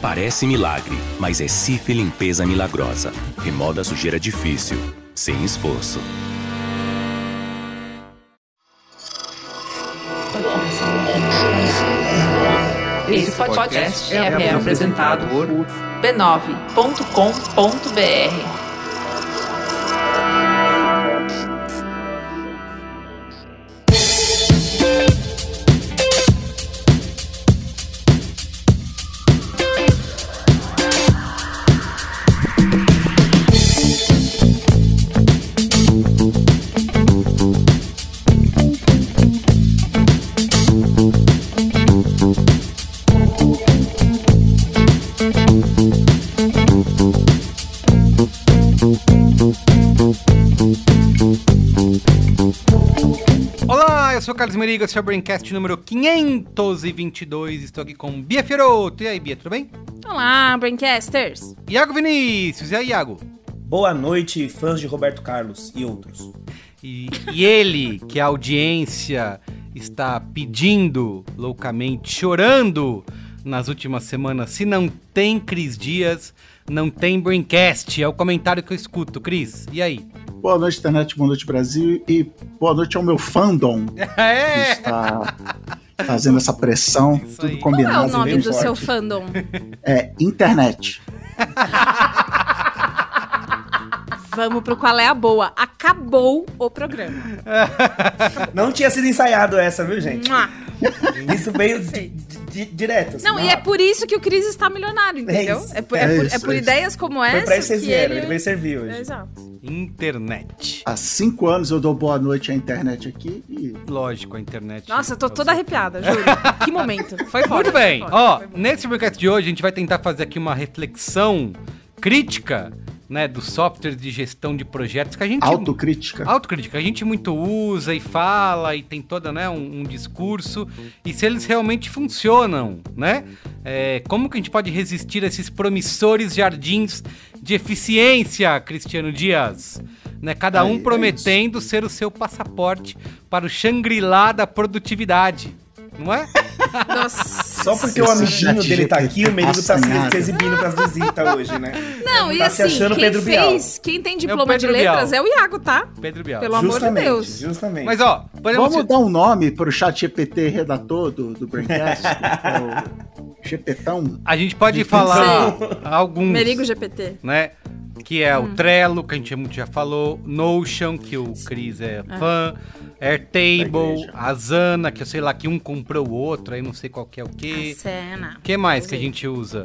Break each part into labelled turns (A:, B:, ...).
A: Parece milagre, mas é Cif Limpeza Milagrosa. Remoda sujeira difícil, sem esforço.
B: Esse podcast é apresentado por b9.com.br.
C: Carlos Merigo, esse é o Braincast número 522. Estou aqui com Bia Fioroto. E aí, Bia, tudo bem?
D: Olá, Braincasters!
C: Iago Vinícius. E aí, Iago?
E: Boa noite, fãs de Roberto Carlos e outros.
C: E, e ele, que a audiência está pedindo loucamente, chorando nas últimas semanas, se não tem Cris Dias, não tem Braincast. É o comentário que eu escuto. Cris, e aí?
F: Boa noite, internet, boa noite, Brasil. E boa noite ao meu fandom que
C: É!
F: está fazendo essa pressão,
C: Isso
F: tudo
C: aí.
D: Qual é
F: combinado.
D: o nome do
E: forte.
D: seu fandom?
F: É internet.
D: Vamos pro qual é a boa. Acabou o programa.
E: Não tinha sido ensaiado essa, viu, gente?
D: Mua.
E: Isso veio di-
D: Perfeito.
E: di- direto. assim,
D: Não, e é
E: rápido.
D: por isso que o Cris está milionário, entendeu?
E: isso.
D: É por,
F: É
D: é por-
F: isso,
D: é por
F: é isso.
D: ideias como essa
E: Foi pra isso que vocês vieram, ele
D: ele...
E: veio servir hoje.
D: Exato.
C: Internet.
F: Há cinco anos eu dou boa noite à internet aqui e
C: Lógico, a internet.
D: Nossa, eu tô
C: é
D: toda arrepiada, juro. que momento. Foi foda.
C: Muito bem. Ó, nesse podcast de hoje a gente vai tentar fazer aqui uma reflexão crítica, né, dos softwares de gestão de projetos que a gente
F: autocrítica.
C: autocrítica, a gente muito usa e fala e tem toda, né, um, um discurso e se eles realmente funcionam, né? É, como que a gente pode resistir a esses promissores jardins de eficiência, Cristiano Dias? Né, cada
F: É,
C: um
F: é
C: prometendo ser o seu passaporte para o Shangri-La da produtividade, não é?
D: Nossa.
E: Só porque o amiguinho dele tá aqui, o Merigo tá se, exibindo pras visitas hoje, né?
D: Não, e
E: Tá se
D: assim,
E: achando
D: quem
E: Pedro Bial.
D: fez, quem tem diploma de
C: Pedro
D: letras
C: Bial.
D: é o Iago, tá?
C: Pedro Bial.
D: Pelo amor de
E: justamente,
D: Deus.
E: justamente.
C: Mas ó, podemos
F: Vamos dar um nome para o chat GPT redator do, do Braincast, que é o GPtão.
C: a gente pode falar alguns,
D: Merigo GPT.
C: né? Que é
D: Hum.
C: o Trello, que a gente muito já falou, Notion, que o Cris é fã, Airtable. Asana, que eu sei lá que um comprou o outro, aí não sei qual que é o que. O que mais que a gente usa?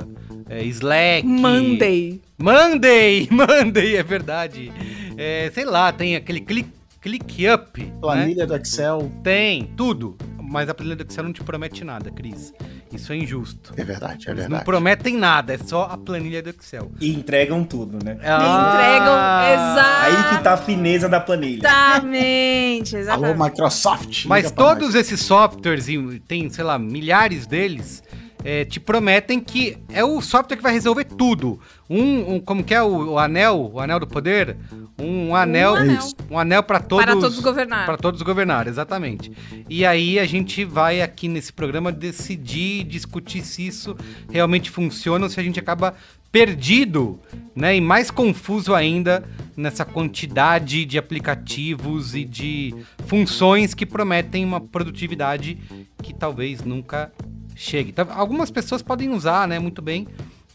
C: É, Slack.
D: Monday.
C: Monday! Monday, é verdade. É, sei lá, tem aquele click, ClickUp. Né?
F: Planilha do Excel.
C: Tem, tudo. Mas a planilha do Excel não te promete nada, Cris. Isso é injusto.
F: É verdade, é
C: Eles não
F: verdade.
C: prometem nada, é só a planilha do Excel.
E: E entregam tudo, né?
C: Ah.
D: Entregam, exato.
E: Aí que tá a fineza da planilha.
D: Exatamente,
F: Alô,
D: exatamente.
F: Microsoft.
C: Mas todos
F: nós.
C: esses softwares, e tem, sei lá, milhares deles, é, te prometem que é o software que vai resolver tudo. Um, um- como que é o, o anel, o anel do poder? Um anel,
D: anel.
C: um anel para todos,
D: Para todos governar.
C: Para todos governar, exatamente. E aí a gente vai aqui nesse programa decidir, discutir se isso realmente funciona ou se a gente acaba perdido, né, e mais confuso ainda nessa quantidade de aplicativos e de funções que prometem uma produtividade que talvez nunca chegue. Tá- Algumas pessoas podem usar, né, muito bem,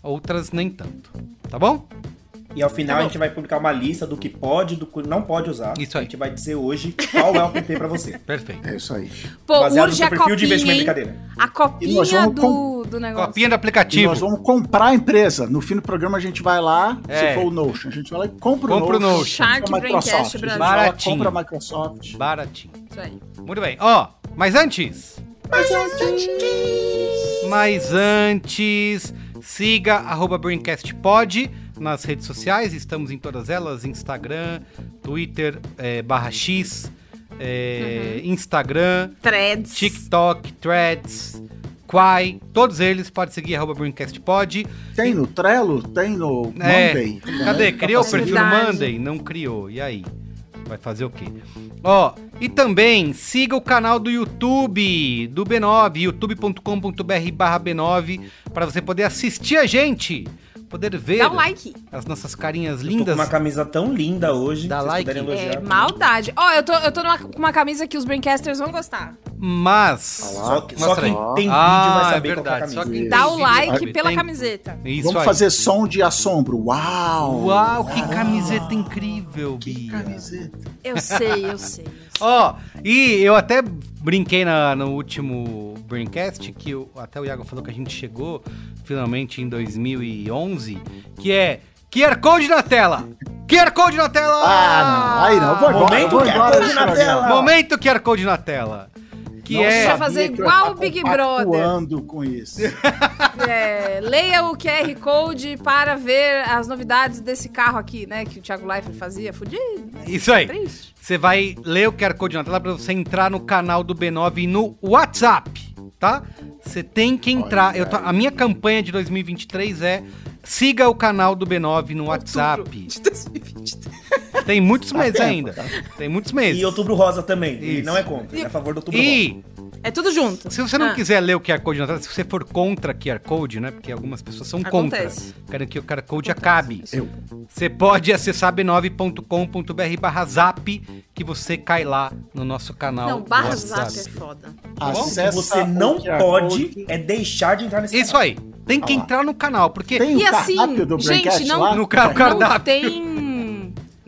C: outras nem tanto. Tá bom?
E: E ao final
D: Tá
E: a gente vai publicar uma lista do que pode e do que não pode usar.
C: Isso aí.
E: A gente vai dizer hoje qual é o app pra você.
C: Perfeito.
F: É isso aí.
D: Pô,
E: Baseado no
D: urge
E: seu
D: a
E: perfil de
D: copinha,
E: investimento,
D: hein?
E: brincadeira.
D: A
F: E
D: copinha do, do negócio.
C: Copinha do
F: E
C: aplicativo.
F: nós vamos comprar a empresa. No fim do programa a gente vai lá,
C: É.
F: se for o Notion, a gente vai lá e compra
C: Compra o
F: o Notion.
C: Notion.
F: Compra a
D: Braincast
F: Microsoft. A gente
D: Brasil.
C: Baratinho.
F: compra a Microsoft.
C: Baratinho.
D: Isso aí.
C: Muito bem. Ó, mas antes. Mas antes, siga arroba BrainCastPod nas redes sociais, estamos em todas elas, Instagram, Twitter, é, barra X, é, Instagram,
D: Threads.
C: TikTok, Threads, Quai, todos eles, pode seguir arroba BrainCastPod.
F: Tem no Trello, tem no
C: É,
F: Monday.
C: Cadê?
F: né?
C: Criou o perfil no. Monday? Não criou, e aí? Vai fazer o quê? Ó, e também siga o canal do YouTube do B9, youtube.com.br barra B9, para você poder assistir a gente, poder ver
D: Dá um like.
C: as nossas carinhas
E: Tô com
C: lindas.
E: uma camisa tão linda hoje.
C: Dá like.
E: elogiar.
D: É maldade. Ó, eu tô, eu tô numa- com uma camisa que os Braincasters vão gostar.
C: Mas.
E: Só, que- só quem tem vídeo
C: Ah,
E: vai
C: é
E: saber qual que é a
C: verdade, só
E: camisa.
C: quem
D: Dá o like
C: sabe.
D: pela
C: Tem-
D: camiseta.
C: Isso
F: Vamos
C: aí.
F: fazer som de assombro. Uau!
C: Uau, que camiseta incrível,
F: Que
C: Bia.
F: camiseta.
D: Eu sei, eu sei.
C: Ó, e eu até brinquei na- no último Braincast, que o- até o Iago falou que a gente chegou finalmente em 2011, que é QR Code na tela! QR Code na tela!
F: Ah, não. Aí não. Vou embora.
E: Momento
F: vou
E: QR
F: embora
E: Code na tela.
C: Momento QR Code na tela! Que
F: Não
C: é...
D: Vai fazer igual o Big Brother.
F: com isso.
D: É, leia o QR Code para ver as novidades desse carro aqui, né? Que o Thiago Leifert fazia. Fudido.
C: Isso aí.
D: Triste.
C: Você vai ler o QR Code na tela pra você entrar no canal do B9 no WhatsApp, tá? Você tem que entrar. Eu tô- a minha campanha de 2023 é siga o canal do B9 no WhatsApp.
D: De 2023.
C: Tem muitos meses
F: tempo,
C: ainda.
F: tá?
C: Tem muitos meses.
E: E outubro rosa também. E
C: Isso.
E: não é contra. É a favor do outubro rosa.
C: E
D: É tudo junto.
C: se você não
D: Ah.
C: quiser ler o QR Code na tela, se você for contra QR Code, né? Porque algumas pessoas são
D: Acontece.
C: contra. Querem que o QR Code acabe.
F: Eu.
C: Você pode acessar b9.com.br barra zap que você cai lá no nosso canal.
D: Não, barra zap é foda.
E: O que
F: Acessa
E: você não pode
F: Code.
E: é deixar de entrar nesse
C: Isso
E: canal.
C: aí. Tem que
F: Ah
C: entrar no canal, porque
F: Tem
D: E
F: o
D: assim,
F: cardápio do
D: gente, não-
F: lá?
C: no ca-
D: Não
C: cardápio.
D: tem.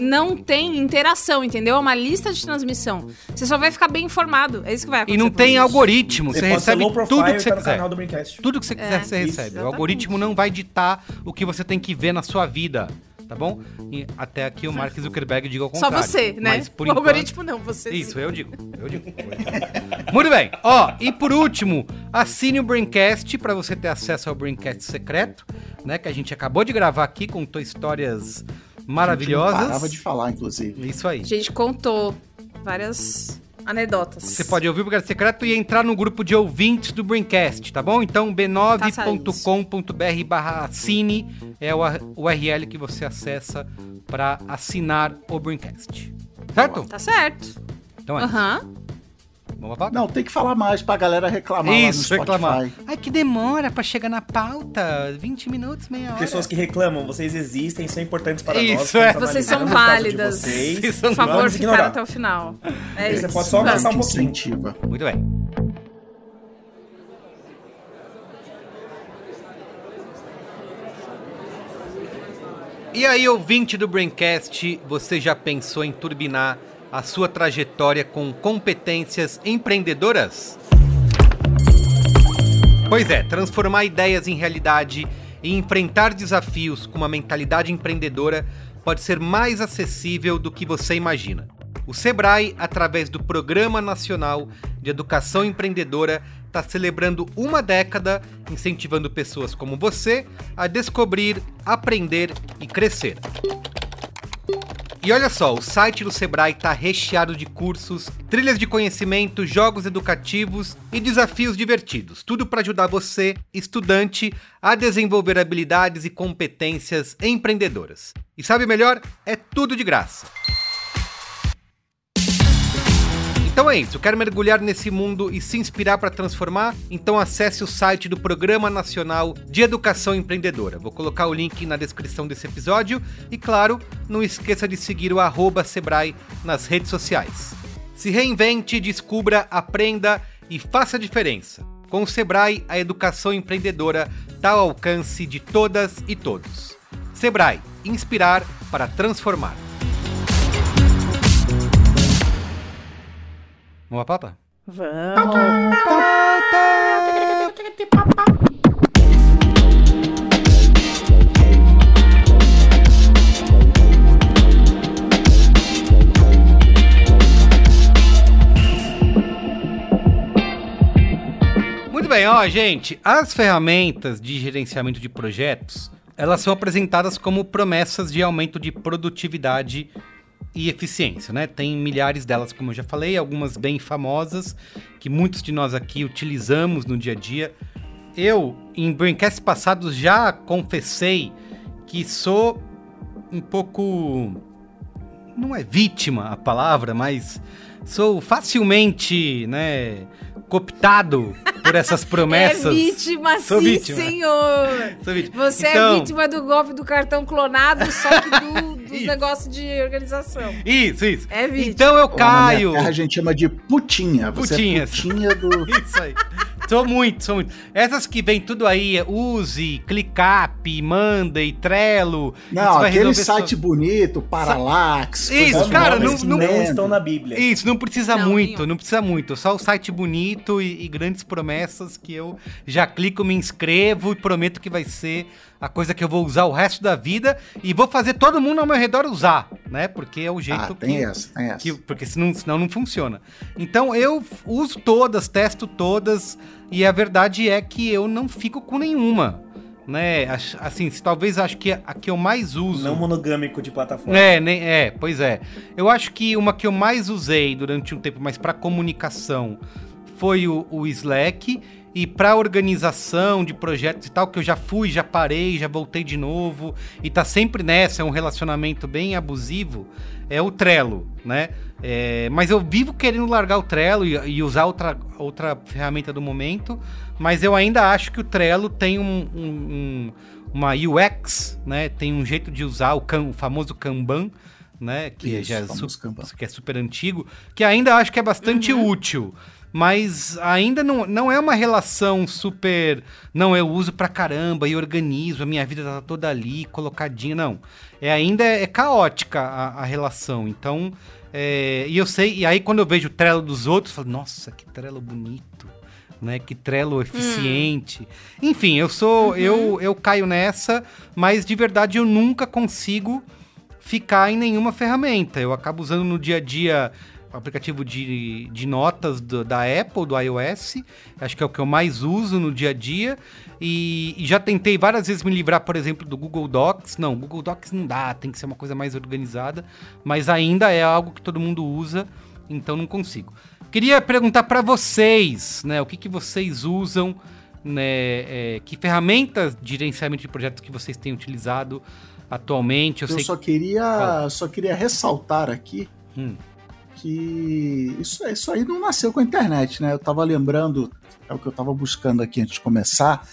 D: Não tem interação, entendeu? É uma lista de transmissão. Você só vai ficar bem informado. É isso que vai
C: E
D: acontecer.
C: não
D: com
C: tem algoritmo. Você,
E: Você
C: recebe
E: profile
C: tudo que
E: e
C: você
E: tá
C: quiser.
E: canal do Braincast.
C: Tudo que você quiser,
D: É,
C: você
E: isso,
C: recebe. O
D: exatamente.
C: algoritmo não vai ditar o que você tem que ver na sua vida. Tá bom? E até aqui o Mark Zuckerberg diga
D: Só
C: contrário.
D: você, né?
C: Mas por
D: o
C: enquanto-
D: algoritmo não, você.
C: Isso,
D: sim.
C: eu digo. Eu digo. Muito bem. Ó, e por último, assine o Braincast para você ter acesso ao Braincast secreto, né? Que a gente acabou de gravar aqui, contou histórias maravilhosas.
F: Não parava de falar, inclusive.
C: Isso aí.
D: A gente contou várias anedotas.
C: Você pode ouvir o Braincast secreto e entrar no grupo de ouvintes do Braincast, tá bom? Então, b9.com.br barra assine é o URL que você acessa para assinar o Braincast. Certo?
D: Tá certo.
C: Então é.
D: Aham.
C: Vamos lá?
F: Não, tem que falar mais pra galera reclamar
C: Isso,
F: lá no Spotify.
C: reclamar. Ai, que demora pra chegar na pauta. 20 minutos, meia hora.
E: Pessoas que reclamam, vocês existem, são importantes para
C: Isso,
E: nós. estamos
C: é.
D: Vocês são válidas.
E: Vocês.
C: Vocês são
D: Por favor, ficar até o final. É isso.
E: você pode só avançar um pouquinho.
F: incentiva.
C: Muito bem. E aí, ouvinte do Braincast, você já pensou em turbinar a sua trajetória com competências empreendedoras? Pois é, transformar ideias em realidade e enfrentar desafios com uma mentalidade empreendedora pode ser mais acessível do que você imagina. O Sebrae, através do Programa Nacional de Educação Empreendedora, está celebrando uma década incentivando pessoas como você a descobrir, aprender e crescer. E olha só, o site do Sebrae está recheado de cursos, trilhas de conhecimento, jogos educativos e desafios divertidos. Tudo para ajudar você, estudante, a desenvolver habilidades e competências empreendedoras. E sabe melhor? É tudo de graça. Então é isso, quer mergulhar nesse mundo e se inspirar para transformar? Então acesse o site do Programa Nacional de Educação Empreendedora. Vou colocar o link na descrição desse episódio e, claro, não esqueça de seguir o arroba Sebrae nas redes sociais. Se reinvente, descubra, aprenda e faça a diferença. Com o Sebrae, a educação empreendedora está ao alcance de todas e todos. Sebrae, inspirar para transformar. Vamos pra pauta?
D: Vamos.
C: Muito bem, ó, gente. As ferramentas de gerenciamento de projetos, elas são apresentadas como promessas de aumento de produtividade e eficiência, né? Tem milhares delas, como eu já falei, algumas bem famosas que muitos de nós aqui utilizamos no dia a dia. Eu, em Braincasts passados, já confessei que sou um pouco não é vítima a palavra, mas sou facilmente, né, cooptado por essas promessas.
D: É vítima,
C: Sou
D: sim,
C: vítima.
D: senhor.
C: Sou vítima.
D: Você é
C: Então-
D: vítima do golpe do cartão clonado, só que do, dos
C: Isso.
D: negócios de organização.
C: Isso, isso.
D: É vítima.
C: Então eu caio.
F: minha terra a gente chama de putinha. Você
C: Putinha.
F: é putinha do...
C: Isso aí. Sou muito, sou muito. Essas que vem tudo aí, é Use, ClickUp, Monday, Trello.
F: Não, aquele site bonito, Parallax.
C: Isso, cara, não-
F: esse
C: não-
E: não estão na Bíblia.
C: Isso, não precisa
D: Não,
C: muito,
D: nenhum.
C: não precisa muito. Só o site bonito e, e grandes promessas que eu já clico, me inscrevo e prometo que vai ser a coisa que eu vou usar o resto da vida e vou fazer todo mundo ao meu redor usar, né? Porque é o jeito
F: Ah,
C: que,
F: tem essa, tem essa.
C: que- porque senão, senão não funciona. Então eu uso todas, testo todas e a verdade é que eu não fico com nenhuma, né? Assim, se- talvez acho que a que eu mais uso
E: Não monogâmico de plataforma.
C: é, nem, é, pois é. Eu acho que uma que eu mais usei durante um tempo, mas para comunicação, foi o, o Slack. E para organização de projetos e tal, que eu já fui, já parei, já voltei de novo, e tá sempre nessa, é um relacionamento bem abusivo, é o Trello, né? É, mas eu vivo querendo largar o Trello e, e usar outra, outra ferramenta do momento, mas eu ainda acho que o Trello tem um- um- um, uma UX, né? Tem um jeito de usar o, kan- o famoso Kanban, né? Que
F: Isso,
C: já é,
F: famoso
C: su-
F: Kanban.
C: que é super antigo, que ainda acho que é bastante útil. Mas ainda não, não é uma relação super. Não, eu uso pra caramba e organizo, a minha vida tá toda ali, colocadinha. Não. É ainda é caótica a, a relação. Então. é, e eu sei, e aí quando eu vejo o Trello dos outros, eu falo, nossa, que Trello bonito. Né, que Trello eficiente. Enfim, eu sou. Eu, eu caio nessa, mas de verdade eu nunca consigo ficar em nenhuma ferramenta. Eu acabo usando no dia a dia aplicativo de, de notas do- da Apple, do iOS. Acho que é o que eu mais uso no dia a dia. E, e já tentei várias vezes me livrar, por exemplo, do Google Docs. Não, Google Docs não dá, tem que ser uma coisa mais organizada. Mas ainda é algo que todo mundo usa, então não consigo. Queria perguntar para vocês, né? O que, que vocês usam, né? é, que ferramentas de gerenciamento de projetos que vocês têm utilizado atualmente? Eu,
F: Eu só queria, só queria ressaltar aqui
C: Hum.
F: Que isso, isso aí não nasceu com a internet, né? Eu tava lembrando, é o que eu tava buscando aqui antes de começar.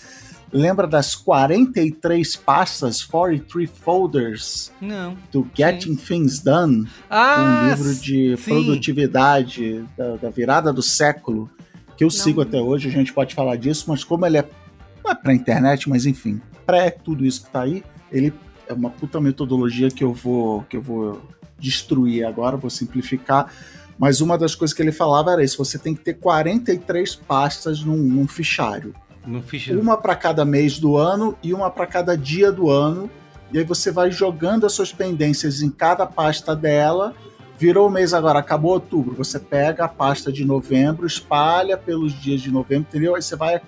F: Lembra das 43 pastas, 43 folders
C: Não.
F: do Getting Things Done?
C: Ah,
F: um livro de
C: sim.
F: produtividade da, da virada do século, que eu sigo até hoje, a gente pode falar disso, mas como ele é, não é pra internet, mas enfim, pré tudo isso que tá aí, ele é uma puta metodologia que eu vou, que eu vou destruir agora, vou simplificar. Mas uma das coisas que ele falava era isso: você tem que ter 43 pastas num, num fichário
C: fiz.
F: uma para cada mês do ano e uma para cada dia do ano. E aí você vai jogando as suas pendências em cada pasta dela. Virou o mês agora, acabou outubro. Você pega a pasta de novembro, espalha pelos dias de novembro, entendeu? Aí você vai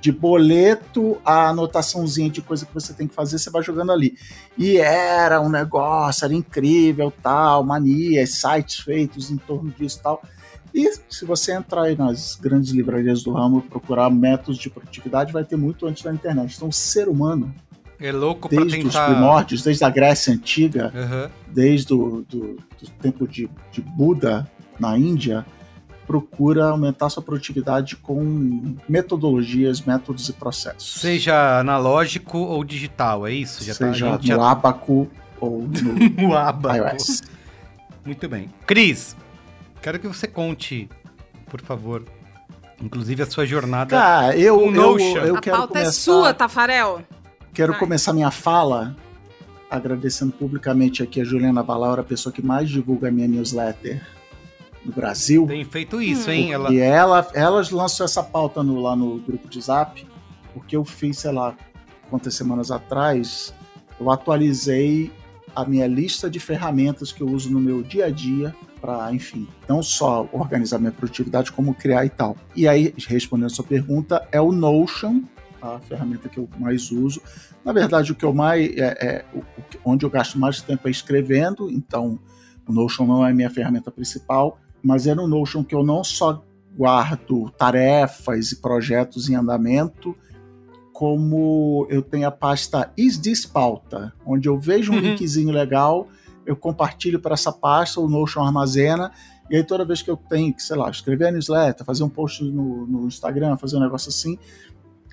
F: de boleto a anotaçãozinha de coisa que você tem que fazer, você vai jogando ali. E era um negócio, era incrível, tal, manias, sites feitos em torno disso tal. E se você entrar aí nas grandes livrarias do ramo e procurar métodos de produtividade, vai ter muito antes da internet. Então, o ser humano,
C: É louco pra
F: desde os
C: tentar.
F: primórdios, desde a Grécia Antiga,
C: Aham.
F: desde o do, do tempo de, de Buda na Índia, procura aumentar sua produtividade com metodologias, métodos e processos.
C: Seja analógico ou digital, é isso? Já
F: Seja
C: tá, a gente
F: no
C: já...
F: Abaco ou no iOS.
C: Muito bem. Cris, quero que você conte, por favor, inclusive a sua jornada.
F: Cara, eu,
C: Com
F: eu,
C: Notion.
F: eu
D: a
F: quero
D: pauta
F: começar...
D: é sua, Tafarel.
F: Quero
D: Vai.
F: começar minha fala agradecendo publicamente aqui a Juliana Valaura, a pessoa que mais divulga a minha newsletter no Brasil.
C: Tem feito isso, hein? Ela...
F: E ela, elas lançou essa pauta no- lá no grupo de zap, porque eu fiz, sei lá, quantas semanas atrás, eu atualizei a minha lista de ferramentas que eu uso no meu dia a dia para, enfim, não só organizar minha produtividade, como criar e tal. E aí, respondendo a sua pergunta, é o Notion, a ferramenta que eu mais uso. Na verdade, o que eu mais é, é onde eu gasto mais tempo é escrevendo, então o Notion não é a minha ferramenta principal, mas é no Notion que eu não só guardo tarefas e projetos em andamento, como eu tenho a pasta Is This Pauta, onde eu vejo um
C: Uhum.
F: linkzinho legal, eu compartilho para essa pasta, o Notion armazena, e aí toda vez que eu tenho que, sei lá, escrever a newsletter, fazer um post no, no Instagram, fazer um negócio assim,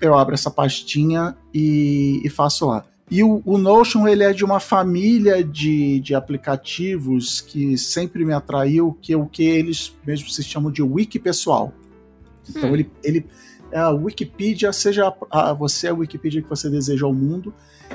F: eu abro essa pastinha e, e faço lá. E o, o, Notion ele é de uma família de, de aplicativos que sempre me atraiu, que é o que eles mesmos se chamam de wiki pessoal. Então hum. ele, ele é a Wikipedia, seja a, a, você a Wikipedia que você deseja ao mundo.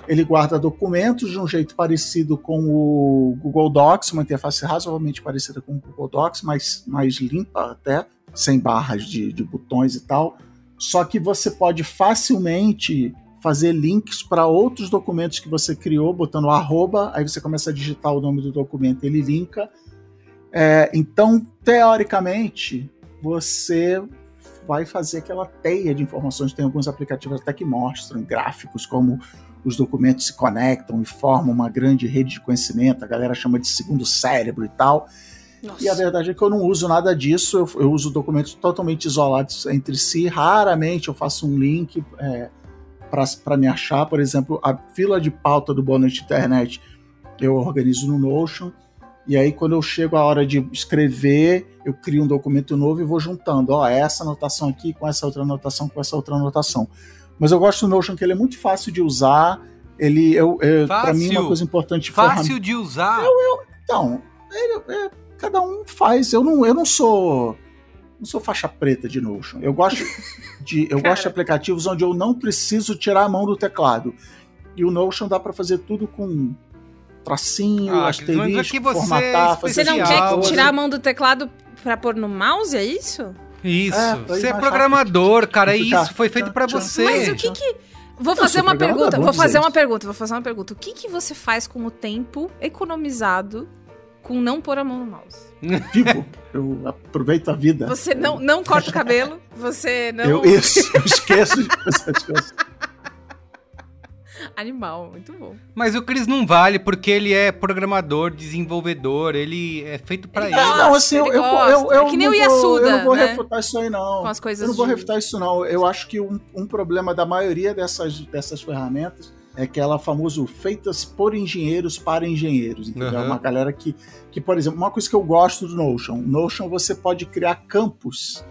F: Ele guarda documentos de um jeito parecido com o Google Docs, uma interface razoavelmente parecida com o Google Docs, mas mais limpa até, sem barras de, de botões e tal. Só que você pode facilmente fazer links para outros documentos que você criou, botando arroba, aí você começa a digitar o nome do documento, ele linka. É, então, teoricamente, você vai fazer aquela teia de informações. Tem alguns aplicativos até que mostram gráficos como os documentos se conectam e formam uma grande rede de conhecimento, a galera chama de segundo cérebro e tal. Nossa. E a verdade é que eu não uso nada disso, eu, eu, uso documentos totalmente isolados entre si. Raramente eu faço um link é, para me achar. Por exemplo, a fila de pauta do Bônus Internet eu organizo no Notion. E aí, quando eu chego a hora de escrever, eu crio um documento novo e vou juntando. Ó, essa anotação aqui com essa outra anotação com essa outra anotação. Mas eu gosto do Notion que ele é muito fácil de usar. Ele, eu, eu para mim, uma coisa importante.
C: Fácil ferram... de usar.
F: Eu, eu, então, ele, é, cada um faz. Eu não, eu não sou, não sou faixa preta de Notion. Eu gosto de, eu gosto de aplicativos onde eu não preciso tirar a mão do teclado. E o Notion dá para fazer tudo com tracinho, ah, asterisco, você formatar,
D: fazer Você não quer tirar a mão do teclado para pôr no mouse, é isso?
C: Isso. É, você é programador, cara, é isso. Foi feito para você.
D: Mas o que que. Vou fazer uma pergunta, vou fazer uma pergunta, vou fazer uma pergunta. O que que você faz com o tempo economizado com não pôr a mão no mouse?
F: Vivo. Eu aproveito a vida.
D: Você não, não corta o cabelo, você não.
F: Eu, isso, eu esqueço de fazer as coisas.
D: Animal, muito bom.
C: Mas o Cris não vale porque ele é programador, desenvolvedor, ele é feito para ele.
F: Não, não, assim, eu, eu, eu, eu,
D: é que nem o Yasuda,
F: Eu não vou
D: né?
F: refutar isso aí, não.
D: Com as coisas
F: eu não vou de... refutar isso, não. Eu acho que um, um problema da maioria dessas, dessas ferramentas é aquela famoso feitas por engenheiros para engenheiros, entendeu? Uhum. Uma galera que, que, por exemplo, uma coisa que eu gosto do Notion, Notion você pode criar campos.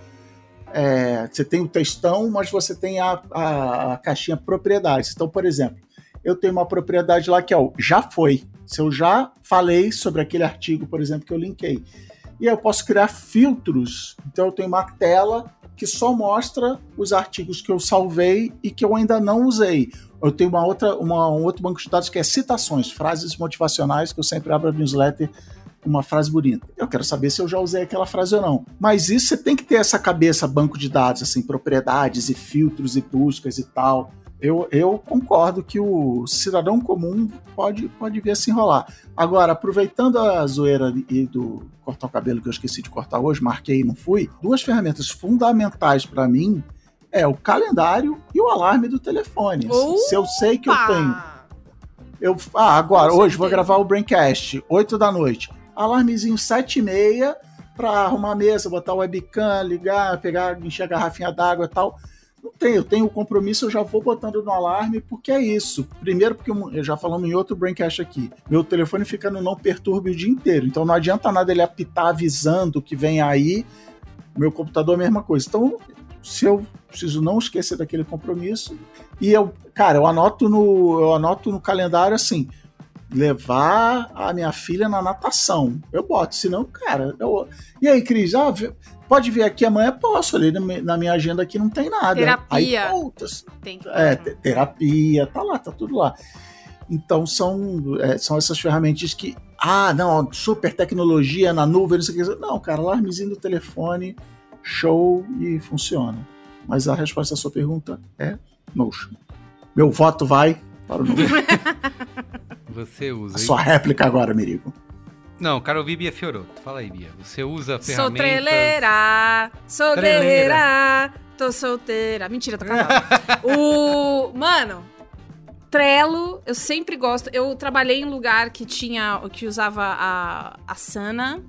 F: É, você tem o textão, mas você tem a, a, a caixinha propriedades. Então, por exemplo, eu tenho uma propriedade lá que é o já foi. Se eu já falei sobre aquele artigo, por exemplo, que eu linkei. E aí eu posso criar filtros. Então eu tenho uma tela que só mostra os artigos que eu salvei e que eu ainda não usei. Eu tenho uma outra, uma, um outro banco de dados que é citações, frases motivacionais, que eu sempre abro a newsletter uma frase bonita. Eu quero saber se eu já usei aquela frase ou não. Mas isso você tem que ter essa cabeça, banco de dados, assim, propriedades e filtros e buscas e tal eu, eu concordo que o cidadão comum pode, pode vir a se enrolar. Agora, aproveitando a zoeira e do cortar o cabelo que eu esqueci de cortar hoje, marquei e não fui, duas ferramentas fundamentais para mim é o calendário e o alarme do telefone. Opa! Se eu sei que eu tenho. Eu, ah, agora, hoje vou gravar o Braincast, 8 da noite. Alarmezinho 7 e meia para arrumar a mesa, botar o webcam, ligar, pegar, encher a garrafinha d'água e tal. Não tenho, eu tenho o compromisso, eu já vou botando no alarme, porque é isso. Primeiro, porque eu já falamos em outro Braincast aqui, meu telefone fica no não perturbe o dia inteiro, então não adianta nada ele apitar avisando que vem aí, meu computador é a mesma coisa. Então, se eu preciso não esquecer daquele compromisso, e eu, cara, eu anoto no, eu anoto no calendário assim, levar a minha filha na natação. Eu boto, senão, cara, eu... E aí, Cris, ah, pode vir aqui amanhã? Posso, ali na minha agenda aqui não tem nada.
D: Terapia.
F: Aí, tem. É, terapia, tá lá, tá tudo lá. Então são, é, são essas ferramentas que, ah, não, super tecnologia na nuvem, não sei o que. Não, cara, alarmezinho do telefone, show e funciona. Mas a resposta à sua pergunta é Notion. Meu voto vai para o Notion.
C: Você usa. A
F: sua réplica agora, Mirigo.
C: Não, quero ouvir Bia Fioroto. Fala aí, Bia. Você usa ferramentas... Sou
D: treleira, sou guerreira, tô solteira. Mentira, tô casada. o... Mano, Trello, eu sempre gosto. Eu trabalhei em um lugar que tinha... que usava a, a Sana.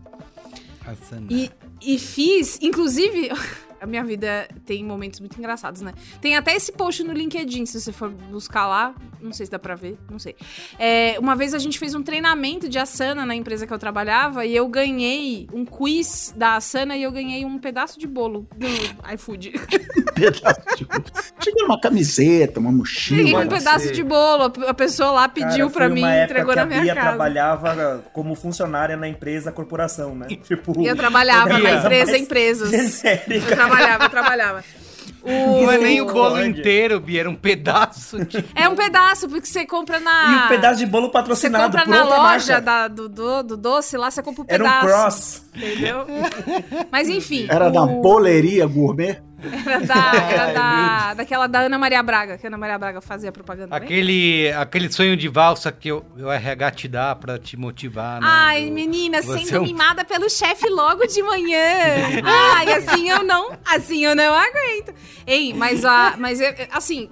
C: A Sana.
D: E, e fiz, inclusive... a minha vida tem momentos muito engraçados, né? Tem até esse post no LinkedIn, se você for buscar lá. Não sei se dá pra ver, não sei. É, uma vez a gente fez um treinamento de Asana na empresa que eu trabalhava e eu ganhei um quiz da Asana e eu ganhei um pedaço de bolo do iFood.
F: Um pedaço de... Tinha uma camiseta, uma mochila.
D: Ganhei um pedaço
E: ser.
D: de bolo. A pessoa lá pediu
E: Cara,
D: pra mim e entregou na
E: a
D: minha
E: Bia
D: casa.
E: trabalhava como funcionária na empresa corporação, né? Tipo,
D: E eu trabalhava na empresa empresas.
E: Sério,
D: Eu trabalhava, eu trabalhava. O-
C: Não é nem o bolo inteiro, Bia, era um pedaço de...
D: É um pedaço, porque você compra na.
E: E um pedaço de bolo
D: Você
E: patrocinado
D: compra
E: por
D: na
E: outra
D: loja da- do, do, do doce lá, você compra um
E: Era um
D: pedaço.
E: cross.
D: Entendeu? Mas enfim.
F: Era da
D: o-
F: boleria gourmet?
D: Era, da, era da, daquela da Ana Maria Braga, que a Ana Maria Braga fazia propaganda.
C: Aquele, aquele sonho de valsa que o, o RH te dá pra te motivar, né?
D: Ai,
C: Do-
D: menina, sendo
C: é um-
D: mimada pelo chefe logo de manhã. Ai, assim eu não, assim eu não aguento. Ei, mas a, mas eu, assim,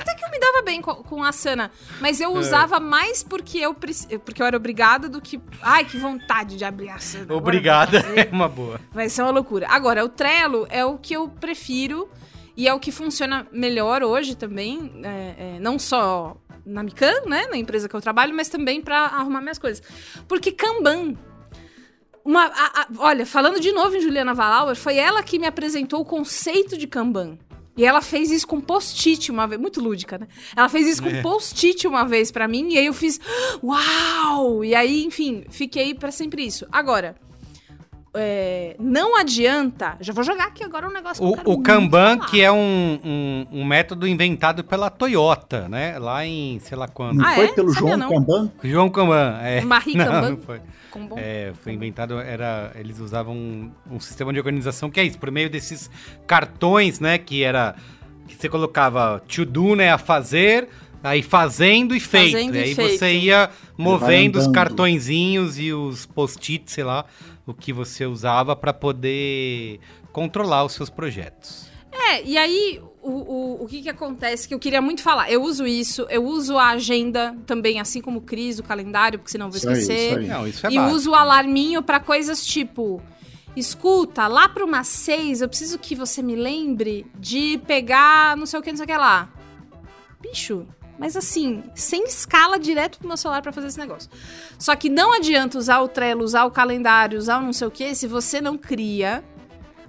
D: até que eu me dava bem com, com a Sana, mas
C: É.
D: eu usava mais porque eu porque eu era obrigada do que, ai, que vontade de abrir a Sana.
C: Obrigada,
D: eu
C: é uma boa.
D: Vai ser uma loucura. Agora, o Trello é o que eu prefiro e é o que funciona melhor hoje também, é, é, não só na Mican, né, na empresa que eu trabalho, mas também pra arrumar minhas coisas. Porque Kanban uma, a- a- olha, falando de novo em Juliana Valauer, foi ela que me apresentou o conceito de Kanban. E ela fez isso com post-it uma vez, muito lúdica, né? Ela fez isso com post-it uma vez pra mim, e aí eu fiz, uau! E aí, enfim, fiquei pra sempre isso. Agora, é, não adianta. Já vou jogar aqui agora um negócio que eu quero
C: O, o
D: muito
C: Kanban,
D: falar.
C: que é um, um, um método inventado pela Toyota, né? Lá em, sei lá quando.
F: Não
D: Ah,
F: foi
D: é?
F: pelo
D: Sabia
F: João
D: não.
F: Kanban?
C: João Kanban, é.
D: Marie
C: não,
D: Kanban?
C: não foi. É, foi inventado, era, eles usavam um, um sistema de organização que é isso, por meio desses cartões, né, que era, que você colocava to do, né, a fazer, aí fazendo e feito,
D: Fazendo e
C: aí
D: feito.
C: você ia movendo os cartõezinhos e os post-its, sei lá, o que você usava para poder controlar os seus projetos.
D: É, e aí, o, o, o que que acontece que eu queria muito falar? Eu uso isso, eu uso a agenda também, assim como o Cris, o calendário, porque senão eu vou
F: Isso aí,
D: esquecer.
F: isso aí.
C: Não, isso é
D: e
C: básico.
D: uso o alarminho pra coisas tipo... Escuta, lá para umas seis, eu preciso que você me lembre de pegar não sei o que, não sei o que lá. Bicho, mas assim, sem escala direto pro meu celular pra fazer esse negócio. Só que não adianta usar o Trello, usar o calendário, usar o não sei o que, se você não cria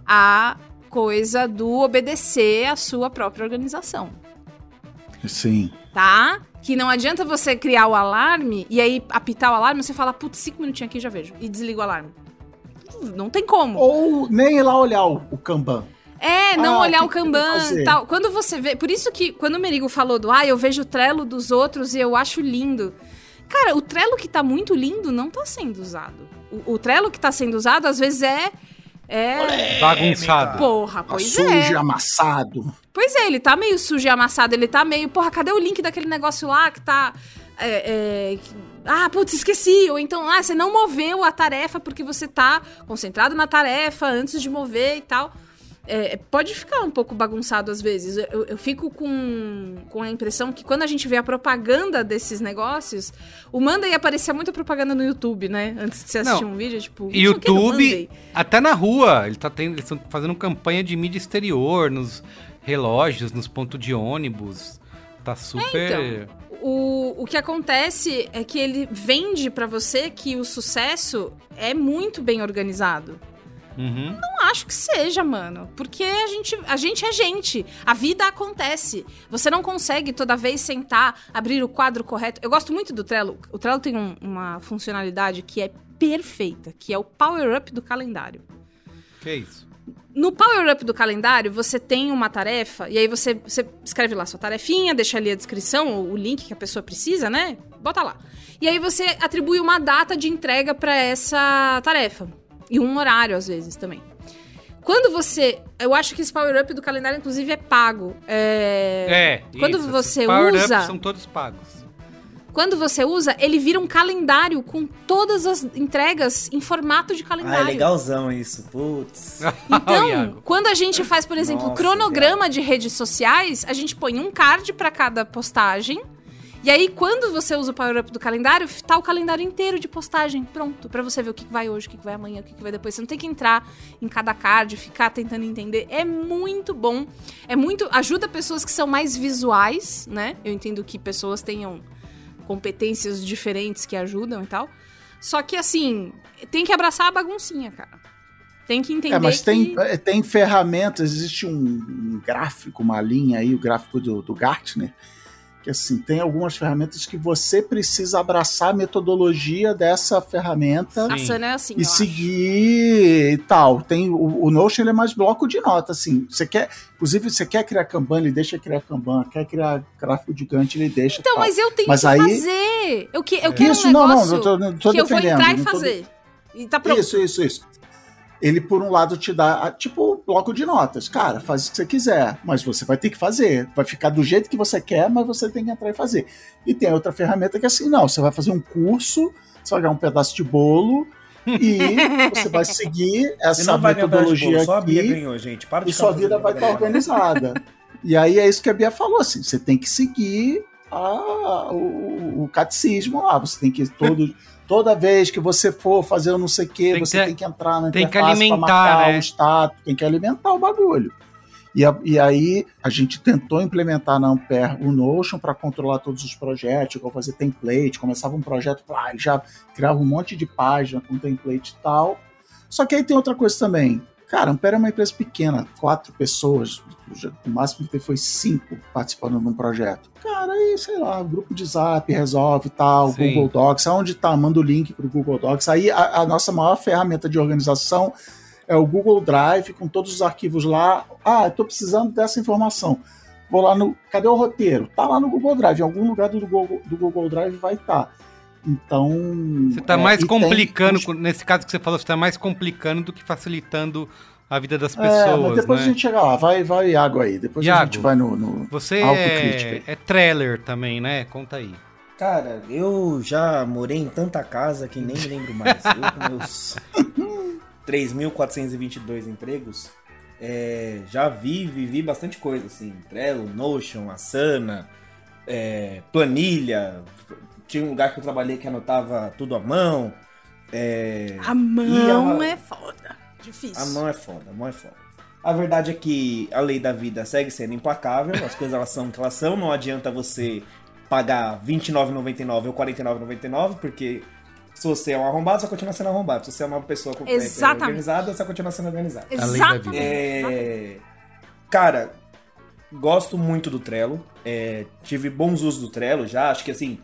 D: a coisa do obedecer à sua própria organização
F: Sim.
D: tá? Que não adianta você criar o alarme e aí apitar o alarme, você fala, putz, cinco minutinhos aqui já vejo. E desliga o alarme. Não tem como.
F: Ou nem ir lá olhar o, o Kanban.
D: É, não
F: Ah,
D: olhar o Kanban e tal. Quando você vê. Por isso que quando o Merigo falou do ah, eu vejo o Trello dos outros e eu acho lindo. Cara, o Trello que tá muito lindo não tá sendo usado. O, o Trello que tá sendo usado, às vezes, é. É.
C: Bagunçado.
D: Porra,
F: Tá
D: pois
F: sujo,
D: é.
F: amassado.
D: Pois é, ele tá meio sujo e amassado, ele tá meio. Porra, cadê o link daquele negócio lá que tá. é, é, que- ah, putz, esqueci. Ou então, ah, você não moveu a tarefa porque você tá concentrado na tarefa antes de mover e tal. É, pode ficar um pouco bagunçado às vezes. Eu, eu fico com, com a impressão que quando a gente vê a propaganda desses negócios, o Manda ia aparecer muita propaganda no YouTube, né? Antes de você assistir
C: Não.
D: um vídeo, tipo, é
C: YouTube,
D: Monday.
C: até na rua, ele tá tendo, eles estão fazendo campanha de mídia exterior, nos relógios, nos pontos de ônibus. Tá super.
D: então. O, o que acontece é que ele vende pra você que o sucesso é muito bem organizado.
C: Uhum.
D: Não acho que seja, mano. Porque a gente, a gente é gente. A vida acontece. Você não consegue toda vez sentar, abrir o quadro correto. Eu gosto muito do Trello. O Trello tem um- uma funcionalidade que é perfeita, que é o power up do calendário.
C: Que isso?
D: No Power Up do calendário, você tem uma tarefa, e aí você, você escreve lá sua tarefinha, deixa ali a descrição, o link que a pessoa precisa, né? Bota lá. E aí você atribui uma data de entrega pra essa tarefa. E um horário, às vezes, também. Quando você. Eu acho que esse Power Up do calendário, inclusive, é pago. É.
C: É.
D: Quando
C: isso,
D: você
C: power-ups
D: usa-
C: são todos pagos.
D: Quando você usa, ele vira um calendário com todas as entregas em formato de
E: Ah, é
D: calendário.
E: legalzão isso. Putz.
D: Então, quando a gente faz, por exemplo, o
E: Nossa,
D: cronograma de redes sociais, a gente põe um card para cada postagem. E aí, quando você usa o Power Up do calendário, tá o calendário inteiro de postagem pronto, pra você ver o que vai hoje, o que vai amanhã, o que vai depois. Você não tem que entrar em cada card, ficar tentando entender. É muito bom. É muito. Ajuda pessoas que são mais visuais, né? Eu entendo que pessoas tenham competências diferentes que ajudam e tal. Só que, assim, tem que abraçar a baguncinha, cara. Tem que entender
F: É, mas tem, é, tem ferramentas, existe um, um gráfico, uma linha aí, o gráfico do, do Gartner, que assim, tem algumas ferramentas que você precisa abraçar a metodologia dessa ferramenta
C: Sim.
D: É assim,
F: e
D: eu
F: seguir e tal. Tem o, o Notion ele é mais bloco de nota, assim. Você quer, inclusive, você quer criar Kanban, ele deixa criar Kanban. Quer criar gráfico gigante, ele deixa.
D: Então,
F: tal.
D: mas eu tenho
F: Mas
D: que
F: aí-
D: fazer. Eu, que, eu quero
F: Isso,
D: um
F: não, não,
D: negócio
F: não tô, não tô
D: que eu vou entrar e
F: não tô-
D: fazer. E tá pronto.
F: Isso, isso, isso. Ele, por um lado, te dá, tipo, bloco de notas. Cara, faz o que você quiser, mas você vai ter que fazer. Vai ficar do jeito que você quer, mas você tem que entrar e fazer. E tem outra ferramenta que é assim, não, você vai fazer um curso, você vai ganhar um pedaço de bolo e você vai seguir essa
E: vai
F: metodologia
E: bolo, só a Bia
F: aqui
E: ganhou, gente. Para de
F: e sua vida vai estar
E: brincadeira.
F: organizada. e aí é isso que a Bia falou, assim, você tem que seguir a- o, o catecismo lá, você tem que todo... Toda vez que você for fazer o não sei o que,
C: Tem que
F: você
C: ter-
F: tem que entrar na
C: tem que
F: interface pra
C: alimentar,
F: marcar
C: né?
F: o status, tem que alimentar o bagulho. E, a- e aí a gente tentou implementar na Ampere o Notion para controlar todos os projetos, igual fazer template, começava um projeto, já criava um monte de página com template e tal. Só que aí tem outra coisa também. Cara, Ampere é uma empresa pequena, quatro pessoas, o máximo que teve foi cinco participando de um projeto. Cara, aí, sei lá, grupo de zap resolve tal,
C: Sim.
F: Google Docs, aonde tá? Manda o link pro Google Docs. Aí a, a nossa maior ferramenta de organização é o Google Drive, com todos os arquivos lá. Ah, eu tô precisando dessa informação. Vou lá no. Cadê o roteiro? Tá lá no Google Drive. Em algum lugar do Google, do Google Drive vai estar. Então.
C: Você tá
F: é,
C: mais
F: tem
C: complicando, com- nesse caso que você falou, você tá mais complicando do que facilitando a vida das
F: É, mas
C: pessoas,
F: depois
C: né?
F: a gente chega lá. Vai, vai água aí. Depois a
C: Iago.
F: gente vai no. no-
C: Você
F: Autocrítica.
C: é, é trailer também, né? Conta aí.
E: Cara, eu já morei em tanta casa que nem me lembro mais. Eu com meus 3.422 empregos, é, já vi, vivi bastante coisa, assim. Trello, Notion, Asana, é, planilha. Tinha um lugar que eu trabalhei que anotava tudo à mão. é,
D: A mão
E: a-
D: é foda. Difícil.
E: a mão é foda, a mão é foda. A verdade é que a lei da vida segue sendo implacável, as coisas elas são o que elas são, não adianta você pagar R$29,99 ou R$49,99, porque se você é um arrombado, você vai continuar sendo arrombado. Se você é uma pessoa com-
D: Exatamente.
E: organizada, você vai continuar sendo organizada.
C: lei da
D: Exatamente.
C: vida.
E: É, Cara, gosto muito do Trello. é, tive bons usos do Trello já. Acho que assim,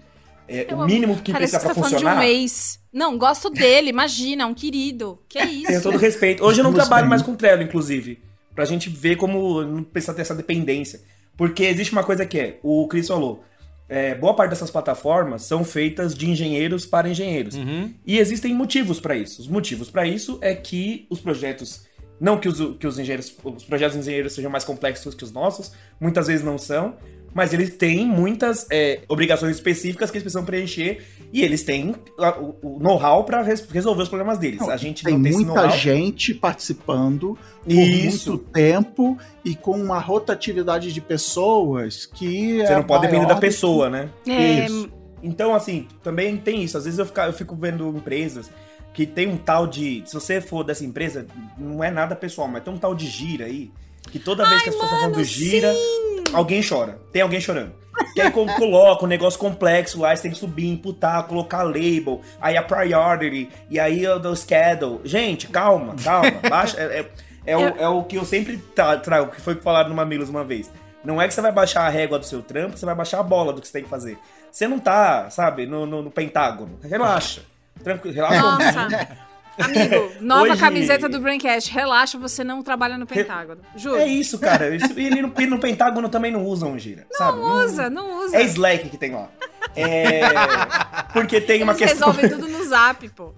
E: é,
D: Eu
E: o mínimo que
D: Parece
E: precisa
D: que você
E: pra
D: tá falando de
E: funcionar.
D: um ex. Não, gosto dele, imagina, um querido. Que isso?
E: Tenho todo respeito. Hoje eu não trabalho
F: bem.
E: mais com Trello, inclusive. Pra gente ver como não precisa ter essa dependência. Porque existe uma coisa que é, o Cris falou, é, boa parte dessas plataformas são feitas de engenheiros para engenheiros.
C: Uhum.
E: E existem motivos para isso. Os motivos para isso é que os projetos, não que os, que os engenheiros, os projetos engenheiros sejam mais complexos que os nossos, muitas vezes não são, mas eles têm muitas é, obrigações específicas que eles precisam preencher e eles têm o, o know-how para resolver os problemas deles.
F: Não,
E: a gente
F: Tem
E: não tem esse
F: muita gente participando por
E: Isso.
F: muito tempo e com uma rotatividade de pessoas que
E: Você
F: é
E: não pode depender da
F: do que-
E: pessoa, né?
D: É,
F: Isso.
E: Então, assim, também tem isso. Às vezes eu, fica- eu fico vendo empresas que tem um tal de. Se você for dessa empresa, não é nada pessoal, mas tem um tal de gira aí. Que toda vez que as pessoas estão falando gira, alguém chora. Tem alguém chorando. Que aí co- coloca um negócio complexo lá, você tem que subir, imputar, colocar label, aí a priority, e aí o schedule. Gente, calma, calma. Baixa. É, é- é o, é o que eu sempre tra- trago, que foi falado no Mamilos uma vez. Não é que você vai baixar a régua do seu trampo, você vai baixar a bola do que você tem que fazer. Você não tá, sabe, no, no- no pentágono. Relaxa. Tranquilo, relaxa.
D: Nossa. Amigo, nova
E: Hoje-
D: camiseta do Braincast. Relaxa, você não trabalha no Pentágono. Juro.
E: É isso, cara. Isso- E ele no, no Pentágono também não usam gira, sabe?
D: Não usa, não usa.
E: É Slack que tem lá. É. Porque tem uma
D: Eles
E: questão.
D: resolvem tudo no zap, pô.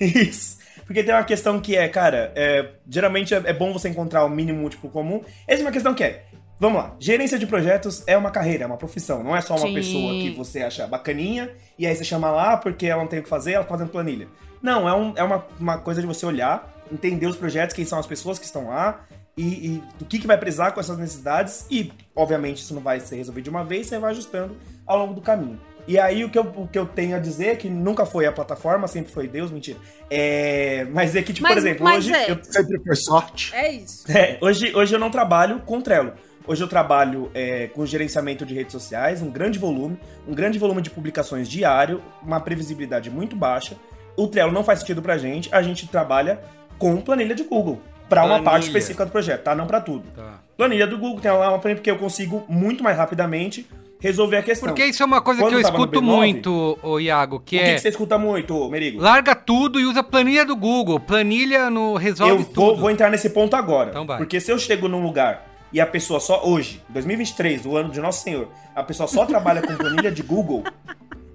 E: Isso. Porque tem uma questão que é, cara, é, geralmente é, é bom você encontrar o mínimo múltiplo comum. Essa é uma questão que é, vamos lá, gerência de projetos é uma carreira, é uma profissão, não é só uma
D: Sim.
E: pessoa que você acha bacaninha e aí você chama lá porque ela não tem o que fazer, ela tá fazendo planilha. Não, é, um- é uma, uma coisa de você olhar, entender os projetos, quem são as pessoas que estão lá, e, e do que, que vai precisar com essas necessidades e, obviamente, isso não vai ser resolvido de uma vez, você vai ajustando ao longo do caminho. E aí o que, eu, o que eu tenho a dizer é que nunca foi a plataforma, sempre foi Deus, mentira. É, mas é que, tipo,
D: Mas-
E: por exemplo,
D: mas
E: hoje,
D: é.
E: eu,
F: Sempre foi sorte.
D: É isso.
E: é, hoje, hoje eu não trabalho com Trello. Hoje eu trabalho é, com gerenciamento de redes sociais, um grande volume, um grande volume de publicações diário, uma previsibilidade muito baixa. O Trello não faz sentido pra gente, a gente trabalha com planilha de Google, pra uma parte específica do projeto, tá? Não pra tudo.
C: Tá.
E: Planilha do Google tem lá uma planilha porque eu consigo muito mais rapidamente resolver a questão.
C: Porque isso é uma coisa
E: Quando
C: que eu
E: eu
C: escuto
E: B9,
C: muito, ô Iago, que
E: o que,
C: é
E: que você escuta muito, Merigo?
C: larga tudo e usa planilha do Google. Planilha no resolve
E: eu vou,
C: tudo.
E: vou entrar nesse ponto agora.
C: Então vai.
E: Porque se eu chego num lugar e a pessoa só hoje, 2023, o ano de Nosso Senhor, a pessoa só trabalha com planilha de Google,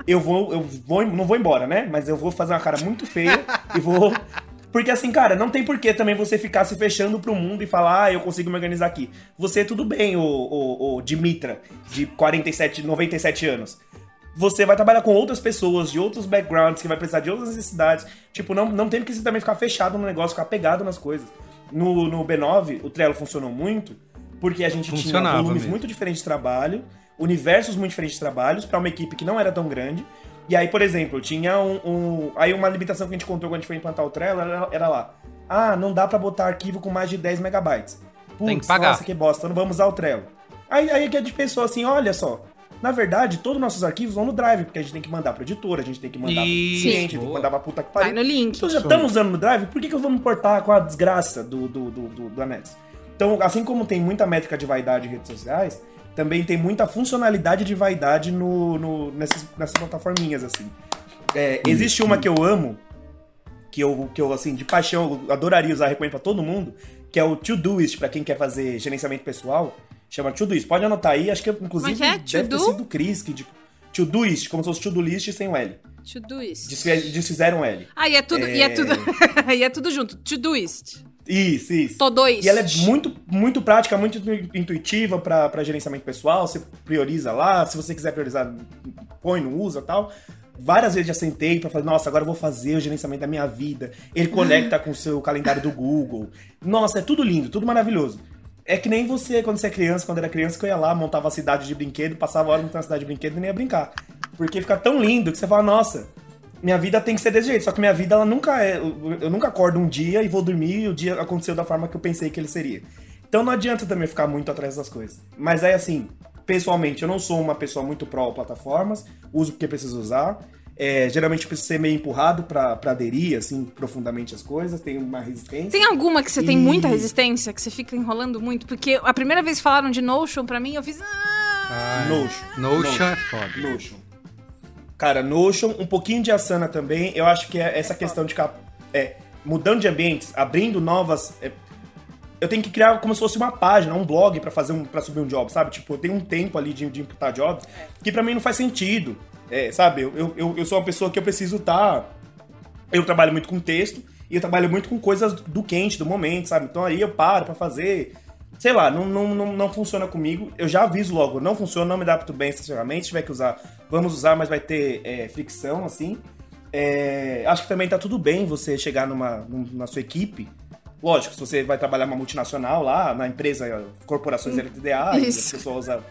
E: eu vou, eu vou, não vou embora, né? Mas eu vou fazer uma cara muito feia e vou. Porque assim, cara, não tem porquê também você ficar se fechando pro mundo e falar, ah, eu consigo me organizar aqui. Você tudo bem, o, o, o Dimitra, de 47, 97 anos. Você vai trabalhar com outras pessoas, de outros backgrounds, que vai precisar de outras necessidades. Tipo, não, não tem que você também ficar fechado no negócio, ficar pegado nas coisas. No, no B9, o Trello funcionou muito, porque a gente tinha volumes
C: mesmo.
E: muito diferentes de trabalho, universos muito diferentes de trabalhos, pra uma equipe que não era tão grande. E aí, por exemplo, tinha um, um- Aí uma limitação que a gente encontrou quando a gente foi implantar o Trello era, era lá. Ah, não dá pra botar arquivo com mais de 10 megabytes. Putz,
C: Tem que pagar.
E: nossa, que bosta, não vamos usar o Trello. Aí, aí que a gente pensou assim, olha só, na verdade, todos os nossos arquivos vão no Drive, porque a gente tem que mandar pro editor, a gente tem que mandar
C: Isso.
E: pro cliente, tem que mandar pra puta que
D: Vai
E: pariu.
D: no link.
E: Então já estamos usando no Drive, por que, que eu vou me importar com a desgraça do, do, do, do, do anexo? Então, assim como tem muita métrica de vaidade em redes sociais, também tem muita funcionalidade de vaidade no, no- nessas, nessas plataforminhas, assim. É, existe uma que eu amo, que eu, que eu, assim, de paixão, eu adoraria usar, recomendo pra todo mundo, que é o Todoist, pra quem quer fazer gerenciamento pessoal. Chama Todoist. Pode anotar aí, acho que inclusive
D: é que é?
E: deve ter sido o Chris que... de- Todoist, como se fosse To-Do List sem o L.
D: To do it.
E: Desfiz- Desfizeram o L.
D: Ah, e é tudo, e é
E: É.
D: tudo, e é tudo junto. To do it.
E: Isso, isso.
D: Todo isso.
E: E ela é muito, muito prática, muito intuitiva para gerenciamento pessoal. Você prioriza lá, se você quiser priorizar, põe, não usa tal. Várias vezes já sentei para falar, nossa, agora eu vou fazer o gerenciamento da minha vida. Ele conecta com o seu calendário do Google. Nossa, é tudo lindo, tudo maravilhoso. É que nem você, quando você é criança, quando era criança, que eu ia lá, montava a cidade de brinquedo, passava a hora montando a cidade de brinquedo e nem ia brincar. Porque fica tão lindo que você fala, nossa, minha vida tem que ser desse jeito. Só que minha vida, ela nunca é. Eu, eu nunca acordo um dia e vou dormir e o dia aconteceu da forma que eu pensei que ele seria. Então não adianta também ficar muito atrás das coisas. Mas é assim, pessoalmente, eu não sou uma pessoa muito pró-plataformas, uso porque preciso usar. É, geralmente eu preciso ser meio empurrado pra, pra aderir, assim, profundamente as coisas, tem uma resistência.
D: Tem alguma que você tem
E: E-
D: muita resistência, que você fica enrolando muito? Porque a primeira vez que falaram de Notion pra mim, eu fiz. Ah,
C: Ah,
E: Notion.
C: Notion é foda.
E: Notion. Cara, Notion, um pouquinho de Asana também. Eu acho que é essa questão de ficar é, mudando de ambientes, abrindo novas. é, eu tenho que criar como se fosse uma página, um blog pra fazer um, para subir um job, sabe? Tipo, tem um tempo ali de, de imputar jobs que pra mim não faz sentido. É, sabe? Eu, eu- eu, eu sou uma pessoa que eu preciso estar. Eu trabalho muito com texto e eu trabalho muito com coisas do quente, do momento, sabe? Então aí eu paro pra fazer. Sei lá, não, não, não, não funciona comigo. Eu já aviso logo, não funciona, não me adapto bem ferramentas. Se tiver que usar, vamos usar, mas vai ter é, fricção, assim. É, acho que também tá tudo bem você chegar numa, num- na sua equipe. Lógico, se você vai trabalhar numa multinacional lá, na empresa, corporações LTDA, e
D: Isso.
E: a pessoa usa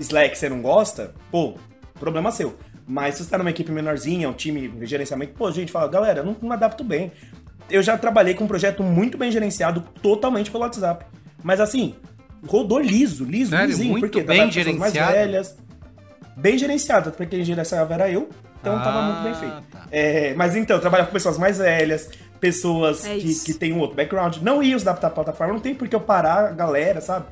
E: Slack você não gosta, pô, problema seu. Mas se você tá numa equipe menorzinha, um time de gerenciamento, pô, gente, fala, galera, eu não, não me adapto bem. Eu já trabalhei com um projeto muito bem gerenciado, totalmente pelo WhatsApp. Mas assim, rodou liso, liso,
C: Sério?
E: lisinho.
C: Muito
E: porque
C: bem
E: pessoas mais
C: gerenciado?
E: velhas. Bem gerenciado, porque quem gerenciava era eu, então tava
C: Ah,
E: muito bem feito.
C: tá.
E: É, mas então, trabalhar com pessoas mais velhas, pessoas
D: É
E: que, que têm um outro background. Não ia adaptar à plataforma, não tem por que eu parar a galera, sabe?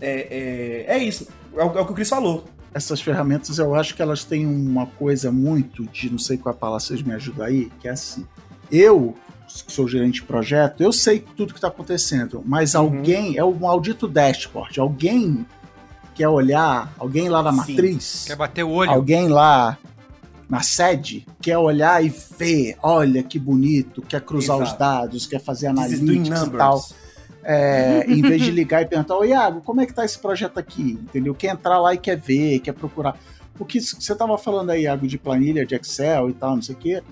E: É, é, é isso. É o, é o que o Chris falou.
F: Essas ferramentas eu acho que elas têm uma coisa muito de, não sei qual é a palavra, vocês me ajudam aí, que é assim. Eu, que sou gerente de projeto, eu sei tudo que está acontecendo, mas
E: Uhum.
F: alguém, é o maldito dashboard, alguém quer olhar, alguém lá na
E: Sim.
F: matriz,
C: Quer bater o olho?
F: alguém lá na sede quer olhar e ver, olha que bonito, quer cruzar os
E: Exato.
F: dados, quer fazer analytics e tal. É, em vez de ligar e perguntar, ô Iago, como é que tá esse projeto aqui? Entendeu? Quer entrar lá e quer ver, quer procurar. O que você tava falando aí, Iago, de planilha, de Excel e tal, não sei o quê.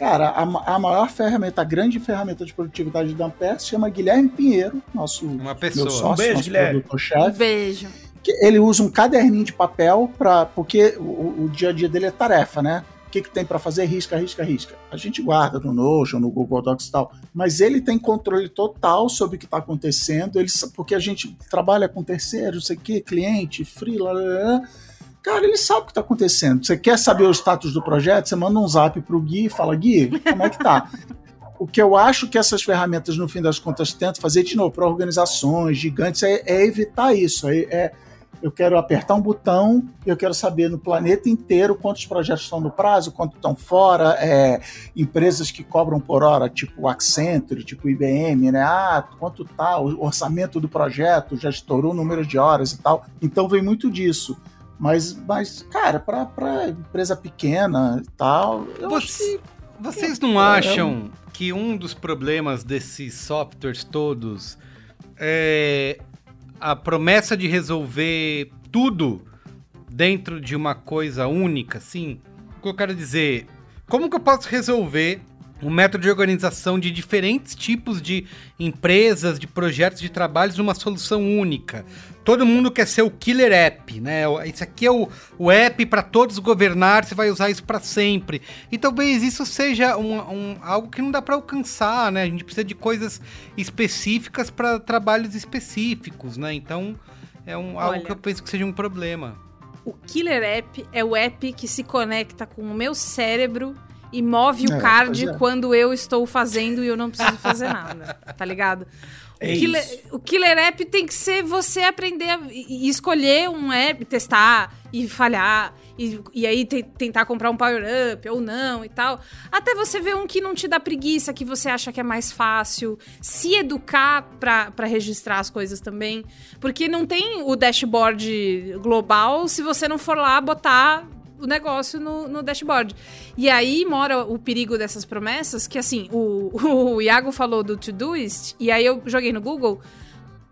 F: Cara, a, a, maior ferramenta, a grande ferramenta de produtividade da Ampere se chama Guilherme Pinheiro, nosso
C: Uma pessoa.
F: meu sócio,
E: Um beijo,
F: nosso
E: Guilherme.
F: produtor-chefe.
D: Beijo.
F: que ele usa um caderninho de papel para porque o, o dia a dia dele é tarefa, né? O que, que tem para fazer? Risca, risca, risca. A gente guarda no Notion, no Google Docs e tal. Mas ele tem controle total sobre o que está acontecendo. Ele, porque a gente trabalha com terceiros, sei que, cliente, freela, lá, lá, lá. Cara, ele sabe o que está acontecendo. Você quer saber o status do projeto? Você manda um zap pro Gui e fala, Gui, como é que tá? O que eu acho que essas ferramentas, no fim das contas, tentam fazer de novo para organizações gigantes é, é evitar isso. É, é- eu quero apertar um botão, eu quero saber no planeta inteiro quantos projetos estão no prazo, quantos estão fora, é, empresas que cobram por hora, tipo Accenture, tipo IBM, né? Ah, quanto tá o orçamento do projeto, já estourou o número de horas e tal. Então vem muito disso. Mas, mas cara, para empresa pequena e tal,
C: Você-
F: que
C: Vocês não acham que um dos problemas desses softwares todos é a promessa de resolver tudo dentro de uma coisa única, assim? O que eu quero dizer, como que eu posso resolver um método de organização de diferentes tipos de empresas, de projetos de trabalhos numa solução única? Todo mundo quer ser o killer app, né? Esse aqui é o, o app para todos governar, você vai usar isso para sempre. E talvez isso seja um, um- algo que não dá para alcançar, né? A gente precisa de coisas específicas para trabalhos específicos, né? Então é um, algo
D: Olha.
C: que eu penso que seja um problema.
D: O Killer App é o app que se conecta com o meu cérebro e move o
F: É,
D: card
F: é.
D: quando eu estou fazendo e eu não preciso fazer nada, tá ligado?
E: É
D: o, killer, o Killer App tem que ser você aprender a, e, e escolher um app, testar e falhar, e, e aí te- tentar comprar um power-up ou não e tal. Até você ver um que não te dá preguiça, que você acha que é mais fácil. Se educar pra registrar as coisas também. Porque não tem o dashboard global se você não for lá botar o negócio no, no dashboard. E aí mora o perigo dessas promessas, que assim, o, o Iago falou do Todoist, e aí eu joguei no Google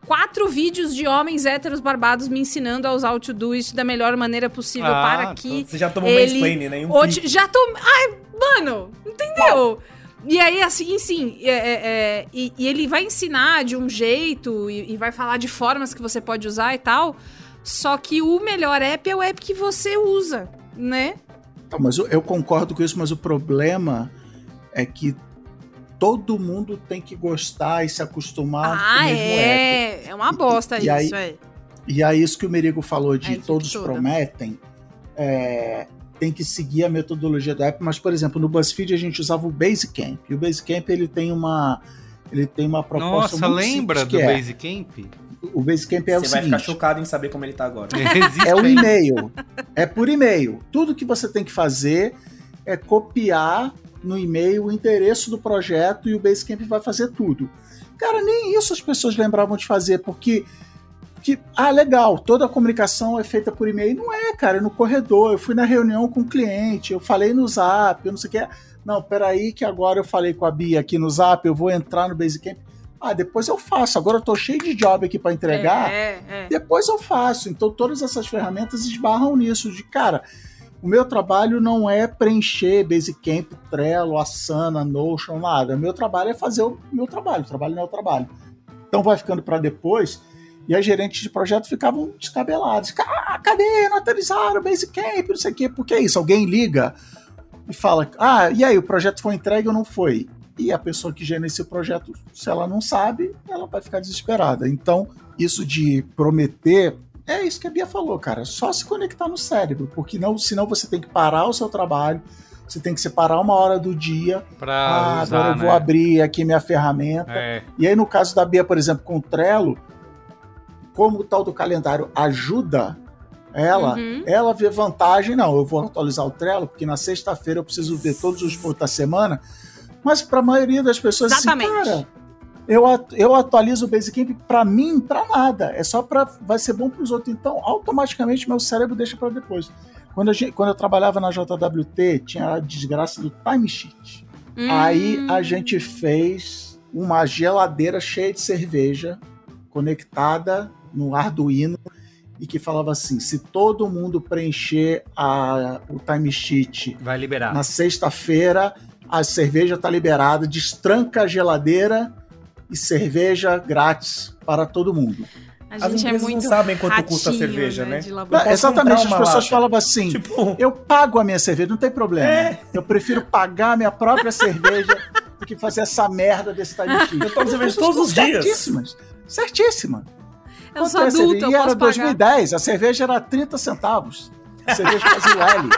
D: quatro vídeos de homens héteros barbados me ensinando a usar o Todoist da melhor maneira possível
C: Ah,
D: para que
E: Você já tomou
D: ele
E: mansplaining, né? Um
D: oti- já tô. Ai, mano, entendeu? E aí, assim, sim, é, é, é, e, e ele vai ensinar de um jeito e, e vai falar de formas que você pode usar e tal. Só que o melhor app é o app que você usa, né?
F: Não, mas eu, eu concordo com isso, mas o problema é que todo mundo tem que gostar e se acostumar com o
D: Ah,
F: mesmo
D: é. É uma bosta
F: E- e aí-
D: isso, é.
F: E é isso que o Merigo falou de
D: equipe
F: todos
D: toda.
F: prometem. é, tem que seguir a metodologia da app, mas, por exemplo, no BuzzFeed a gente usava o Basecamp. E o Basecamp ele tem uma. Ele tem uma proposta
C: Nossa,
F: muito
C: lembra
F: simples
C: do
F: que é,
C: Basecamp?
F: O Basecamp é
E: Você
F: o
E: vai ficar
F: seguinte.
E: chocado em saber como ele tá agora.
F: É o
C: ainda.
F: e-mail. É por e-mail. Tudo que você tem que fazer é copiar no e-mail o endereço do projeto e o Basecamp vai fazer tudo. Cara, nem isso as pessoas lembravam de fazer, porque. Que, ah, legal, toda a comunicação é feita por e-mail. Não é, cara, é no corredor. Eu fui na reunião com o cliente, eu falei no zap, eu não sei o que. Não, peraí, que agora eu falei com a Bia aqui no zap, eu vou entrar no Basecamp. Ah, depois eu faço. Agora eu tô cheio de job aqui para entregar
D: É, é.
F: depois eu faço. Então todas essas ferramentas esbarram nisso de cara. O meu trabalho não é preencher Basecamp, Trello, Asana, Notion, nada. O meu trabalho é fazer o meu trabalho. O trabalho não é o trabalho. Então vai ficando para depois. E as gerentes de projeto ficavam descabeladas. Ah, cadê? Não atualizaram o Basecamp, não sei o quê. Por que isso? Alguém liga e fala: Ah, e aí, o projeto foi entregue ou não foi? E a pessoa que gerencia o projeto, se ela não sabe, ela vai ficar desesperada. Então, isso de prometer é isso que a Bia falou, cara. Só se conectar no cérebro, porque não, senão você tem que parar o seu trabalho, você tem que separar uma hora do dia.
C: Pra
F: Ah,
C: usar,
F: agora eu vou
C: né?
F: abrir aqui minha ferramenta.
C: É.
F: E aí, no caso da Bia, por exemplo, com o Trello, como o tal do calendário ajuda ela,
D: Uhum.
F: ela vê vantagem. Não, eu vou atualizar o Trello, porque na sexta-feira eu preciso ver todos os pontos da semana. Mas para a maioria das pessoas, assim,
D: Exatamente.
F: cara, eu, eu atualizo o Basecamp para mim, para nada. É só para vai ser bom para os outros. Então, automaticamente meu cérebro deixa para depois. Quando, a gente- quando eu trabalhava na JWT, tinha a desgraça do timesheet.
D: Hum.
F: Aí a gente fez uma geladeira cheia de cerveja conectada no Arduino e que falava assim: se todo mundo preencher a- o timesheet
C: Vai liberar.
F: na sexta-feira, a cerveja está liberada, destranca a geladeira e cerveja grátis para todo mundo.
D: A
E: As
D: gente é
E: empresas
D: muito
E: não sabem quanto custa a
D: ratinho,
E: cerveja, né? posso
F: exatamente, as pessoas
E: lata.
F: falavam assim:
E: Tipo,
F: eu pago a minha cerveja, não tem problema.
E: É.
F: Eu prefiro pagar a minha própria cerveja do que fazer essa merda desse time sheet.
E: eu tomo cerveja todos os dias.
F: Certíssimas. Certíssima.
D: Eu
F: Quanto
D: sou
F: é
D: adulta, eu
F: E era
D: posso pagar.
F: 2010, a cerveja era 30 centavos. A cerveja fazia o L.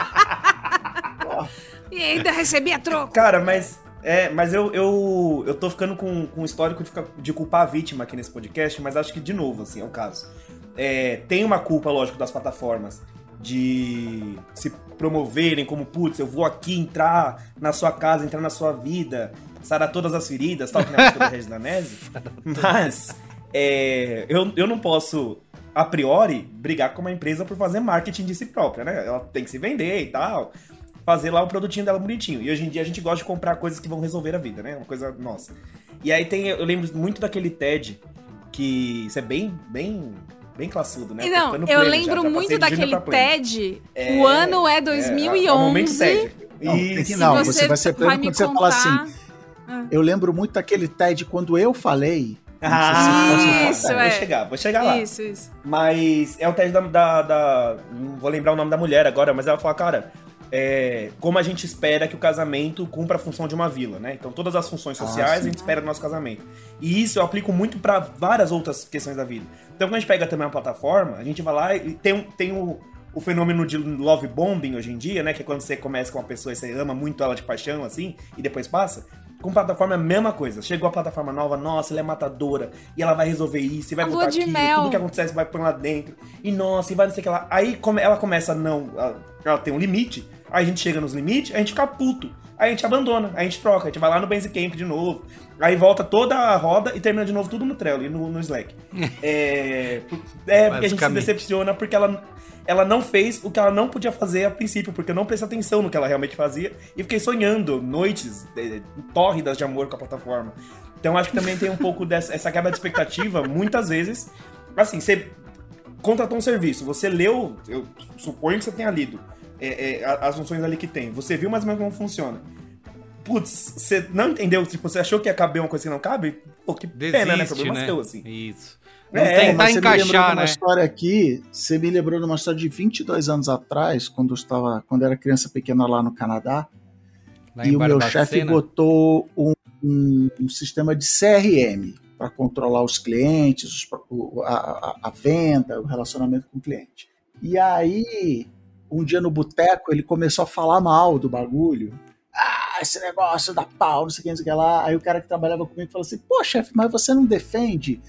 D: E ainda recebia troco.
E: Cara, mas. É, mas eu, eu, eu tô ficando com, com um histórico de, ficar- de culpar a vítima aqui nesse podcast, mas acho que, de novo, assim, é o caso. É, tem uma culpa, lógico, das plataformas de se promoverem como, putz, eu vou aqui entrar na sua casa, entrar na sua vida, sarar todas as feridas, tal, que na época do Regis Danese. Mas é, eu, eu não posso, a priori, brigar com uma empresa por fazer marketing de si própria, né? Ela tem que se vender e tal fazer lá o produtinho dela bonitinho. E hoje em dia a gente gosta de comprar coisas que vão resolver a vida, né? Uma coisa nossa. E aí tem, eu lembro muito daquele TED, que isso é bem, bem, bem classudo, né?
D: E não, eu
E: pleno
D: lembro
E: já, já
D: muito daquele. TED.
E: É,
D: o ano é
E: É,
D: 2011.
E: é o momento TED.
F: Não, que
E: Isso.
F: não.
D: E
F: você vai ser pleno quando você fala
D: contar-
F: assim, Eu lembro muito daquele TED quando eu falei.
E: Ah,
F: se
D: Isso,
F: falar.
E: vou
D: é.
E: chegar, vou chegar lá.
D: Isso, isso.
E: Mas é o teste da, da, da- Não vou lembrar o nome da mulher agora, mas ela fala, cara. É, como a gente espera que o casamento cumpra a função de uma vila, né? Então, todas as funções
F: Ah,
E: sociais
F: sim.
E: a gente espera no nosso casamento. E isso eu aplico muito pra várias outras questões da vida. Então, quando a gente pega também uma plataforma, a gente vai lá e tem, tem o, o fenômeno de love bombing hoje em dia, né? Que é quando você começa com uma pessoa e você ama muito ela de paixão, assim, e depois passa. Com plataforma é a mesma coisa. Chegou a plataforma nova, nossa, ela é matadora, e ela vai resolver isso, e vai
D: A
E: botar aquilo,
D: mel.
E: tudo que acontece vai pôr lá dentro. E nossa, e vai não sei o que lá. Aí come- ela começa a não. Ela, ela tem um limite. Aí a gente chega nos limites, a gente fica puto. Aí a gente abandona, a gente troca, a gente vai lá no Basecamp de novo. Aí volta toda a roda e termina de novo tudo no Trello e no, no Slack. é, é porque a gente se decepciona porque ela, ela não fez o que ela não podia fazer a princípio, porque eu não prestei atenção no que ela realmente fazia e fiquei sonhando noites eh, tórridas de amor com a plataforma. Então acho que também tem um pouco dessa essa quebra de expectativa, muitas vezes. Assim, você contratou um serviço, você leu, eu suponho que você tenha lido é, é, as funções ali que tem, você viu mais ou menos como funciona. Putz, você não entendeu? Tipo, você achou que ia caber uma coisa que não cabe? Pô, que
C: Desiste,
E: pena, né? Problema
C: né?
E: seu, assim.
C: Isso. Não
E: é,
C: tentar
F: Mas você me lembrou de
C: encaixar,
F: uma
C: né?
F: história aqui, você me lembrou de uma história de 22 anos atrás, quando eu estava, quando eu era criança pequena lá no Canadá,
C: Lá
F: e o meu chefe botou um, um- um sistema de CRM para controlar os clientes, os a, a- a venda, o relacionamento com o cliente. E aí, um dia no boteco, ele começou a falar mal do bagulho. Ah, esse negócio da pau, não sei o que, não sei o que lá. Aí o cara que trabalhava comigo falou assim: pô, chefe, mas você não defende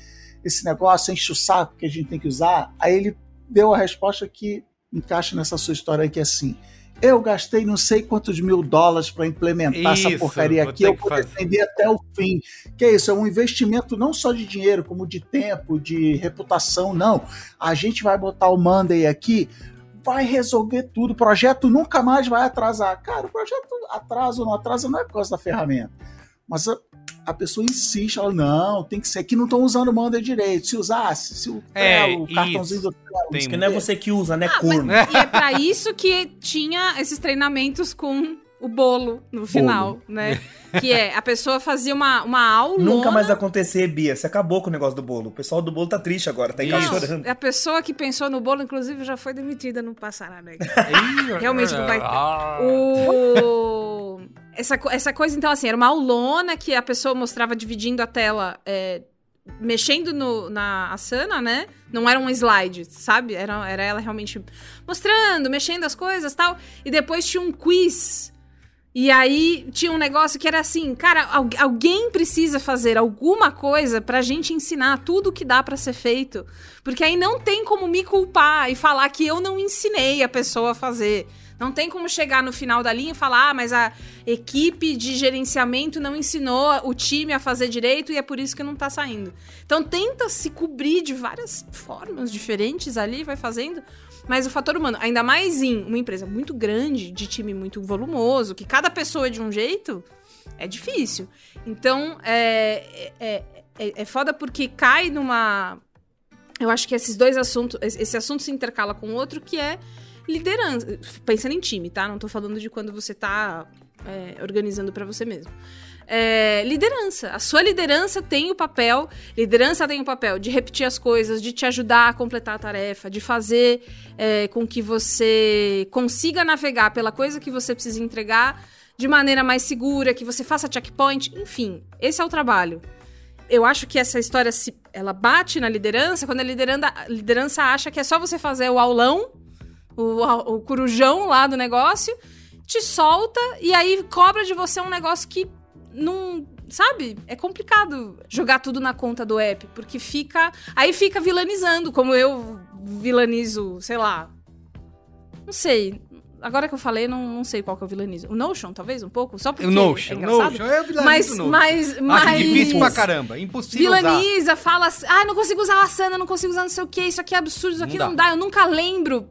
F: esse negócio, enche o saco que a gente tem que usar? Aí ele deu a resposta que encaixa nessa sua história aqui assim. Eu gastei não sei quantos mil dólares para implementar essa
C: Isso,
F: porcaria
C: vou
F: aqui, eu
C: que
F: vou defender até o fim. Que é isso, é um investimento não só de dinheiro, como de tempo, de reputação, não. A gente vai botar o Monday aqui, vai resolver tudo, o projeto nunca mais vai atrasar. Cara, o projeto atrasa ou não atrasa não é por causa da ferramenta. Mas a, a pessoa insiste, ela, não, tem que ser que não estão usando o Monday direito. Se usasse, se o,
C: É,
F: o cartãozinho
C: isso.
F: do Trello,
C: Tem
E: Que não é você que usa, né,
D: Ah,
E: corno?
D: E é pra isso que tinha esses treinamentos com o bolo no final, né? Que é, a pessoa fazia uma, uma aula.
E: Nunca mais acontecer, Bia. Você acabou com o negócio do bolo. O pessoal do bolo tá triste agora, tá em casa chorando.
D: A pessoa que pensou no bolo, inclusive, já foi demitida no Passará, né? Realmente não vai ter.
C: ah.
D: O... Essa, essa coisa, então, assim, era uma aulona que a pessoa mostrava dividindo a tela, é, mexendo no, na Asana, né? Não era um slide, sabe? Era, era ela realmente mostrando, mexendo as coisas tal. E depois tinha um quiz. E aí tinha um negócio que era assim, cara, al- alguém precisa fazer alguma coisa pra gente ensinar tudo que dá pra ser feito. Porque aí não tem como me culpar e falar que eu não ensinei a pessoa a fazer. Não tem como chegar no final da linha e falar, ah, mas a equipe de gerenciamento não ensinou o time a fazer direito e é por isso que não tá saindo. Então tenta se cobrir de várias formas diferentes ali, vai fazendo. Mas o fator humano, ainda mais em uma empresa muito grande, de time muito volumoso, que cada pessoa é de um jeito, é difícil. Então, é, é, é, é foda porque cai numa. Eu acho que esses dois assuntos. Esse assunto se intercala com outro, que é liderança. Pensando em time, tá? Não tô falando de quando você tá é, organizando para você mesmo. É, liderança. A sua liderança tem o papel, liderança tem o papel de repetir as coisas, de te ajudar a completar a tarefa, de fazer é, com que você consiga navegar pela coisa que você precisa entregar de maneira mais segura, que você faça checkpoint, enfim, esse é o trabalho. Eu acho que essa história se, ela bate na liderança quando a liderança, a liderança acha que é só você fazer o aulão, o, o corujão lá do negócio, te solta e aí cobra de você um negócio que não. Sabe? É complicado jogar tudo na conta do app, porque fica. Aí fica vilanizando, como eu vilanizo, sei lá. Não sei. Agora que eu falei, não, não sei qual que é o vilanizo. O Notion, talvez, um pouco? Só porque
C: O Notion,
D: é
C: o
D: engraçado?
C: Notion, eu vilanizo
D: mas,
C: o Notion.
D: mas, mas...
C: Acho difícil pra caramba, impossível usar.
D: Vilaniza, fala assim, ah, não consigo usar a Asana, não consigo usar não sei o que, isso aqui é absurdo, isso aqui
C: Não
D: não,
C: dá.
D: dá, eu nunca lembro.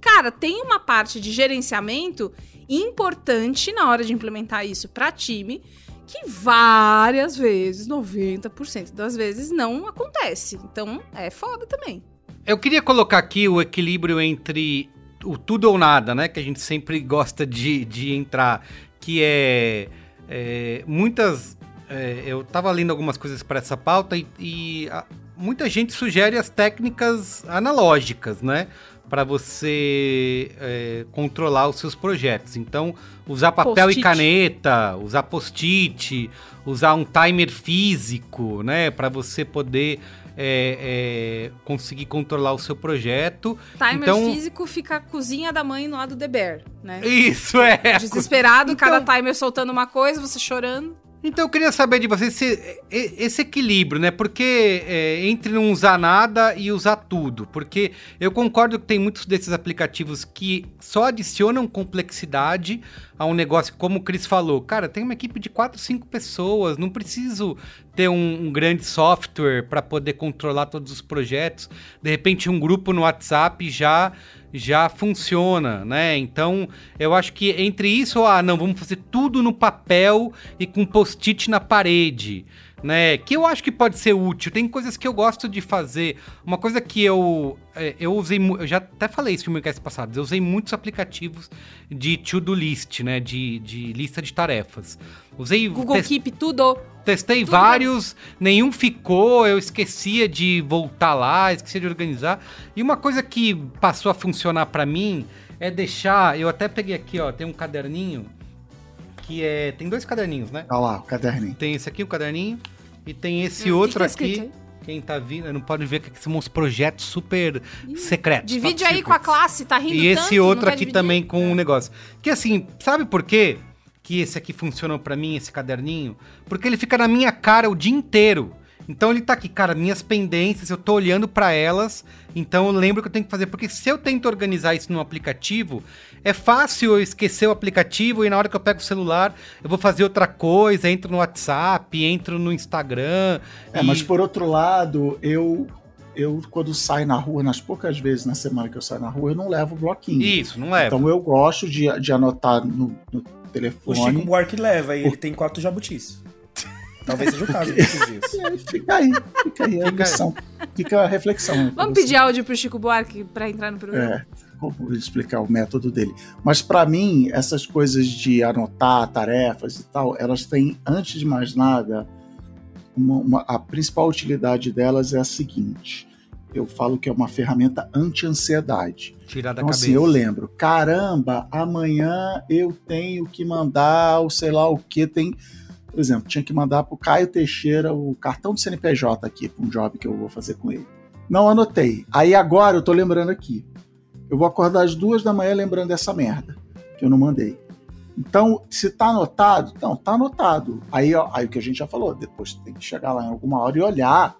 D: Cara, tem uma parte de gerenciamento importante na hora de implementar isso para time, que várias vezes, 90% das vezes, não acontece. Então, é foda também.
C: Eu queria colocar aqui o equilíbrio entre o tudo ou nada, né? Que a gente sempre gosta de, de entrar. Que é, é, muitas. é, eu tava lendo algumas coisas para essa pauta e, e a- muita gente sugere as técnicas analógicas, né? Para você é, controlar os seus projetos. Então, usar papel e caneta, usar post-it, usar um timer físico, né? Para você poder é, é, conseguir controlar o seu projeto.
D: Timer
C: Então-
D: físico fica a cozinha da mãe no lado do The Bear, né?
C: Isso é!
D: Desesperado,
C: Então-
D: cada timer soltando uma coisa, você chorando.
C: Então eu queria saber de vocês se- e- esse equilíbrio, né? Porque é, entre não usar nada e usar tudo. Porque eu concordo que tem muitos desses aplicativos que só adicionam complexidade a um negócio, como o Cris falou. Cara, tem uma equipe de 4, 5 pessoas, não preciso ter um, um grande software para poder controlar todos os projetos. De repente, um grupo no WhatsApp já já funciona, né? Então, eu acho que entre isso, ah, não, vamos fazer tudo no papel e com post-it na parede, né? Que eu acho que pode ser útil. Tem coisas que eu gosto de fazer. Uma coisa que eu é, eu usei, eu já até falei isso no meu cast passado, eu usei muitos aplicativos de to-do list, né? De, de lista de tarefas. Usei
D: Google
C: tes-
D: Keep, tudo.
C: Testei
D: Tudo
C: vários, nenhum ficou, eu esquecia de voltar lá, esquecia de organizar. E uma coisa que passou a funcionar pra mim é deixar, eu até peguei aqui, ó, tem um caderninho que é, tem dois caderninhos, né?
F: Olha lá, o caderninho.
C: Tem esse aqui o caderninho e tem esse
D: Hum,
C: outro
D: que tá
C: aqui. Quem tá vindo, não pode ver que aqui são uns projetos super secretos.
D: Divide
C: top
D: aí com a
C: secrets.
D: classe, tá rindo
C: E esse
D: tanto,
C: outro aqui
D: dividir?
C: também com um negócio. Que assim, sabe por quê que esse aqui funcionou pra mim, esse caderninho? Porque ele fica na minha cara o dia inteiro. Então ele tá aqui, cara, minhas pendências, eu tô olhando pra elas, então eu lembro que eu tenho que fazer. Porque se eu tento organizar isso num aplicativo, é fácil eu esquecer o aplicativo e na hora que eu pego o celular, eu vou fazer outra coisa, entro no WhatsApp, entro no Instagram.
F: É,
C: e-
F: mas por outro lado, eu, eu quando saio na rua, nas poucas vezes na semana que eu saio na rua, eu não levo bloquinho.
C: Isso, não é?
F: Então eu gosto de, de anotar no, no
E: O
F: telefone.
E: Chico Buarque leva e ele tem quatro jabutis. Talvez seja o caso desses dias.
F: Fica aí, fica aí a lição. Fica a reflexão.
D: Vamos pedir áudio pro Chico Buarque pra entrar no programa?
F: É, vou explicar o método dele. Mas para mim, essas coisas de anotar tarefas e tal, elas têm, antes de mais nada, uma- uma- a principal utilidade delas é a seguinte. Eu falo que é uma ferramenta anti-ansiedade.
C: Tirar da
F: Então,
C: cabeça.
F: assim, eu lembro, caramba, amanhã eu tenho que mandar o sei lá o que tem. Por exemplo, tinha que mandar pro Caio Teixeira o cartão do CNPJ aqui, para um job que eu vou fazer com ele. Não anotei. Aí agora eu tô lembrando aqui. Eu vou acordar às duas da manhã lembrando dessa merda que eu não mandei. Então, se tá anotado, não, tá anotado. Aí, ó, aí o que a gente já falou, depois tem que chegar lá em alguma hora e olhar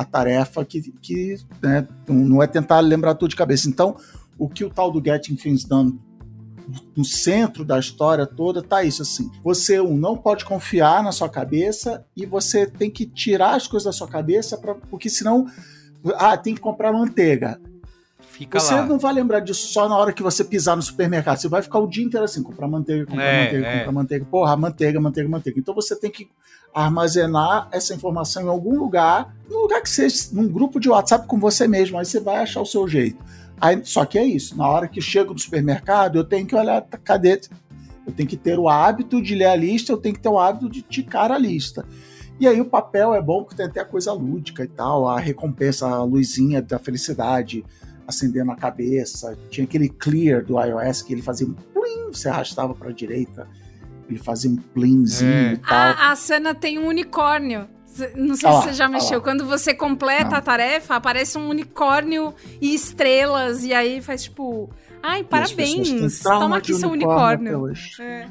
F: a tarefa que, que né, não é tentar lembrar tudo de cabeça. Então, o que o tal do Getting Things Done no centro da história toda tá isso assim. Você um, não pode confiar na sua cabeça e você tem que tirar as coisas da sua cabeça pra, porque senão ah, tem que comprar manteiga.
C: Fica
F: Você
C: lá.
F: não vai lembrar disso só na hora que você pisar no supermercado. Você vai ficar o dia inteiro assim, comprar manteiga, comprar
C: É,
F: manteiga,
C: é.
F: comprar manteiga. Porra, manteiga, manteiga, manteiga. Então você tem que armazenar essa informação em algum lugar, num lugar que seja, num grupo de WhatsApp com você mesmo. Aí você vai achar o seu jeito. Aí, só que é isso, na hora que chego no supermercado, eu tenho que olhar, cadê? Eu tenho que ter o hábito de ler a lista, eu tenho que ter o hábito de ticar a lista. E aí o papel é bom porque tem até a coisa lúdica e tal, a recompensa, a luzinha da felicidade acendendo na cabeça. Tinha aquele clear do iOS que ele fazia um plim, você arrastava para a direita, ele fazia um plimzinho é. e tal.
D: A, a cena tem um unicórnio. Não sei se você já mexeu. Quando você completa Não. a tarefa, aparece um unicórnio e estrelas, e aí faz tipo. Ai, parabéns! Toma aqui seu unicórnio. É.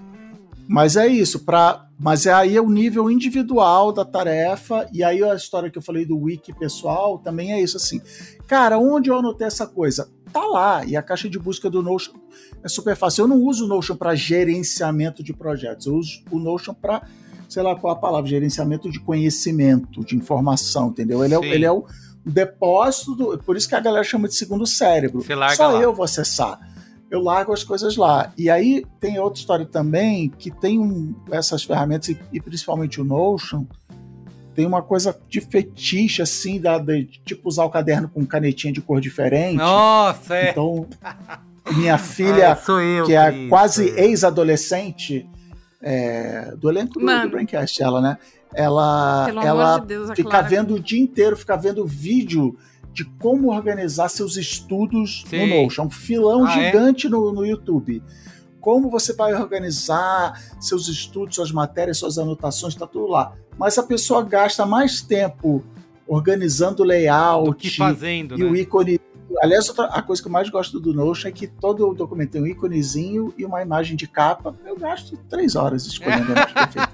F: Mas é isso, pra, mas é aí é o nível individual da tarefa, e aí a história que eu falei do wiki pessoal também é isso assim. Cara, onde eu anotei essa coisa? Tá lá, e a caixa de busca do Notion é super fácil. Eu não uso o Notion para gerenciamento de projetos, eu uso o Notion para sei lá qual a palavra, gerenciamento de conhecimento, de informação, entendeu? Ele é, ele é o depósito, do, por isso que a galera chama de segundo cérebro. Só lá. eu vou acessar. Eu largo as coisas lá. E aí tem outra história também, que tem um, essas ferramentas, e, e, principalmente o Notion, tem uma coisa de fetiche, assim, da, de, tipo usar o caderno com canetinha de cor diferente.
C: Nossa, é.
F: Então, minha filha, ah, eu, que é quase ex-adolescente, é, do elenco do, do Braincast, ela, né? Ela, ela de Deus, fica Clara. vendo o dia inteiro, fica vendo vídeo de como organizar seus estudos Sim. no Notion. É um filão ah, é? gigante é? no, no YouTube. Como você vai organizar seus estudos, suas matérias, suas anotações, tá tudo lá. Mas a pessoa gasta mais tempo organizando o layout
C: fazendo,
F: e
C: né?
F: o ícone Aliás, outra, a coisa que eu mais gosto do Notion é que todo o documento tem um íconezinho e uma imagem de capa. Eu gasto três horas escolhendo a imagem perfeita.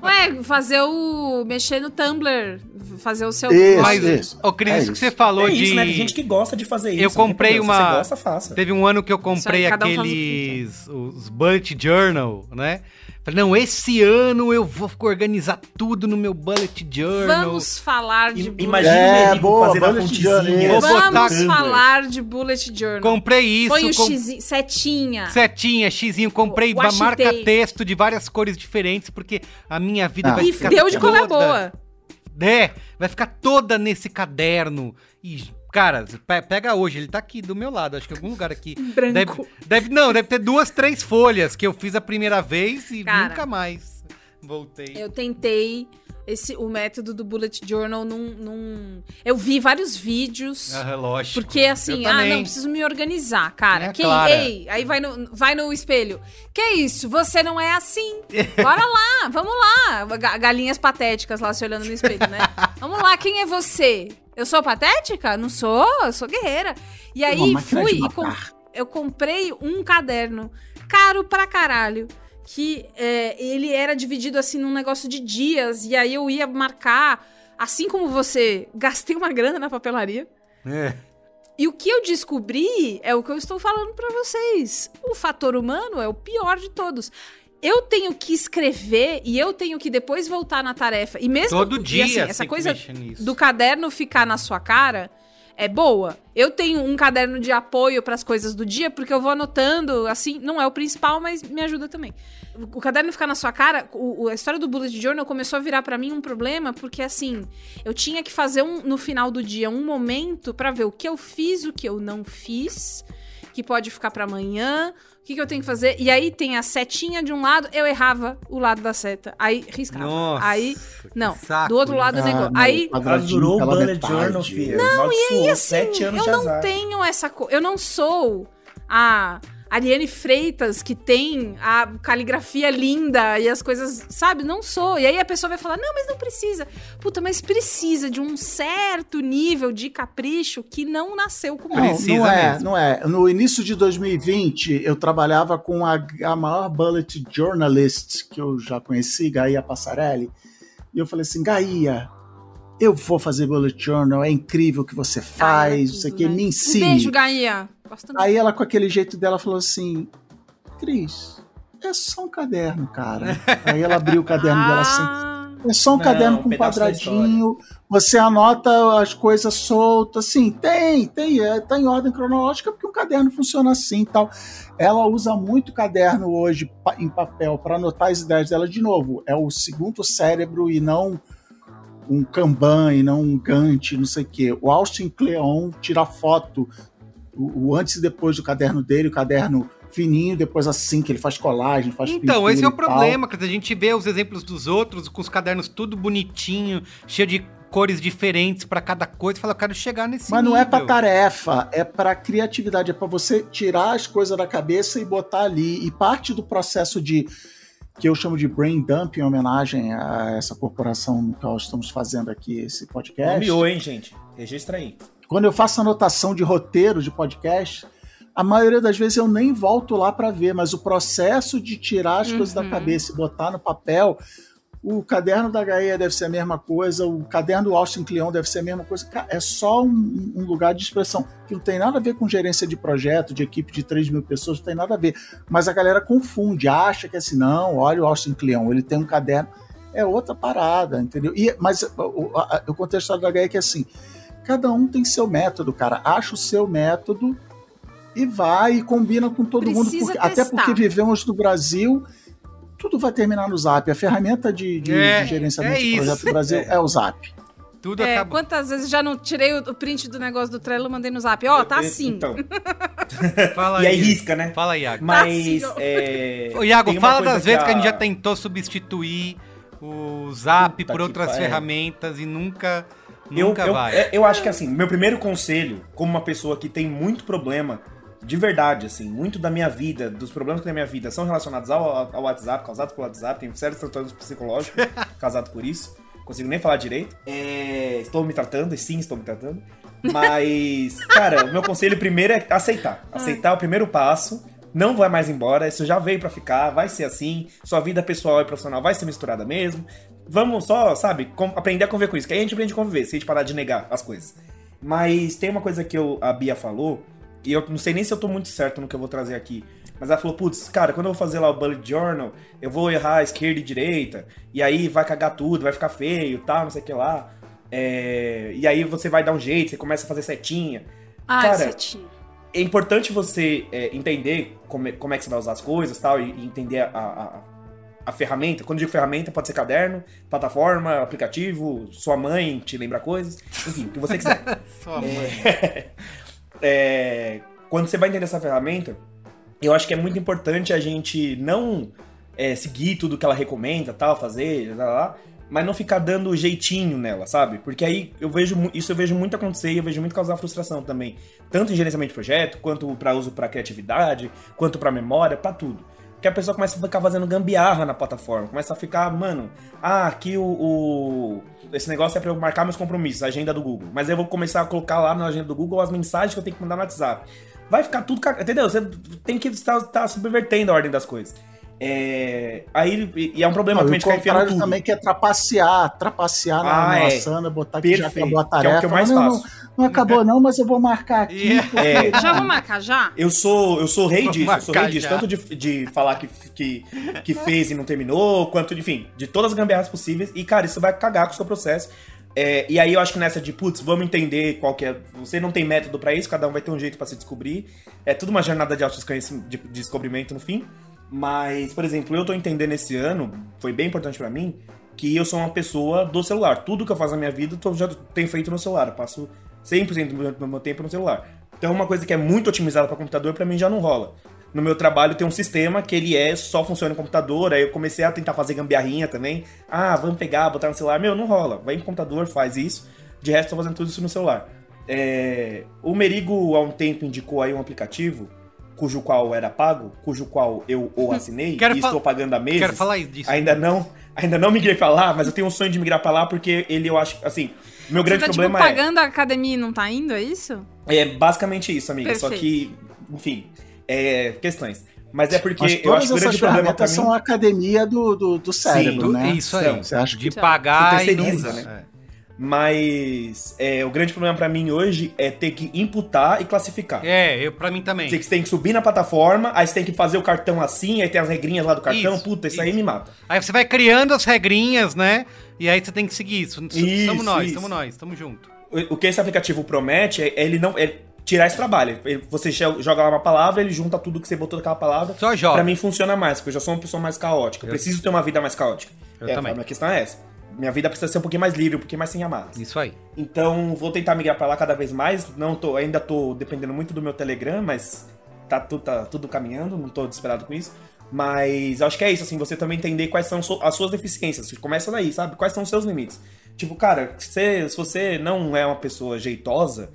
D: Ué, fazer o. mexer no Tumblr, fazer o seu.
F: Isso, Mas, isso.
C: Ô, Cris, é que você falou
E: é
C: de.
E: Isso, né? Tem gente que gosta de fazer isso.
C: Eu comprei uma. Se você gosta, faça. Teve um ano que eu comprei aí, aqueles. Um os Bullet Journal, né? Falei, não, esse ano eu vou organizar tudo no meu bullet journal.
D: Vamos falar de
E: bullet Imagina é, o boa, fazendo bullet
D: journal. Vamos falar de bullet journal.
C: Comprei isso.
D: Põe o
C: com...
D: X, setinha.
C: Setinha, xizinho. Comprei uma marca texto de várias cores diferentes, porque a minha vida ah. vai ficar
D: E deu de toda... boa.
C: É, vai ficar toda nesse caderno. E Cara, pega hoje, ele tá aqui do meu lado, acho que em algum lugar aqui.
D: Branco.
C: Deve, deve, não, deve ter duas, três folhas que eu fiz a primeira vez e Cara, nunca mais voltei.
D: Eu tentei esse, o método do bullet journal num, num... Eu vi vários vídeos.
C: Ah, lógico.
D: Porque assim, ah, não, preciso me organizar, cara. É, que, ei, aí vai no, vai no espelho. Que isso? Você não é assim. Bora lá, vamos lá. Galinhas patéticas lá se olhando no espelho, né? Vamos lá, quem é você? Eu sou patética? Não sou, eu sou guerreira. E aí fui e com, eu comprei um caderno caro pra caralho. Que é, ele era dividido assim num negócio de dias. E aí eu ia marcar, assim como você, gastei uma grana na papelaria.
C: É.
D: E o que eu descobri é o que eu estou falando para vocês. O fator humano é o pior de todos eu tenho que escrever e eu tenho que depois voltar na tarefa. E mesmo
C: todo dia,
D: assim, essa coisa do caderno ficar na sua cara é boa. Eu tenho um caderno de apoio para as coisas do dia porque eu vou anotando, assim, não é o principal, mas me ajuda também. O caderno ficar na sua cara, o, a história do bullet journal começou a virar para mim um problema porque assim, eu tinha que fazer um, no final do dia um momento para ver o que eu fiz, o que eu não fiz, que pode ficar para amanhã, que, que eu tenho que fazer? E aí tem a setinha de um lado, eu errava o lado da seta. Aí riscava. Nossa, aí, não, saco, do outro lado ah, negócio. Aí.
E: Ela durou o bullet journal, filha.
D: Não, e aí assim, eu não azar. tenho essa coisa. Eu não sou a. Ariane Freitas, que tem a caligrafia linda e as coisas, sabe? Não sou. E aí a pessoa vai falar: não, mas não precisa. Puta, mas precisa de um certo nível de capricho que não nasceu com
F: Não, não é, mesmo. não é. No início de 2020, eu trabalhava com a, a maior bullet journalist que eu já conheci, Gaia Passarelli. E eu falei assim: Gaia, eu vou fazer bullet journal, é incrível o que você faz, você que né? me ensine. Um
D: beijo, Gaia.
F: Aí ela, com aquele jeito dela, falou assim: Cris, é só um caderno, cara. Aí ela abriu o caderno dela assim. Ah. É só um Não, caderno com um quadradinho. Você anota as coisas soltas. Assim, tem, tem. É, tá em ordem cronológica porque um caderno funciona assim e tal. Ela usa muito caderno hoje em papel para anotar as ideias dela. De novo, é o segundo cérebro e não um Kanban e não um Gantt, não sei o quê. O Austin Kleon tira foto, o, o antes e depois do caderno dele, o caderno fininho, depois assim, que ele faz colagem, faz
C: Então, esse é o problema, dizer, a gente vê os exemplos dos outros com os cadernos tudo bonitinho, cheio de cores diferentes pra cada coisa, e fala, eu quero chegar nesse
F: Mas não é
C: nível.
F: tarefa, é pra criatividade, é pra você tirar as coisas da cabeça e botar ali. E parte do processo de que eu chamo de brain dump em homenagem a essa corporação no qual estamos fazendo aqui esse podcast.
E: Nomeou, hein, gente? Registra aí.
F: Quando eu faço anotação de roteiro de podcast, a maioria das vezes eu nem volto lá pra ver, mas o processo de tirar as coisas da
D: Uhum.
F: cabeça e botar no papel, o caderno da Gaia deve ser a mesma coisa, o caderno do Austin Kleon deve ser a mesma coisa. É só um, um lugar de expressão que não tem nada a ver com gerência de projeto, de equipe de 3 mil pessoas, não tem nada a ver. Mas a galera confunde, acha que é assim, não, olha o Austin Kleon, ele tem um caderno. É outra parada, entendeu? E, mas o, a- o contexto da Gaia é que assim, cada um tem seu método, cara. Acha o seu método e vai e combina com todo mundo.
D: Precisa
F: porque- até porque vivemos no Brasil, tudo vai terminar no Zap. A ferramenta de, de-
C: É,
F: de gerenciamento
C: é
F: de projeto do Brasil é. o Zap.
C: Tudo
D: É,
C: acaba...
D: quantas vezes já não tirei o print do negócio do Trello, mandei no zap. Ó, tá assim.
E: Então,
C: Fala
E: e aí risca, né?
C: Fala, Iago.
E: Mas.
D: Tá assim,
E: é,
C: Ô, Iago, fala das vezes que a... gente já
E: a-
C: tentou substituir o Zap
E: Puta
C: por
E: que
C: outras ferramentas e nunca,
E: Eu,
C: nunca
E: eu,
C: vai.
E: é, eu acho que assim, meu primeiro conselho, como uma pessoa que tem muito problema, de verdade, assim, muito da minha vida, dos problemas que tem na minha vida, são relacionados ao, ao WhatsApp, causados pelo WhatsApp, tenho sérios transtornos psicológicos causados por isso. Consigo nem falar direito. É, estou me tratando, e sim, estou me tratando. Mas, cara, o meu conselho primeiro é aceitar. Aceitar é o primeiro passo. Não vai mais embora, isso já veio pra ficar, vai ser assim. Sua vida pessoal e profissional vai ser misturada mesmo. Vamos só, sabe, aprender a conviver com isso. Que aí a gente aprende a conviver, se a gente parar de negar as coisas. Mas tem uma coisa que eu- a Bia falou, e eu não sei nem se eu tô muito certo no que eu vou trazer aqui. Mas ela falou, putz, cara, quando eu vou fazer lá o bullet journal, eu vou errar esquerda e direita, e aí vai cagar tudo, vai ficar feio, tal, não sei o que lá. É, E aí você vai dar um jeito, você começa a fazer setinha.
D: Ai,
E: Cara,
D: setinha.
E: É importante você é, entender como é, como é que você vai usar as coisas tal, e, e entender a, a, a ferramenta. Quando eu digo ferramenta, pode ser caderno, plataforma, aplicativo, sua mãe te lembra coisas, enfim, o que você quiser.
C: Sua mãe.
E: É, quando você vai entender essa ferramenta, eu acho que é muito importante a gente não é, seguir tudo que ela recomenda, tal, fazer, lá, lá, mas não ficar dando jeitinho nela, sabe? Porque aí eu vejo isso eu vejo muito acontecer e eu vejo muito causar frustração também, tanto em gerenciamento de projeto, quanto para uso para criatividade, quanto para memória, para tudo. Que a pessoa começa a ficar fazendo gambiarra na plataforma, começa a ficar, mano, ah, aqui o, o- esse negócio é para eu marcar meus compromissos, a agenda do Google. Mas eu vou começar a colocar lá na agenda do Google as mensagens que eu tenho que mandar no WhatsApp. Vai ficar tudo, entendeu? Você tem que estar, estar subvertendo a ordem das coisas. É, aí e é um problema
F: Não,
E: também
F: o
E: de ficar enfiando tudo.
F: também que é trapacear, trapacear na,
E: Ah,
F: na
E: é.
F: Asana, botar que já acabou a
E: que é o
F: tarefa.
E: que eu mais
F: não, não,
E: faço.
F: não acabou não, mas eu vou marcar aqui.
C: Yeah.
F: porque-
E: É.
D: Já vou marcar, já?
E: Eu sou, eu sou rei disso, eu sou rei disso.
C: já.
E: Tanto de, de falar que, que, que fez e não terminou, quanto, enfim, de todas as gambiarras possíveis. E, cara, isso vai cagar com o seu processo. É, e aí eu acho que nessa de, putz, vamos entender qual que é. Você não tem método pra isso, cada um vai ter um jeito pra se descobrir. É tudo uma jornada de autoconhecimento, de, de descobrimento no fim. Mas, por exemplo, eu tô entendendo esse ano, foi bem importante pra mim, que eu sou uma pessoa do celular. Tudo que eu faço na minha vida, eu já tenho feito no celular. Eu passo 100% do meu- tempo no celular. Então, uma coisa que é muito otimizada para computador, pra mim já não rola. No meu trabalho tem um sistema que ele é só funciona no computador, aí eu comecei a tentar fazer gambiarrinha também. Ah, vamos pegar, botar no celular. Meu, não rola. Vai em computador, faz isso. De resto, tô fazendo tudo isso no celular. É, O Merigo, há um tempo, indicou aí um aplicativo, cujo qual era pago, cujo qual eu o assinei,
C: Quero
E: e estou pagando há meses.
C: Quero falar disso.
E: Ainda não, ainda não migrei pra lá, mas eu tenho um sonho de migrar pra lá porque ele eu acho, assim, o meu grande
D: Você tá, tipo,
E: problema é
D: pagando a academia e não tá indo, é isso?
E: é basicamente isso, amiga. Só
D: Perfeito.
E: que, enfim, é, questões. Mas é porque
F: Mas
E: eu acho
F: todas
E: que o
F: essas
E: grande problema mim.
F: são a academia do, do, do cérebro,
C: Tu-
F: né?
C: Isso aí.
E: Então,
F: você acha
C: de
F: que-
C: pagar
E: Você
C: e não
E: terceiriza, né?
C: É.
E: Mas é, o grande problema pra mim hoje é ter que imputar e classificar.
C: É, eu, pra mim também.
E: Você tem que subir na plataforma, aí você tem que fazer o cartão assim, aí tem as regrinhas lá do cartão.
C: Isso,
E: Puta, isso, aí
C: isso.
E: me mata.
C: Aí você vai criando as regrinhas, né? E aí você tem que seguir isso.
E: Isso,
C: Somos nós,
E: isso.
C: somos nós, tamo junto.
E: O, o que esse aplicativo promete é ele não. É tirar esse trabalho. Você joga lá uma palavra, ele junta tudo que você botou naquela palavra.
C: Só joga.
E: Pra mim funciona mais, porque eu já sou uma pessoa mais caótica. Eu
C: Eu-
E: preciso ter uma vida mais caótica.
C: Eu
E: é,
C: também.
E: A minha questão é essa. Minha vida precisa ser um pouquinho mais livre, um pouquinho mais sem amarras.
C: Isso aí.
E: Então, vou tentar migrar pra lá cada vez mais. Não tô, ainda tô dependendo muito do meu Telegram, mas tá, tu, tá tudo caminhando, não tô desesperado com isso. Mas acho que é isso, assim, você também entender quais são as suas deficiências. Começa daí, sabe? Quais são os seus limites. Tipo, cara, se, se você não é uma pessoa jeitosa,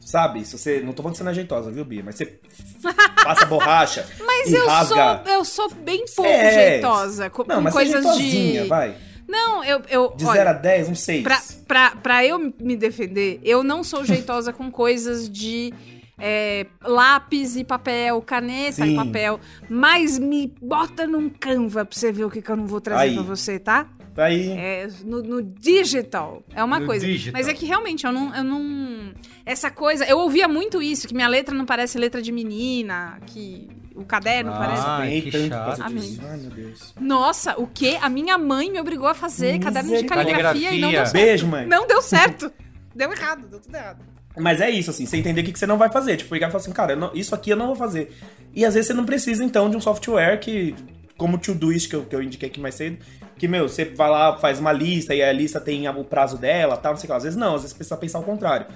E: sabe? Se você. Não tô falando que você não é jeitosa, viu, Bia? Mas você passa borracha.
D: Mas
E: e
D: eu
E: rasga.
D: sou, eu sou bem pouco
E: É.
D: jeitosa. Com,
E: Não,
D: com
E: mas
D: coisas
E: você é
D: de.
E: vai.
D: Não, eu. eu
E: De
D: olha,
E: 0 a 10, um 6.
D: Pra, pra, pra eu me defender, eu não sou jeitosa com coisas de é, lápis e papel, caneta e
E: Sim.
D: papel. Mas me bota num Canva pra você ver o que, que eu não vou trazer
E: Aí.
D: pra você, tá?
E: Tá aí.
D: É, no, no digital. É uma
C: No
D: coisa.
C: digital.
D: Mas é que realmente eu não, eu não. Essa coisa. Eu ouvia muito isso, que minha letra não parece letra de menina, que o caderno
C: Ah.
D: parece.
C: Que
E: tanto
C: chato.
D: Amém.
E: Ai, meu Deus.
D: Nossa, o quê? A minha mãe me obrigou a fazer caderno de caligrafia, e não deu certo.
E: Beijo, mãe.
D: Não deu certo. Deu errado, deu tudo errado.
E: Mas é isso, assim, você entender o que que você não vai fazer. Tipo, ligar e falar assim, cara, não- isso aqui eu não vou fazer. E às vezes você não precisa, então, de um software que, como o Todoist que eu, que eu indiquei aqui mais cedo, que, meu, você vai lá, faz uma lista e a lista tem o prazo dela, tal, não sei o que. lá. Às vezes não, às vezes precisa pensar o contrário.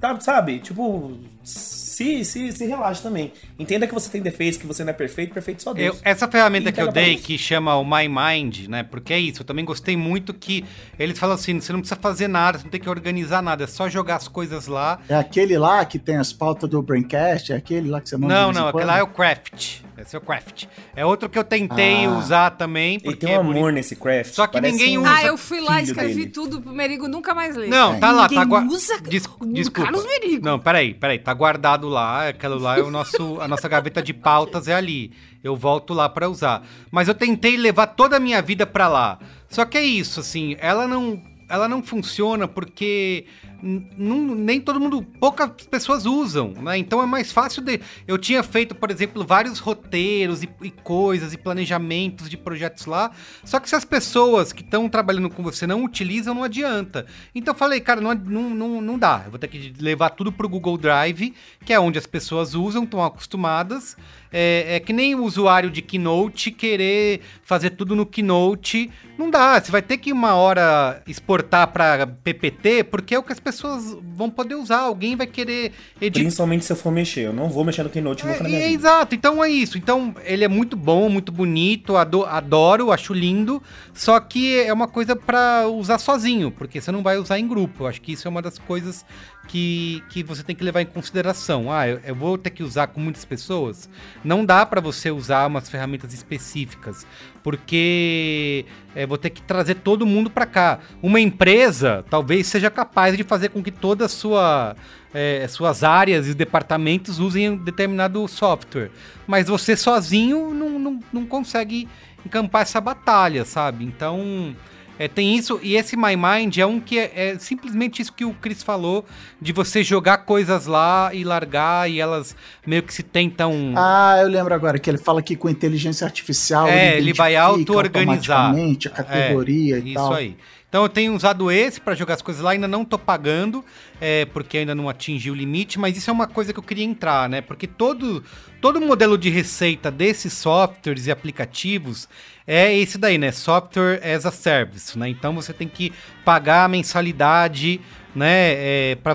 E: Tá, sabe? Tipo, se, se, se relaxa também. Entenda que você tem defeitos, que você não é perfeito, perfeito só
C: Eu-
E: Deus.
C: essa ferramenta
E: E
C: que eu dei, que chama o My Mind, né? Porque é isso, eu também gostei muito que eles falam assim: você não precisa fazer nada, você não tem que organizar nada, é só jogar as coisas lá.
F: É aquele lá que tem as pautas do Braincast? É aquele lá que você manda
C: Não, não, aquele lá é o Craft. Esse é o Craft. É outro que eu tentei
F: Ah.
C: usar também,
E: E
C: porque
E: tem um
C: é
E: amor nesse craft.
C: Só que
E: parece
C: ninguém
E: um
C: usa.
D: Ah, eu fui lá e escrevi
E: dele.
D: tudo pro Merigo nunca mais ler.
C: Não, tá lá, tá
D: Ninguém
C: guardado.
D: usa o
C: desculpa.
D: Carlos Merigo.
C: Não, peraí, peraí. Tá guardado lá. Aquilo lá é o nosso. A nossa gaveta de pautas é ali. Eu volto lá pra usar. Mas eu tentei levar toda a minha vida pra lá. Só que é isso, assim, ela não. Ela não funciona porque nem todo mundo, poucas pessoas usam, né? Então é mais fácil de. Eu tinha feito, por exemplo, vários roteiros e, e coisas e planejamentos de projetos lá. Só que se as pessoas que estão trabalhando com você não utilizam, não adianta. Então eu falei, cara, não, não, não, não dá. Eu vou ter que levar tudo pro Google Drive, que é onde as pessoas usam, estão acostumadas. É, é que nem o usuário de Keynote querer fazer tudo no Keynote. Não dá. Você vai ter que uma hora exportar para PPT, porque é o que as pessoas vão poder usar. Alguém vai querer editar.
E: Principalmente se eu for mexer. Eu não vou mexer no Keynote nunca na
C: É,
E: minha
C: é,
E: vida.
C: exato, então é isso. Então ele é muito bom, muito bonito, ado- adoro, acho lindo. Só que é uma coisa pra usar sozinho, porque você não vai usar em grupo. Eu acho que isso é uma das coisas que, que você tem que levar em consideração. Ah, eu, eu vou ter que usar com muitas pessoas. Não dá pra você usar umas ferramentas específicas, porque é, vou ter que trazer todo mundo pra cá. Uma empresa talvez seja capaz de fazer com que toda a sua é, suas áreas e departamentos usem um determinado software. Mas você sozinho não, não, não consegue encampar essa batalha, sabe? Então. É, tem isso, e esse My Mind é um que é, é simplesmente isso que o Chris falou, de você jogar coisas lá e largar, e elas meio que se tentam.
F: Ah, eu lembro agora que ele fala que com inteligência artificial
C: É, ele vai
F: identifica
C: auto-organizar.
F: a categoria e
C: Isso
F: tal.
C: aí. Então eu tenho usado esse pra jogar as coisas lá, ainda não tô pagando, é, porque ainda não atingi o limite, mas isso é uma coisa que eu queria entrar, né? Porque todo, todo modelo de receita desses softwares e aplicativos é esse daí, né? Software as a service, né? Então você tem que pagar a mensalidade, né? É, para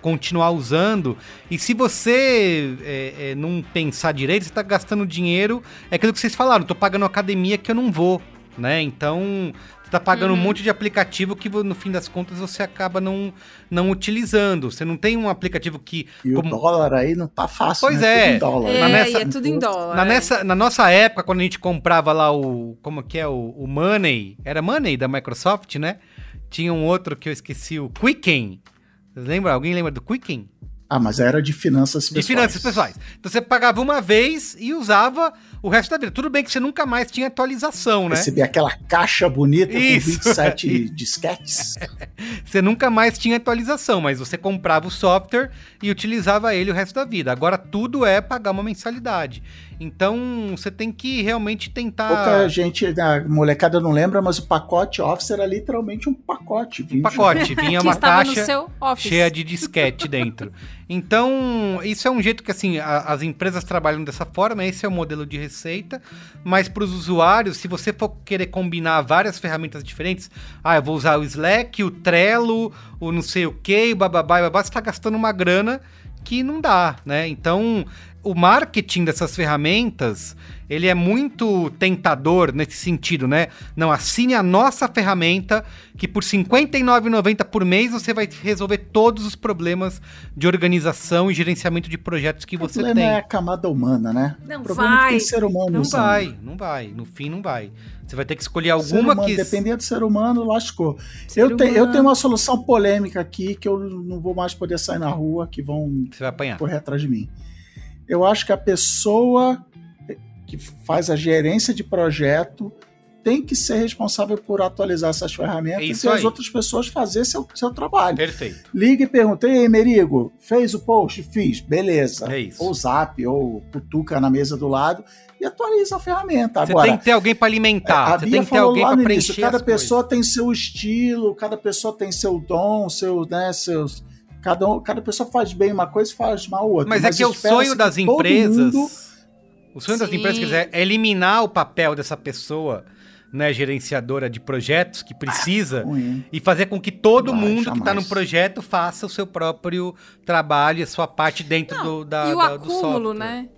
C: continuar usando. E se você é, é, não pensar direito, você tá gastando dinheiro. É aquilo que vocês falaram, tô pagando academia que eu não vou, né? Então tá pagando um monte de aplicativo que no fim das contas você acaba não, não utilizando. Você não tem um aplicativo que.
F: E
C: como-
F: o dólar aí não tá fácil,
C: Pois
F: né?
C: é.
F: Tudo em dólar.
D: É,
C: Na nessa-
D: e é tudo em dólar.
C: Na,
D: é.
C: nessa, na nossa época, quando a gente comprava lá o. Como que é? O, o Money. Era Money da Microsoft, né? Tinha um outro que eu esqueci, o Quicken. Vocês lembram? Alguém lembra do Quicken?
F: Ah, mas era de finanças
C: De
F: pessoais.
C: finanças pessoais. Então você pagava uma vez e usava o resto da vida. Tudo bem que você nunca mais tinha atualização, né?
F: Receber aquela caixa bonita
C: Isso.
F: com 27 disquetes.
C: Você nunca mais tinha atualização, mas você comprava o software e utilizava ele o resto da vida. Agora tudo é pagar uma mensalidade. Então você tem que realmente tentar.
F: Pouca gente, a molecada não lembra, mas o pacote Office era literalmente um pacote.
C: Um pacote, vinha uma caixa cheia de disquete dentro. Então, isso é um jeito que assim, a- as empresas trabalham dessa forma, esse é o modelo de receita, mas para os usuários, se você for querer combinar várias ferramentas diferentes, ah, eu vou usar o Slack, o Trello, o não sei o que, o bababá, babá, você está gastando uma grana que não dá, né? Então, o marketing dessas ferramentas, ele é muito tentador nesse sentido, né? Não, assine a nossa ferramenta, que por R$ 59,90 por mês você vai resolver todos os problemas de organização e gerenciamento de projetos que
F: O
C: você
F: problema
C: tem.
F: é a camada humana, né?
D: Não
F: o problema é
D: vai.
F: que tem ser humano
C: Não
F: usando.
C: vai, não vai. No fim, não vai. Você vai ter que escolher
F: Ser
C: alguma
F: humano,
C: que.
F: Dependendo do ser humano, lascou.
D: Ser
F: Eu, te- eu tenho uma solução polêmica aqui que eu não vou mais poder sair na rua, que vão
C: Você vai apanhar.
F: correr atrás de mim. Eu acho que a pessoa que faz a gerência de projeto tem que ser responsável por atualizar essas ferramentas
C: É
F: e as outras pessoas fazer seu, seu trabalho.
C: Perfeito.
F: Liga e pergunta, ei, Merigo, fez o post? Fiz, beleza.
C: É isso.
F: Ou zap, ou cutuca na mesa do lado e atualiza a ferramenta.
C: Você
F: Agora,
C: tem que ter alguém para alimentar. Você
F: Bia
C: tem que ter alguém para preencher.
F: início, cada pessoa tem seu estilo, cada pessoa tem seu dom, seu, né, seus... Cada, um- cada pessoa faz bem uma coisa e faz mal outra.
C: Mas, é que o sonho
F: que
C: das empresas.
F: mundo-
C: O sonho das
D: Sim.
C: empresas quer dizer, é eliminar o papel dessa pessoa, né, gerenciadora de projetos que precisa.
F: Ruim.
C: E fazer com que todo
F: Vai,
C: mundo que está no
F: jamais.
C: projeto faça o seu próprio trabalho, a sua parte dentro do, da,
D: e o
C: da- do
D: acúmulo,
C: software.
D: né?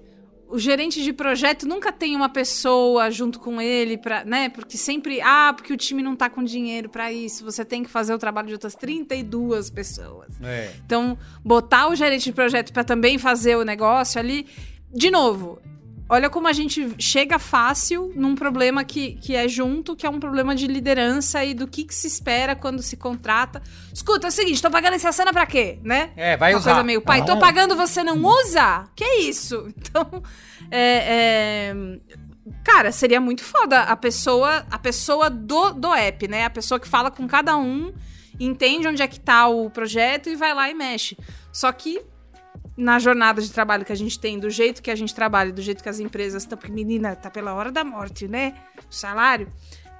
D: O gerente de projeto nunca tem uma pessoa junto com ele para, né? Porque sempre, ah, porque o time não tá com dinheiro para isso. Você tem que fazer o trabalho de outras 32 pessoas.
C: É.
D: Então, botar o gerente de projeto para também fazer o negócio ali, de novo, olha como a gente chega fácil num problema que, que é junto, que é um problema de liderança e do que, que se espera quando se contrata. Escuta, é o seguinte, tô pagando essa cena pra quê, né?
C: É, vai
D: Uma
C: usar.
D: coisa meio, pai, tô
F: Ah.
D: pagando, você não usa? Que isso? Então, é, é, Cara, seria muito foda a pessoa, a pessoa do, do app, né? A pessoa que fala com cada um, entende onde é que tá o projeto e vai lá e mexe. Só que na jornada de trabalho que a gente tem, do jeito que a gente trabalha, do jeito que as empresas estão, porque menina, tá pela hora da morte, né? O salário.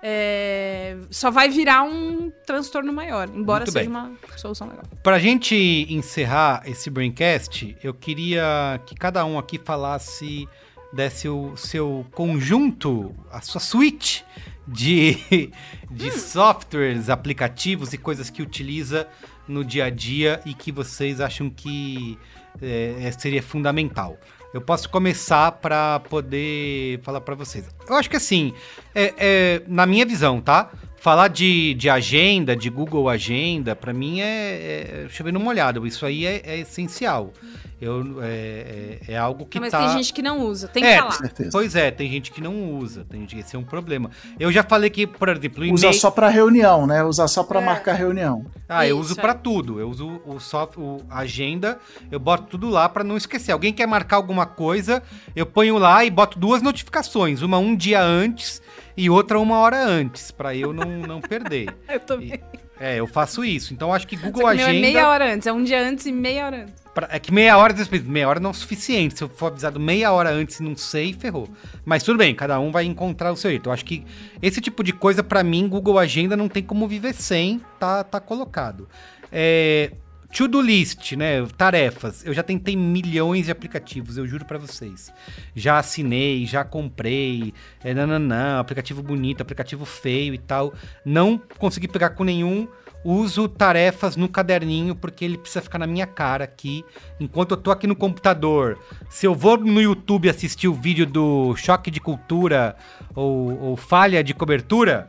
D: é, só vai virar um transtorno maior, embora
C: Muito
D: seja
C: bem.
D: uma solução legal.
C: Pra gente encerrar esse Braincast, eu queria que cada um aqui falasse, desse o seu conjunto, a sua suite de, de softwares, aplicativos e coisas que utiliza no dia a dia e que vocês acham que é, seria fundamental. Eu posso começar para poder falar para vocês. Eu acho que assim, é, é, na minha visão, tá? Falar de, de agenda, de Google Agenda, para mim é, é chover no molhado. Isso aí é, é essencial. Eu, é, é, é algo que
D: Mas
C: tá...
D: tem gente que não usa, tem
C: É,
D: que falar.
F: certeza.
C: Pois é, tem gente que não usa, tem gente que esse é um problema. Eu já falei que, por exemplo, o
F: Usa só pra reunião, né? Usa só pra
D: É.
F: marcar reunião.
C: Ah, eu
D: Isso,
C: uso
D: é.
C: pra tudo. Eu uso o soft, o agenda, eu boto tudo lá pra não esquecer. Alguém quer marcar alguma coisa, eu ponho lá e boto duas notificações, uma um dia antes e outra uma hora antes, pra eu não, não perder.
D: Eu também.
C: É, eu faço isso. Então acho que
D: Só
C: Google
D: que o meu é
C: Agenda
D: meia hora antes, é um dia antes e meia hora antes.
C: Pra- é que meia hora, meia hora não é o suficiente. Se eu for avisado meia hora antes e não sei, ferrou. Mas tudo bem, cada um vai encontrar o seu jeito. Eu acho que esse tipo de coisa, pra mim, Google Agenda não tem como viver sem, tá, tá colocado. É, To-do list, né? Tarefas. Eu já tentei milhões de aplicativos, eu juro pra vocês. Já assinei, já comprei. É, nananã, aplicativo bonito, aplicativo feio e tal. Não consegui pegar com nenhum. Uso tarefas no caderninho porque ele precisa ficar na minha cara aqui. Enquanto eu tô aqui no computador. Se eu vou no YouTube assistir o vídeo do Choque de Cultura ou, ou Falha de Cobertura,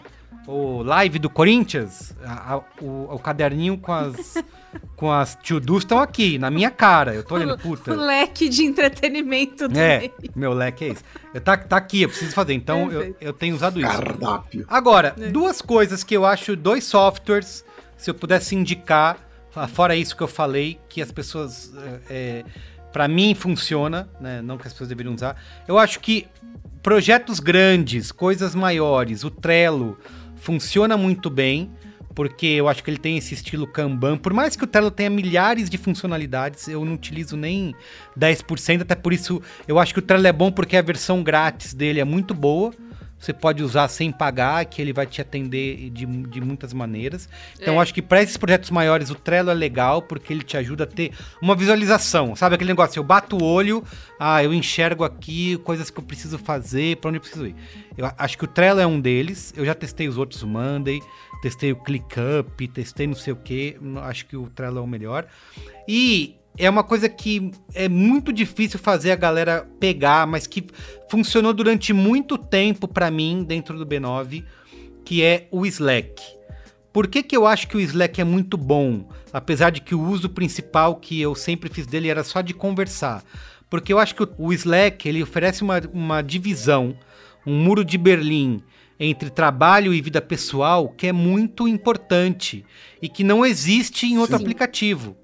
C: ou Live do Corinthians, a- a- o, o caderninho com as, com as to-dos estão aqui, na minha cara. Eu tô olhando, puta.
D: O leque de entretenimento do
C: É,
D: meio.
C: meu leque é esse. Eu, tá, tá aqui, eu preciso fazer. Então eu, eu tenho usado isso.
F: Cardápio.
C: Agora,
D: É.
C: duas coisas que eu acho, dois softwares, se eu pudesse indicar, fora isso que eu falei, que as pessoas, é, para mim funciona, né? Não que as pessoas deveriam usar. Eu acho que projetos grandes, coisas maiores, o Trello funciona muito bem. porque eu acho que ele tem esse estilo Kanban. Por mais que o Trello tenha milhares de funcionalidades, eu não utilizo nem 10%, até por isso eu acho que o Trello é bom porque a versão grátis dele é muito boa. Você pode usar sem pagar, que ele vai te atender de, de muitas maneiras. Então,
D: É.
C: eu acho que para esses projetos maiores, o Trello é legal, porque ele te ajuda a ter uma visualização. Sabe aquele negócio? Eu bato o olho, ah, eu enxergo aqui coisas que eu preciso fazer, para onde eu preciso ir. Eu acho que o Trello é um deles. Eu já testei os outros, o Monday, testei o ClickUp, testei não sei o que. Acho que o Trello é o melhor. E é uma coisa que é muito difícil fazer a galera pegar, mas que funcionou durante muito tempo pra mim dentro do B9, que é o Slack. Por que, que eu acho que o Slack é muito bom? Apesar de que o uso principal que eu sempre fiz dele era só de conversar. Porque eu acho que o- o Slack ele oferece uma, uma divisão, um muro de Berlim entre trabalho e vida pessoal que é muito importante e que não existe em outro
F: Sim.
C: aplicativo.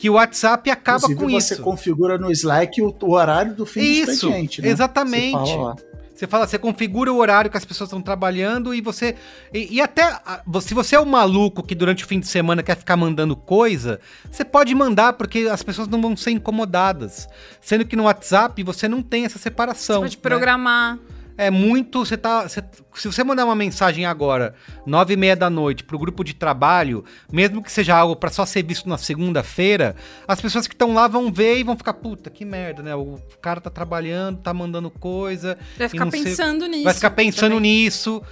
C: Que o WhatsApp acaba
F: Inclusive,
C: com
F: você
C: isso.
F: configura no Slack o, o horário do fim
C: Isso,
F: do expediente, né?
C: exatamente.
F: Você fala.
C: Você fala, você configura o horário que as pessoas estão trabalhando e você. E, e até. Se você é um maluco que durante o fim de semana quer ficar mandando coisa, você pode mandar, porque as pessoas não vão ser incomodadas. Sendo que no WhatsApp você não tem essa
D: Você
C: separação.
D: pode
C: né? É muito. Você tá. você- se você mandar uma mensagem agora, nove e meia da noite, pro grupo de trabalho, mesmo que seja algo pra só ser visto na segunda-feira, as pessoas que estão lá vão ver e vão ficar, puta, que merda, né? O cara tá trabalhando, tá mandando coisa.
D: Vai ficar
C: sei-
D: pensando nisso.
C: Vai ficar pensando
D: também.
C: nisso,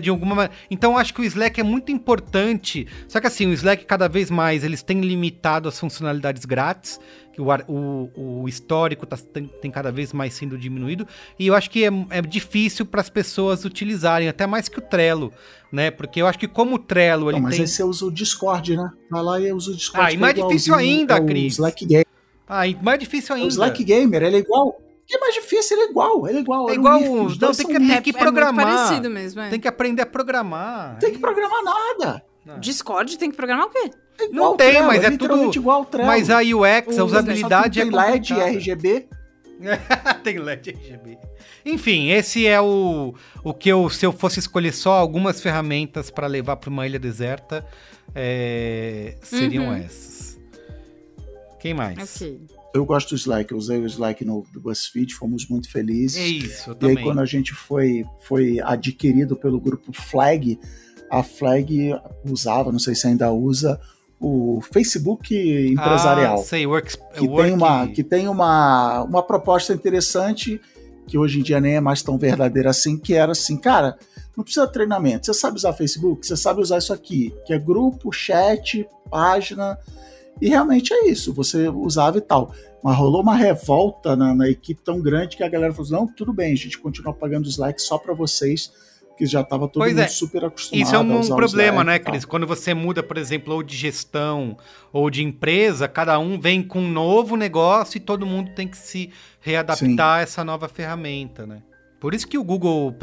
C: de alguma maneira. Então eu acho que o Slack é muito importante. Só que assim, o Slack cada vez mais eles têm limitado as funcionalidades grátis, que o, o, o histórico tá, tem, tem cada vez mais sendo diminuído. E eu acho que é, é difícil para as pessoas utilizarem, até mais que o Trello, né? Porque eu acho que como o Trello ele
F: Não, mas
C: tem.
F: aí você usa o Discord, né? Vai lá e usa o Discord.
C: Ah, e
F: que
C: mais
F: é
C: difícil
F: igualzinho
C: ainda, Cris.
F: Slack Gamer.
C: Ah, e mais difícil ainda.
F: O Slack Gamer, ele é igual. O que é mais difícil? Ele é igual. Ele é igual.
C: É
F: é um
C: igual os não, tem que- tem que
D: É, é muito
C: programar.
D: parecido mesmo, é.
C: Tem que aprender a programar.
F: Tem que programar nada.
D: Discord tem que programar o quê?
F: É
C: Não tem,
F: Trello,
C: mas é
F: literalmente
C: tudo-
F: igual Trello.
C: Mas a UX, a
D: O-
C: usabilidade
F: Só
C: é
F: tem LED. RGB.
C: tem LED RGB. Enfim, esse é o, o que eu, se eu fosse escolher só algumas ferramentas para levar para uma ilha deserta, é, seriam
D: Uhum.
C: essas. Quem mais?
D: Ok.
F: Eu gosto do Slack. Eu usei o Slack no BuzzFeed, fomos muito felizes.
C: É isso, eu
F: E aí,
C: também.
F: quando a gente foi, foi adquirido pelo grupo Flag, a Flag usava, não sei se ainda usa, o Facebook empresarial.
C: Ah, sei, works,
F: que
C: work-
F: tem, uma, que tem uma, uma proposta interessante, que hoje em dia nem é mais tão verdadeira assim, que era assim, cara, não precisa de treinamento. Você sabe usar Facebook? Você sabe usar isso aqui, que é grupo, chat, página. E realmente é isso, você usava e tal. Mas rolou uma revolta na, na equipe tão grande que a galera falou: não, tudo bem, a gente continua pagando os likes só para vocês, que já estava todo
C: Pois
F: mundo
C: é,
F: super acostumado.
C: Isso é
F: a
C: um,
F: usar o
C: problema, né. Cris? Quando você muda, por exemplo, ou de gestão ou de empresa, cada um vem com um novo negócio e todo mundo tem que se readaptar a essa nova ferramenta, né? Por isso que o Google,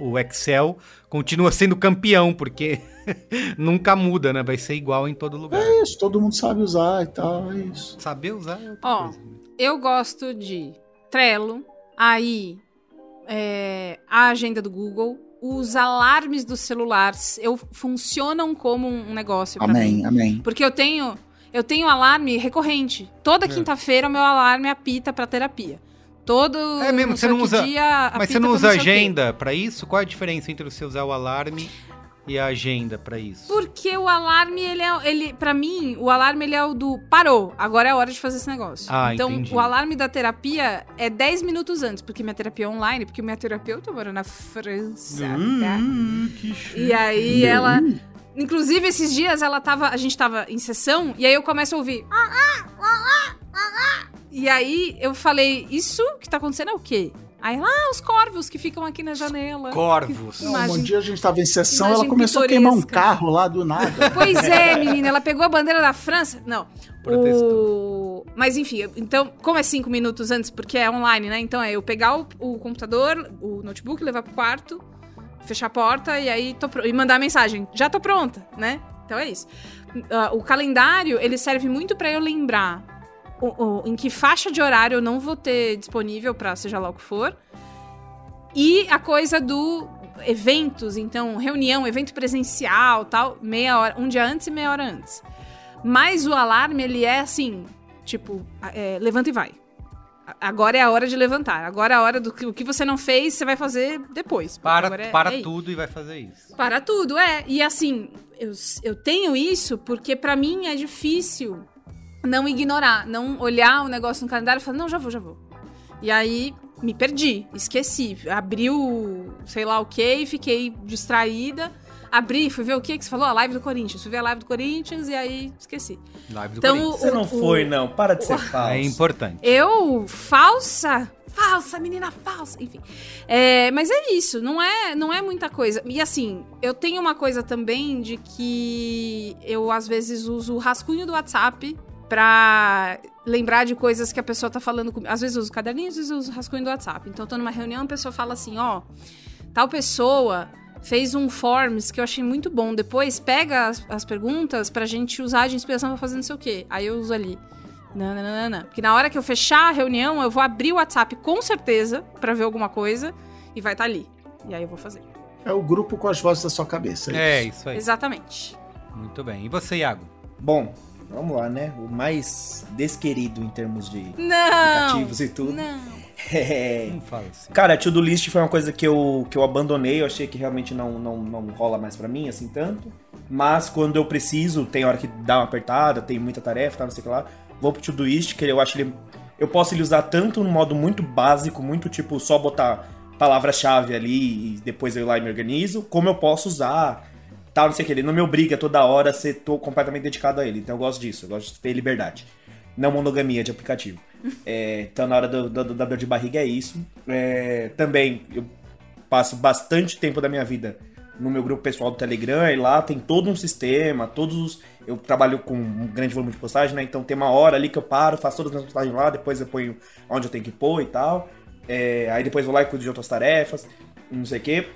C: o, o Excel, continua sendo campeão, porque nunca muda, né? Vai ser igual em todo lugar.
F: É isso, todo mundo sabe usar e tal, é isso.
C: Saber usar é outra
D: Ó,
C: coisa.
D: Eu gosto de Trello, aí é, a agenda do Google, os alarmes dos celulares, eu funcionam como um negócio pra mim.
F: Amém, amém.
D: Porque eu tenho eu tenho alarme recorrente. Toda
C: É.
D: quinta-feira o meu alarme apita pra terapia. Todo
C: É mesmo,
D: não
C: você não usa-
D: dia
C: Mas você não usa agenda pra isso? Qual é a diferença entre você usar o alarme e a agenda pra isso?
D: Porque o alarme, ele é. Ele, pra mim, o alarme ele é o do parou, agora é a hora de fazer esse negócio.
C: Ah,
D: então,
C: entendi.
D: o alarme da terapia é 10 minutos antes, porque minha terapia é online, porque minha terapeuta mora na França, tá?
C: Hum, que chique.
D: E aí ela. Inclusive, esses dias ela tava. A gente tava em sessão, e aí eu começo a ouvir. "Ah, ah, ah, ah, ah, ah." E aí eu falei, isso que tá acontecendo é o quê? Aí ah, os corvos que ficam aqui na janela.
C: Corvos.
D: Imagem-
F: um dia a gente estava em sessão, ela começou a queimar um
D: pitoresca.
F: carro lá do nada.
D: Pois é, menina, ela pegou a bandeira da França. Não.
C: Protestou.
D: O... Mas enfim, então, como é cinco minutos antes, porque é online, né? Então é eu pegar o, o computador, o notebook, levar pro quarto, fechar a porta e aí tô pro... e mandar a mensagem. Já tô pronta, né? Então é isso. Ah, o calendário, ele serve muito pra eu lembrar o- o- em que faixa de horário eu não vou ter disponível pra seja lá o que for. E a coisa do eventos, então, reunião, evento presencial, tal, meia hora, um dia antes e meia hora antes. Mas o alarme, ele é assim, tipo, é, levanta e vai. Agora é a hora de levantar. Agora é a hora do que o que você não fez, você vai fazer depois.
C: Para,
D: é,
C: para
D: é
C: tudo e vai fazer isso.
D: Para tudo, é. E assim, eu, eu tenho isso porque para mim é difícil não ignorar, não olhar o negócio no calendário e falar, não, já vou, já vou. E aí me perdi, esqueci. Abriu sei lá o que e fiquei distraída. Abri, fui ver o que que você falou? A live do Corinthians. Fui ver a live do Corinthians e aí esqueci.
C: Live do
D: Então,
C: Corinthians.
E: Você não
D: o-
E: foi,
D: o-
E: não. Para de ser falso.
C: É importante.
D: Eu, falsa? Falsa, menina falsa. Enfim. É, mas é isso, não é, não é muita coisa. E assim, eu tenho uma coisa também de que eu às vezes uso o rascunho do WhatsApp pra lembrar de coisas que a pessoa tá falando comigo. Às vezes eu uso caderninho, às vezes eu uso rascunho do WhatsApp. Então eu tô numa reunião, a pessoa fala assim, ó, tal pessoa fez um forms que eu achei muito bom. Depois pega as, as perguntas pra gente usar de inspiração pra fazer não sei o quê. Aí eu uso ali. Não, não, não, não. Porque na hora que eu fechar a reunião, eu vou abrir o WhatsApp com certeza pra ver alguma coisa e vai estar ali. E aí eu vou fazer.
F: É o grupo com as vozes da sua cabeça.
C: É, isso aí.
D: Exatamente.
C: Muito bem. E você, Iago?
E: Bom, vamos lá, né? O mais desquerido em termos de
D: Não!
E: aplicativos e tudo.
D: Não.
E: É.
C: Não fala assim.
E: Cara, to-do list foi uma coisa que eu, que eu abandonei, eu achei que realmente não, não, não rola mais pra mim, assim, tanto. Mas quando eu preciso, tem hora que dá uma apertada, tem muita tarefa, tá, não sei o que lá, vou pro to-do list, que eu acho ele... Eu posso ele usar tanto no modo muito básico, muito tipo, só botar palavra-chave ali e depois eu ir lá e me organizo, como eu posso usar, tal, não sei o que. Ele não me obriga toda hora a ser tô completamente dedicado a ele, então eu gosto disso, eu gosto de ter liberdade. Não monogamia de aplicativo. É, então na hora do, do, do da dor de barriga é isso. É, também eu passo bastante tempo da minha vida no meu grupo pessoal do Telegram e lá tem todo um sistema, todos os. Eu trabalho com um grande volume de postagem, né? Então tem uma hora ali que eu paro, faço todas as minhas postagens lá, depois eu ponho onde eu tenho que pôr e tal. É, aí depois vou lá e cuido de outras tarefas, não sei o que.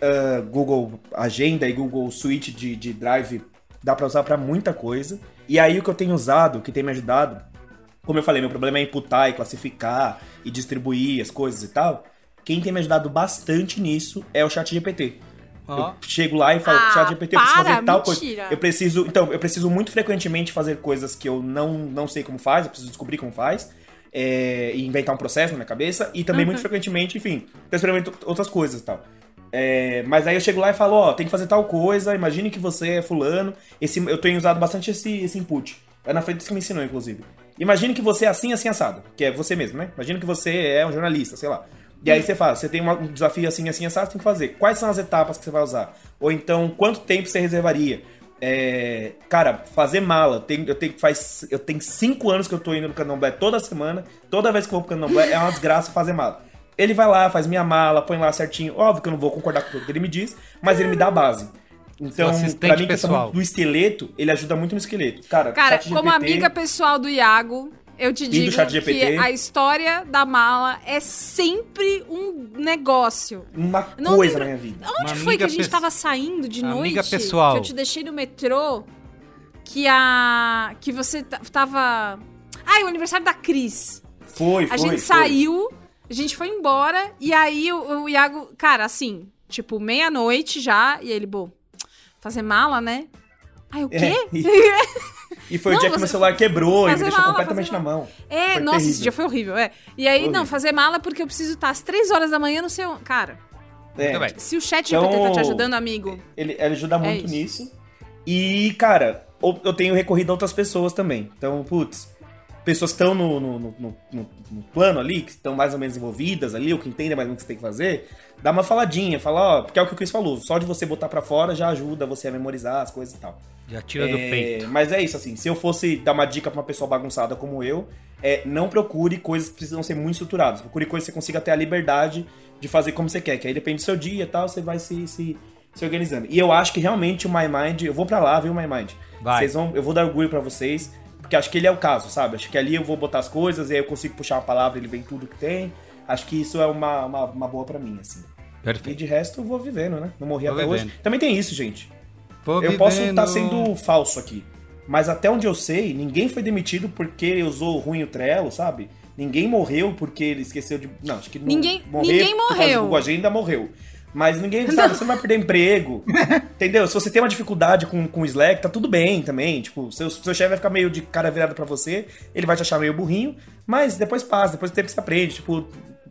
E: Google Agenda e Google Suite de, de Drive dá pra usar pra muita coisa. E aí o que eu tenho usado, que tem me ajudado, como eu falei, meu problema é imputar e classificar e distribuir as coisas e tal. Quem tem me ajudado bastante nisso é o ChatGPT.
C: Ó.
E: Eu chego lá e falo,
D: Ah,
E: ChatGPT, eu preciso
D: para,
E: fazer tal
D: mentira.
E: coisa. Eu preciso, então, eu preciso muito frequentemente fazer coisas que eu não, não sei como faz, eu preciso descobrir como faz. é, e inventar um processo na minha cabeça. E também muito frequentemente, enfim, eu experimento outras coisas e tal. É, mas aí eu chego lá e falo, ó, tem que fazer tal coisa, imagine que você é fulano. Esse, eu tenho usado bastante esse, esse input. É na frente que me ensinou, inclusive. Imagine que você é assim, assim, assado. Que é você mesmo, né? Imagine que você é um jornalista, sei lá. E aí você faz, você tem um desafio assim, assim, assado, você tem que fazer. Quais são as etapas que você vai usar? Ou então, quanto tempo você reservaria? É, cara, fazer mala. Tem, eu, tenho, faz, eu tenho cinco anos que eu tô indo no Candomblé toda semana. Toda vez que eu vou pro Candomblé é uma desgraça fazer mala. Ele vai lá, faz minha mala, põe lá certinho. Óbvio que eu não vou concordar com tudo que ele me diz, mas ele me dá a base. Então, pra mim,
C: pessoal.
E: do esqueleto, ele ajuda muito no esqueleto. Cara,
D: Cara,
E: ChatGPT
D: como amiga pessoal do Iago, eu te digo que a história da mala é sempre um negócio.
E: uma
D: Não
E: coisa
D: lembro-
E: na minha vida.
D: Onde
C: Uma
D: foi que a gente
C: pes-
D: tava saindo de noite?
C: Amiga pessoal.
D: Que eu te deixei no metrô. Que a. Que você tava. Ai, o aniversário da Cris.
E: Foi, foi.
D: A gente
E: foi.
D: saiu, a gente foi embora, e aí o, o Iago, cara, assim, tipo, meia-noite já, e ele, bom, fazer mala, né? Ai, o
E: É,
D: quê?
E: e, e foi
D: Não,
E: o dia que meu celular quebrou e me deixou
D: mala,
E: completamente na mão.
D: É,
E: Foi
D: nossa, esse
E: terrível.
D: dia foi horrível, é. E aí,
E: Horrível.
D: não, fazer mala porque eu preciso estar às três horas da manhã no seu. Cara,
E: É,
D: se o chat
E: Então-
D: GPT tá te ajudando, amigo.
E: ele, ele ajuda muito
D: É isso.
E: nisso. E, cara, eu tenho recorrido a outras pessoas também. Então, putz, pessoas que estão no, no, no- no- no- no plano ali, que estão mais ou menos envolvidas ali, ou que entendem mais ou menos o que você tem que fazer, dá uma faladinha, fala, ó, porque é o que o Chris falou, só de você botar pra fora já ajuda você a memorizar as coisas e tal.
C: Já tira do
E: É,
C: peito.
E: Mas é isso, assim, se eu fosse dar uma dica pra uma pessoa bagunçada como eu, é não procure coisas que precisam ser muito estruturadas. Procure coisas que você consiga ter a liberdade de fazer como você quer, que aí depende do seu dia e tal, você vai se, se, se organizando. E eu acho que realmente o My Mind, eu vou pra lá, viu, My Mind?
C: Vai.
E: Vocês vão, eu vou dar orgulho pra vocês, porque acho que ele é o caso, sabe? Acho que ali eu vou botar as coisas, e aí eu consigo puxar uma palavra, ele vem tudo que tem. Acho que isso é uma, uma, uma boa pra mim, assim. E
C: Perfeito.
E: de resto eu vou vivendo, né? Não morri
C: Vou
E: até hoje.
C: vivendo.
E: Também tem isso, gente.
C: Vou
E: Eu posso
C: vivendo.
E: estar sendo falso aqui. Mas até onde eu sei, ninguém foi demitido porque usou ruim o Trello, sabe? Ninguém morreu porque ele esqueceu de. Não, acho que não.
D: Ninguém-
E: morrer
D: ninguém morreu.
E: Google Agenda morreu. Mas ninguém sabe, você não vai perder emprego. entendeu? Se você tem uma dificuldade com, com o Slack, tá tudo bem também. Tipo, seu, seu chefe vai ficar meio de cara virada pra você, ele vai te achar meio burrinho, mas depois passa, depois do tempo você aprende. Tipo,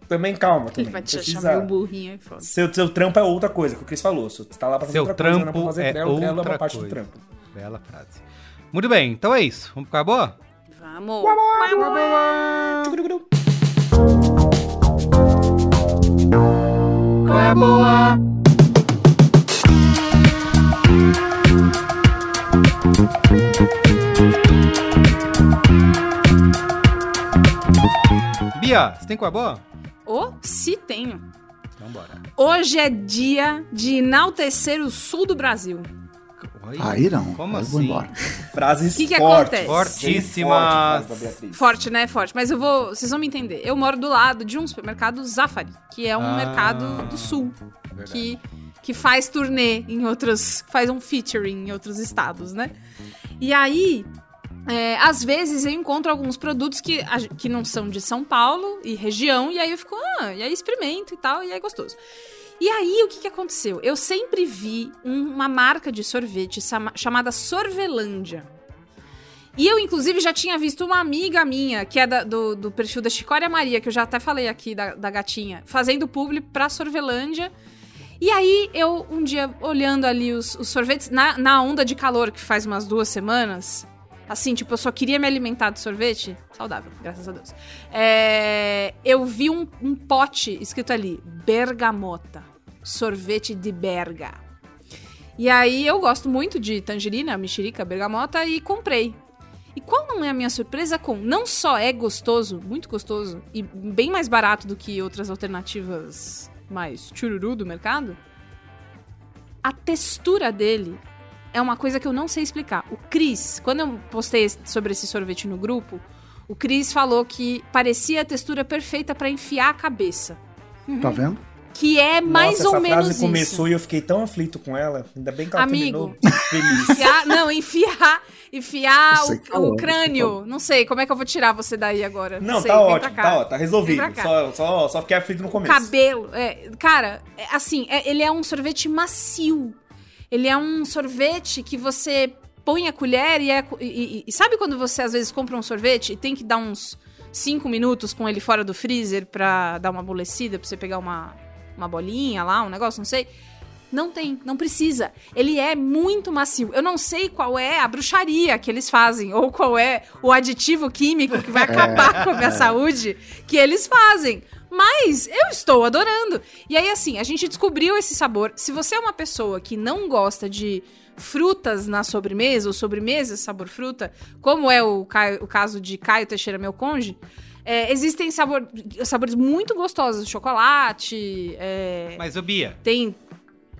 E: também calma. Também.
D: Ele vai te
E: Precisa-
D: achar meio burrinho aí, foda.
E: Seu, seu trampo é outra coisa, que o Chris falou. Você tá lá pra fazer
C: Seu
E: outra coisa, não é pra
C: trampo
E: fazer
C: é
E: trelo, trelo é
C: outra
E: uma parte
C: coisa.
E: do trampo.
C: Bela frase. Muito bem, então é isso. Vamos ficar boa?
D: Vamos.
C: Qual é boa? Bia, você tem qual é a boa?
D: Ô, se tenho.
C: Então bora.
D: Hoje é dia de enaltecer o sul do Brasil.
C: Oi?
F: Aí não.
C: Como
F: eu vou
C: assim?
F: embora.
E: Frases
D: Que que
E: fortes.
D: acontece?
C: Fortíssimas.
E: Forte.
D: Forte, né? Forte. Mas eu vou. Vocês vão me entender. Eu moro do lado de um supermercado Zafari, que é um
C: Ah.
D: mercado do sul.
C: Verdade.
D: Que, que faz turnê em outros. faz um featuring em outros estados, né? E aí. é, às vezes eu encontro alguns produtos que, que não são de São Paulo e região, e aí eu fico, ah, e aí experimento e tal, e aí é gostoso. E aí, o que, que aconteceu? Eu sempre vi um- uma marca de sorvete chamada Sorvelândia. E eu, inclusive, já tinha visto uma amiga minha, que é da- do, do perfil da Chicória Maria, que eu já até falei aqui da, da gatinha, fazendo publi pra Sorvelândia. E aí, eu, um dia, olhando ali os, os sorvetes, na, na onda de calor que faz umas duas semanas, assim, tipo, eu só queria me alimentar de sorvete, saudável, graças a Deus. É, eu vi um, um pote escrito ali, bergamota, sorvete de berga. E aí eu gosto muito de tangerina, mexerica, bergamota e comprei. E qual não é a minha surpresa com não só é gostoso, muito gostoso e bem mais barato do que outras alternativas mais chururu do mercado, a textura dele é uma coisa que eu não sei explicar. O Cris, quando eu postei sobre esse sorvete no grupo, o Cris falou que parecia a textura perfeita pra enfiar a cabeça.
F: Tá vendo?
D: Que é mais
E: Nossa,
D: ou
E: essa
D: menos
E: frase
D: isso.
E: começou e eu fiquei tão aflito com ela. Ainda bem que ela
D: Amigo.
E: terminou.
D: Enfiar, não, enfiar, enfiar o, o crânio. Não sei, como é que eu vou tirar você daí agora?
E: Não,
D: sei,
E: tá
D: vem pra
E: ótimo,
D: cá.
E: tá, ó, tá resolvido.
D: Vem pra cá.
E: Só, só, só fiquei aflito no começo.
D: Cabelo, é, cara, é, assim, é- ele é um sorvete macio. Ele é um sorvete que você põe a colher e, é, e, e- e sabe quando você às vezes compra um sorvete e tem que dar uns 5 minutos com ele fora do freezer pra dar uma amolecida, pra você pegar uma, uma bolinha lá, um negócio, não sei. Não tem, não precisa. Ele é muito macio. Eu não sei qual é a bruxaria que eles fazem, ou qual é o aditivo químico que vai acabar com a minha saúde que eles fazem. Mas eu estou adorando. E aí, assim, a gente descobriu esse sabor. Se você é uma pessoa que não gosta de frutas na sobremesa, ou sobremesa sabor fruta, como é o, Caio- o caso de Caio Teixeira, meu conge, é, existem sabor- sabores muito gostosos. Chocolate, é,
C: Mas, ô Bia,
D: tem...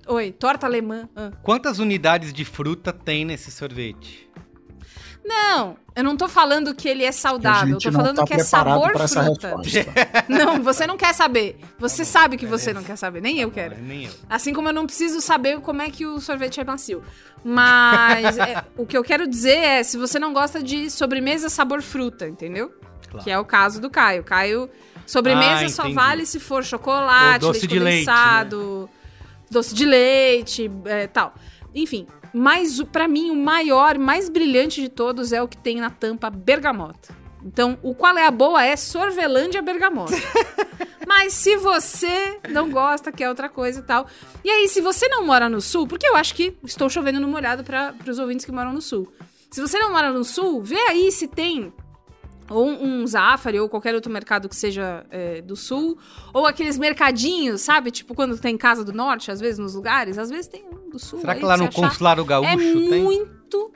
D: Oi, torta alemã. Ah.
C: quantas unidades de fruta tem nesse sorvete?
D: Não, eu não tô falando que ele é saudável. Eu tô falando
F: tá
D: que é sabor fruta. Não, você não quer saber. Você sabe que você não quer saber. Nem eu quero.
C: Nem eu.
D: Assim como eu não preciso saber como é que o sorvete é macio. Mas é, o que eu quero dizer é se você não gosta de sobremesa sabor fruta, entendeu?
C: Claro.
D: Que é o caso do Caio. Caio, sobremesa
C: Ah,
D: só vale se for chocolate,
C: Ou doce
D: leite
C: de leite, né?
D: condensado, doce de leite, é, tal. Enfim, mas pra mim o maior, mais brilhante de todos é o que tem na tampa bergamota. Então, o qual é a boa é Sorvelândia Bergamota. Mas se você não gosta, quer outra coisa e tal. E aí, se você não mora no sul, porque eu acho que estou chovendo no molhado para os ouvintes que moram no sul. Se você não mora no sul, vê aí se tem ou um Zafari ou qualquer outro mercado que seja é, do sul, ou aqueles mercadinhos, sabe? Tipo quando tem casa do norte, às vezes nos lugares, às vezes tem um do sul.
C: Será
D: aí
C: que lá no
D: achar.
C: Consulado Gaúcho
D: É
C: tem?
D: muito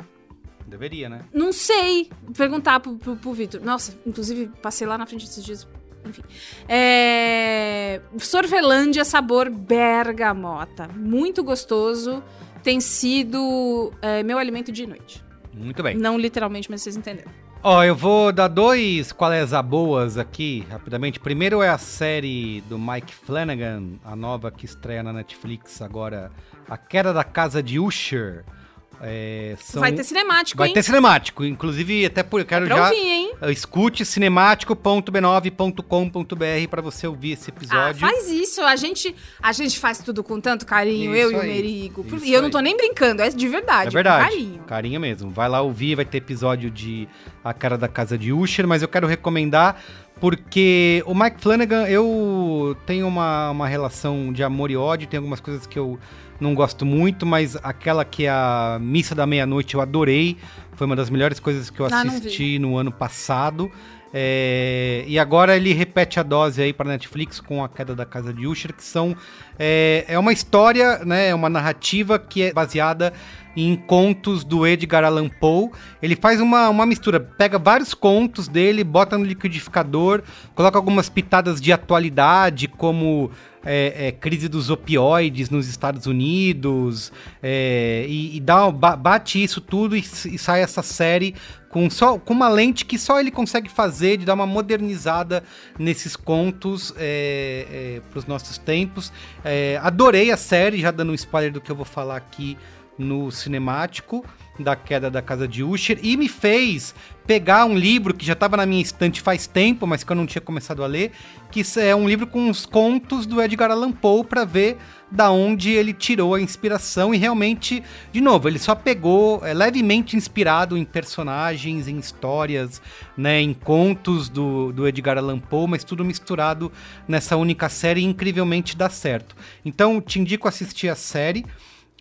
C: Deveria, né?
D: não sei. Perguntar pro, pro, pro Vitor. Nossa, inclusive, passei lá na frente esses dias. Enfim. É... Sorvelândia, sabor bergamota. Muito gostoso. Tem sido é, meu alimento de noite.
C: Muito bem.
D: Não literalmente, mas vocês entenderam.
C: Ó, eu vou dar dois quais a boas aqui, rapidamente. Primeiro é a série do Mike Flanagan, a nova que estreia na Netflix agora, A Queda da Casa de Usher, É, são-
D: Vai ter cinemático,
C: Vai
D: hein?
C: ter cinemático. Inclusive, até por eu quero
D: pra
C: já.
D: ouvir, hein?
C: uh, Escute cinemático.b9.com.br pra você ouvir esse
D: Ah,
C: episódio.
D: faz isso. A gente, a gente faz tudo com tanto carinho,
C: Isso
D: eu e o
C: aí.
D: Merigo.
C: Isso
D: E eu não
C: aí.
D: tô nem brincando, é de verdade.
C: É verdade.
D: Carinho.
C: Carinho mesmo. Vai lá ouvir, vai ter episódio de A Cara da Casa de Usher, mas eu quero recomendar porque o Mike Flanagan, eu tenho uma, uma relação de amor e ódio, tem algumas coisas que eu não gosto muito, mas aquela que é a Missa da Meia-Noite eu adorei. Foi uma das melhores coisas que eu
D: Ah,
C: assisti no ano passado. É, e agora ele repete a dose aí para Netflix com a queda da casa de Usher, que são é, é uma história, né, é uma narrativa que é baseada em contos do Edgar Allan Poe. Ele faz uma, uma mistura, pega vários contos dele, bota no liquidificador, coloca algumas pitadas de atualidade, como é, é, crise dos opioides nos Estados Unidos, é, e, e dá, ba- bate isso tudo e, e sai essa série com, só, com uma lente que só ele consegue fazer, de dar uma modernizada nesses contos é, para os nossos tempos. É, adorei a série, já dando um spoiler do que eu vou falar aqui no cinemático da queda da casa de Usher e me fez pegar um livro que já estava na minha estante faz tempo, mas que eu não tinha começado a ler, que é um livro com os contos do Edgar Allan Poe para ver da onde ele tirou a inspiração e realmente, de novo, ele só pegou é, levemente inspirado em personagens, em histórias, né, em contos do, do Edgar Allan Poe, mas tudo misturado nessa única série e incrivelmente dá certo. Então, te indico assistir a série.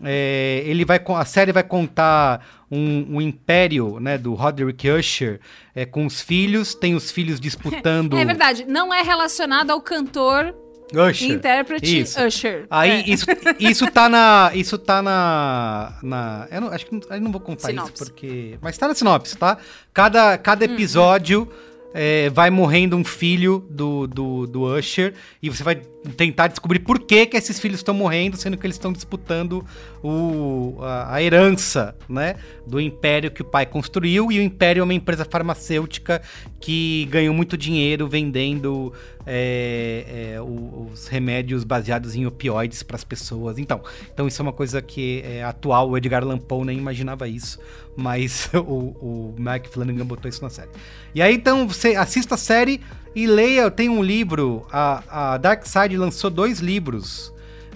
C: É, ele vai, a série vai contar um, um império né, do Roderick Usher é, com os filhos. Tem os filhos disputando.
D: É verdade, não é relacionado ao cantor
C: Usher.
D: intérprete
C: Isso.
D: Usher.
C: Aí
D: É.
C: isso, isso tá na. Isso tá na. na eu não, acho que não, eu não vou contar
D: Sinopse.
C: isso porque. Mas tá na sinopse, tá? Cada, cada episódio é, vai morrendo um filho do, do, do Usher e você vai tentar descobrir por que, que esses filhos estão morrendo, sendo que eles estão disputando o, a, a herança, né? Do império que o pai construiu. E o império é uma empresa farmacêutica que ganhou muito dinheiro vendendo é, é, os remédios baseados em opioides para as pessoas. Então, então isso é uma coisa que é atual. O Edgar Allan Poe nem imaginava isso, mas o, o Mike Flanagan botou isso na série. E aí, então, você assista a série e leia. Tem um livro, a, a Dark Side lançou dois livros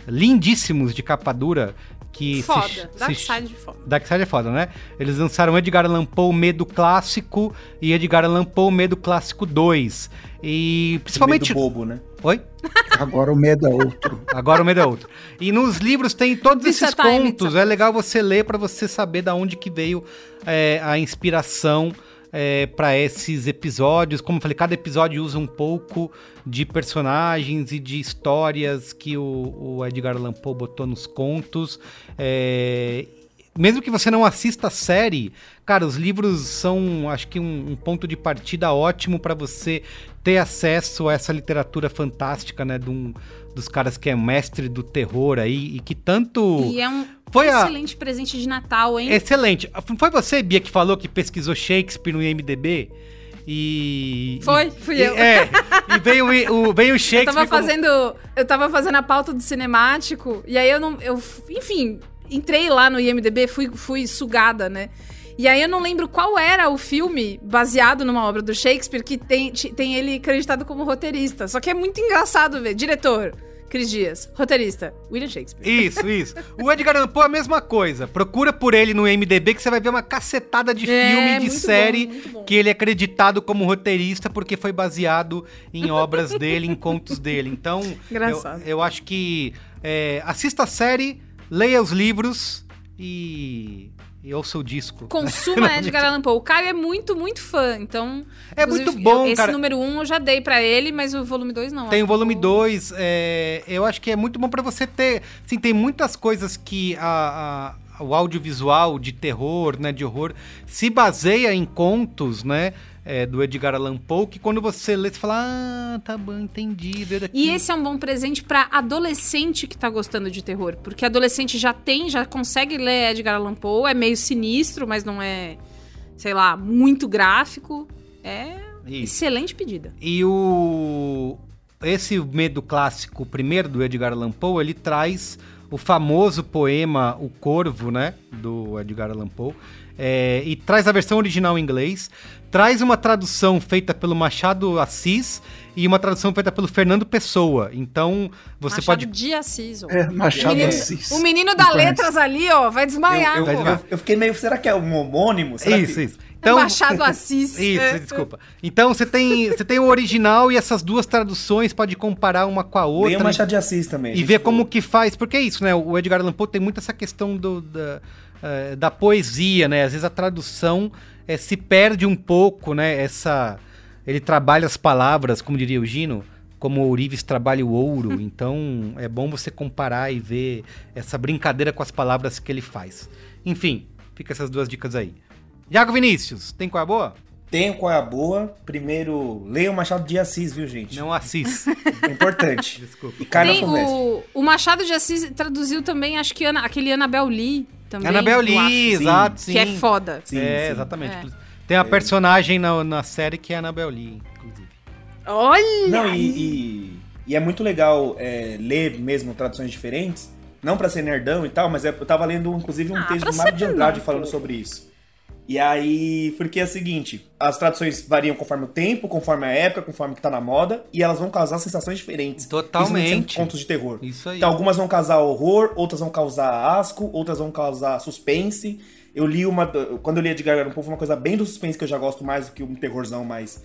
C: lindíssimos de capa dura. Que se-
D: Foda.
C: se-
D: Dark Side de foda.
C: Dark Side é foda, né? Eles lançaram Edgar Allan Poe Medo Clássico e Edgar Allan Poe Medo Clássico 2. E principalmente.
E: Medo bobo, né?
C: Oi?
F: Agora o medo é outro.
C: Agora o medo é outro. E nos livros tem todos
D: Vista
C: esses
D: time,
C: contos.
D: vista
C: É legal você ler pra você saber da onde que veio é, a inspiração é, para esses episódios. Como eu falei, cada episódio usa um pouco de personagens e de histórias que o, o Edgar Allan Poe botou nos contos. É, mesmo que você não assista a série, cara, os livros são, acho que, um, um ponto de partida ótimo para você ter acesso a essa literatura fantástica, né? De um, dos caras que é mestre do terror aí e que tanto.
D: E é um
C: Foi a-
D: excelente presente de Natal, hein?
C: Excelente. Foi você, Bia, que falou que pesquisou Shakespeare no IMDB? E.
D: Foi, fui
C: e-
D: eu.
C: É. E veio, o, veio o
D: Eu
C: Shakespeare.
D: tava
C: como-
D: fazendo, eu tava fazendo a pauta do cinemático e aí eu não, eu, enfim, entrei lá no IMDb, fui, fui sugada, né? E aí eu não lembro qual era o filme baseado numa obra do Shakespeare que tem, tem ele acreditado como roteirista. Só que é muito engraçado ver. Diretor, Cris Dias. Roteirista, William Shakespeare.
C: Isso, isso. O Edgar Allan Poe é a mesma coisa. Procura por ele no IMDB que você vai ver uma cacetada de
D: É,
C: filme e de série
D: bom, bom.
C: que ele é acreditado como roteirista porque foi baseado em obras dele, em contos dele. Então,
D: Engraçado.
C: Eu, eu acho que é, assista a série, leia os livros e, e ouça o disco.
D: Consuma Edgar Allan Poe. O Caio é muito, muito fã, então...
C: É muito bom,
D: Esse
C: cara.
D: número 1 um eu já dei pra ele, mas o volume 2 não.
C: Tem o volume
D: que eu-
C: 2, eu acho que é muito bom pra você ter. Sim, tem muitas coisas que a- a- o audiovisual de terror, né, de horror, se baseia em contos, né, é, do Edgar Allan Poe, que quando você lê, você fala, ah, tá bom, entendi. veio daqui."
D: E esse é um bom presente pra adolescente que tá gostando de terror. Porque adolescente já tem, já consegue ler Edgar Allan Poe, é meio sinistro, mas não é, sei lá, muito gráfico. É
C: Isso.
D: excelente pedida.
C: E o esse medo clássico primeiro do Edgar Allan Poe, ele traz o famoso poema O Corvo, né? Do Edgar Allan Poe. É, e traz a versão original em inglês, traz uma tradução feita pelo Machado Assis e uma tradução feita pelo Fernando Pessoa. Então, você
D: Machado
C: pode.
D: de Assis. ó.
F: É, Machado
D: menino-
F: Assis.
D: O menino da letras ali, ó, vai desmaiar.
E: Eu, eu, eu- eu fiquei meio. Será que é um homônimo? Será
C: Isso,
E: que...
C: isso. Então,
D: Machado Assis.
C: Isso,
D: É.
C: desculpa. Então você tem, você tem o original e essas duas traduções pode comparar uma com a outra.
E: Tem o Machado de Assis também.
C: e ver como que faz. Porque é isso, né? O Edgar Allan Poe tem muito essa questão do, da, eh, da poesia, né? Às vezes a tradução eh, se perde um pouco, né? Essa. Ele trabalha as palavras, como diria o Gino, como o Ourives trabalha o ouro. então é bom você comparar e ver essa brincadeira com as palavras que ele faz. Enfim, fica essas duas dicas aí. Iago Vinícius, tem qual é a boa?
E: Tem o qual é a boa. Primeiro, leia o Machado de Assis, viu, gente?
C: Não Assis.
E: É importante.
C: Desculpa.
E: E cai na
D: Tem o, o Machado de Assis traduziu também, acho que Ana- aquele Annabel Lee também.
C: Annabel
D: eu
C: Lee, exato, sim.
D: Que é foda.
E: Sim,
C: é,
E: sim.
C: exatamente.
D: É.
C: Tem uma personagem na, na série que é a Annabel Lee, inclusive.
D: Olha!
E: Não, e, e, e é muito legal é, ler mesmo traduções diferentes. Não pra ser nerdão e tal, mas é- eu tava lendo, inclusive, um
D: Ah,
E: texto do Mário de Andrade falando sobre isso. E aí, porque é o seguinte, as traduções variam conforme o tempo, conforme a época, conforme que tá na moda, e elas vão causar sensações diferentes.
C: Totalmente.
E: Contos de terror.
C: Isso aí.
E: Então, algumas vão causar horror, outras vão causar asco, outras vão causar suspense. Eu li uma. Quando eu li Edgar Allan Poe, foi uma coisa bem do suspense que eu já gosto mais do que um terrorzão mais.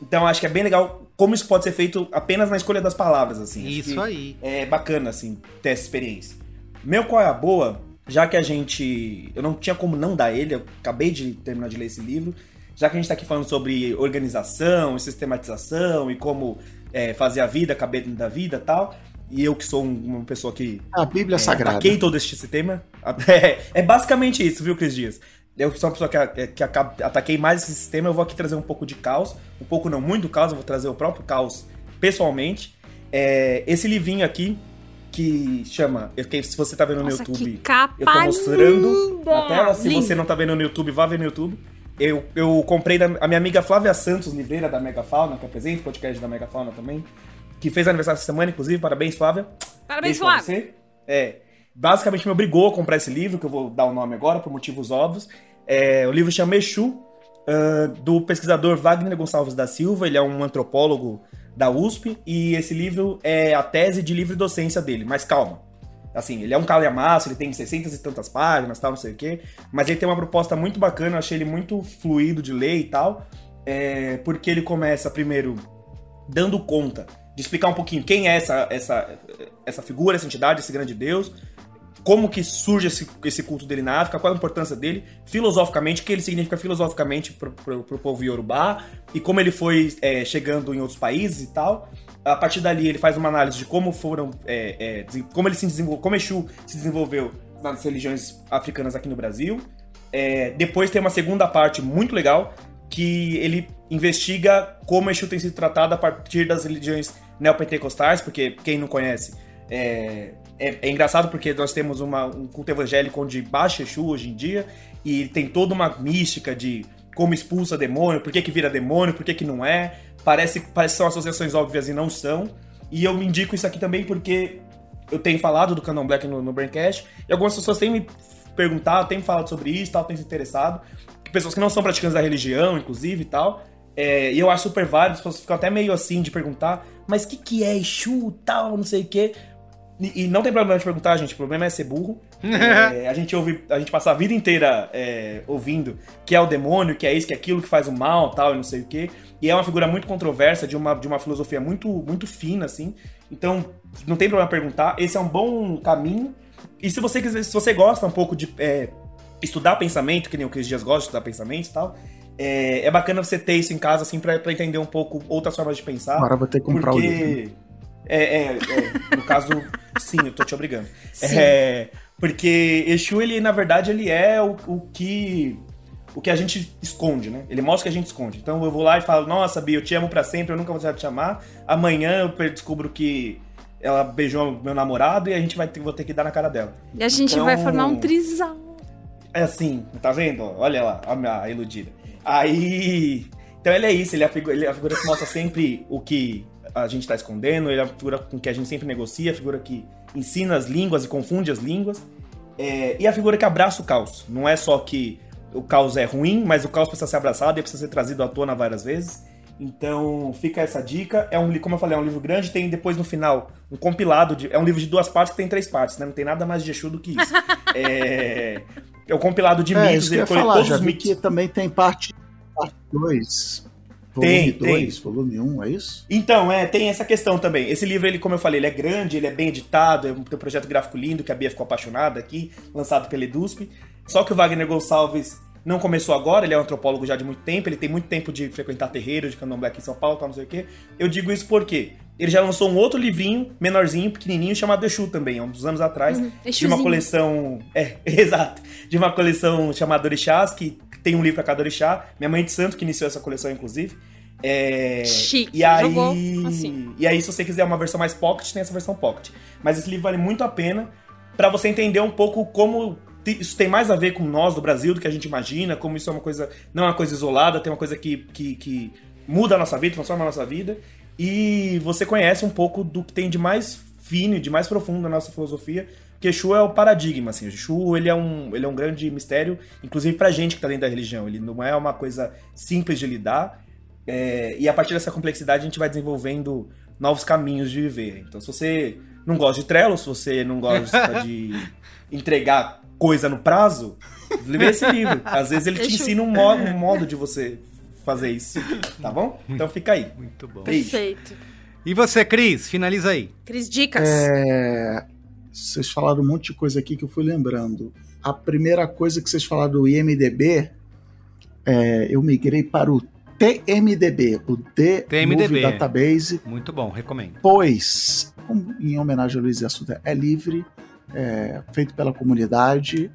E: Então, acho que é bem legal como isso pode ser feito apenas na escolha das palavras, assim.
C: Isso aí.
E: É bacana, assim, ter essa experiência. Meu qual é a boa, já que a gente. Eu não tinha como não dar ele, eu acabei de terminar de ler esse livro. Já que a gente tá aqui falando sobre organização e sistematização e como é, fazer a vida, caber dentro da vida e tal. E eu que sou um- uma pessoa que
F: A Bíblia
E: é,
F: Sagrada.
E: ataquei todo este sistema. É, é basicamente isso, viu, Cris Dias? Eu sou uma pessoa que, a- que ataquei mais esse sistema, eu vou aqui trazer um pouco de caos. Um pouco não muito caos, eu vou trazer o próprio caos pessoalmente. É, esse livrinho aqui, que chama. Se você tá vendo no
D: Nossa,
E: YouTube,
D: que capa
E: eu tô mostrando
D: linda!
E: na tela. Se
D: Linda.
E: você não tá vendo no YouTube, vá ver no YouTube. Eu, eu comprei da a minha amiga Flávia Santos Oliveira, da Megafauna, que apresenta o podcast da Megafauna também. Que fez aniversário essa semana, inclusive. Parabéns, Flávia.
D: Parabéns, Flávio.
E: você. É, basicamente me obrigou a comprar esse livro, que eu vou dar o nome agora, por motivos óbvios. É, o livro chama Exu, ah, do pesquisador Wagner Gonçalves da Silva. Ele é um antropólogo da USP. E esse livro é a tese de livre docência dele. Mas calma. Assim, ele é um calhamaço, ele tem 60 e tantas páginas, tal, não sei o quê. Mas ele tem uma proposta muito bacana, eu achei ele muito fluido de ler e tal. É, porque ele começa primeiro dando conta de explicar um pouquinho quem é essa, essa, essa figura, essa entidade, esse grande deus, como que surge esse, esse culto dele na África, qual a importância dele, filosoficamente, o que ele significa filosoficamente pro, pro povo Yorubá, e como ele foi é, chegando em outros países e tal. A partir dali ele faz uma análise de como foram, é, é, como ele se desenvolveu, como Exu se desenvolveu nas religiões africanas aqui no Brasil. É, depois tem uma segunda parte muito legal, que ele investiga como Exu tem sido tratado a partir das religiões neopentecostais, porque quem não conhece é, é, é engraçado porque nós temos uma, um culto evangélico onde baixa Exu hoje em dia e tem toda uma mística de como expulsa demônio, por que, que vira demônio, por que, que não é. Parece, parece que são associações óbvias e não são. E eu indico isso aqui também porque eu tenho falado do Canon Black no, no Braincast e algumas pessoas têm me perguntado, têm falado sobre isso, tal, têm se interessado. Pessoas que não são praticantes da religião, inclusive e tal. É, e eu acho super válido, as pessoas ficam até meio assim de perguntar, mas o que, que é Exu, tal, não sei o quê. E, e não tem problema de perguntar, gente, o problema é ser burro. É, a gente ouve, a gente passa a vida inteira é, ouvindo que é o demônio, que é isso, que é aquilo que faz o mal, tal, e não sei o quê. E é uma figura muito controversa, de uma, de uma filosofia muito, muito fina, assim. Então, não tem problema perguntar. Esse é um bom caminho. E se você quiser, se você gosta um pouco de é, estudar pensamento, que nem o Cris Dias gosta de estudar pensamento e tal, é, é bacana você ter isso em casa, assim, pra, pra entender um pouco outras formas de pensar.
F: Agora eu vou ter que comprar o livro.
E: É, é, é, no caso, sim, eu tô te obrigando.
D: Sim.
E: É, porque Exu, ele, na verdade, ele é o, o que. O que a gente esconde, né? Ele mostra o que a gente esconde. Então eu vou lá e falo, nossa, Bia, eu te amo pra sempre, eu nunca vou deixar de te amar. Amanhã eu descubro que ela beijou meu namorado e a gente vai ter, vou ter que dar na cara dela.
D: E a gente
E: Então-
D: vai formar um trisal.
E: É assim, tá vendo? Olha lá, a, iludida. Aí. Então ele é isso, ele é a ele é a figura que mostra sempre o que a gente está escondendo, ele é a figura com que a gente sempre negocia, a figura que ensina as línguas e confunde as línguas. É, e a figura que abraça o caos. Não é só que o caos é ruim, mas o caos precisa ser abraçado e precisa ser trazido à tona várias vezes. Então fica essa dica. É um, como eu falei, é um livro grande. Tem depois no final um compilado de. É um livro de duas partes que tem três partes, né? Não tem nada mais de Exu do que isso. é, é o compilado de
F: É,
E: mitos.
F: isso que eu
E: Ele
F: ia
E: colhe
F: falar,
E: todos
F: já
E: os
F: vi
E: mitos.
F: que também tem parte 2.
E: Tem,
F: Volume 2, volume 1, um, é isso?
E: Então, é, tem essa questão também. Esse livro, ele, como eu falei, ele é grande, ele é bem editado, é um, tem um projeto gráfico lindo, que a Bia ficou apaixonada aqui, lançado pela Edusp. Só que o Wagner Gonçalves não começou agora, ele é um antropólogo já de muito tempo, ele tem muito tempo de frequentar terreiro, de candomblé aqui em São Paulo, tal, não sei o quê. Eu digo isso porque ele já lançou um outro livrinho, menorzinho, pequenininho, chamado Exu também, há uns anos atrás, de uma coleção... É, exato. De uma coleção chamada Orixás, que tem um livro a cada orixá. Minha mãe de santo que iniciou essa coleção, inclusive. É,
D: Chique,
E: e aí,
D: jogou assim.
E: e aí, se você quiser uma versão mais pocket, tem essa versão pocket. Mas esse livro vale muito a pena pra você entender um pouco como isso tem mais a ver com nós do Brasil do que a gente imagina, como isso é uma coisa, não é uma coisa isolada, tem uma coisa que, que, que muda a nossa vida, transforma a nossa vida. E você conhece um pouco do que tem de mais fino e de mais profundo na nossa filosofia, que Exu é o paradigma, assim. O Exu, ele é um, ele é um grande mistério, inclusive pra gente que tá dentro da religião. Ele não é uma coisa simples de lidar. É, e a partir dessa complexidade a gente vai desenvolvendo novos caminhos de viver. Então, se você não gosta de Trello, se você não gosta de entregar coisa no prazo, lê esse livro. Às vezes ele te
D: Exu.
E: ensina um modo, um modo de você fazer isso, tá bom? Então fica aí.
C: Muito bom.
E: Beijo.
D: Perfeito.
C: E você, Cris? Finaliza aí.
D: Cris, dicas.
F: É, vocês falaram um monte de coisa aqui que eu fui lembrando. A primeira coisa que vocês falaram do IMDB, é, eu migrei para o TMDB, o The
C: TMDB.
F: Movie Database,
C: Muito bom, recomendo.
F: pois, em homenagem a Luiz Assuda, é livre, é feito pela comunidade,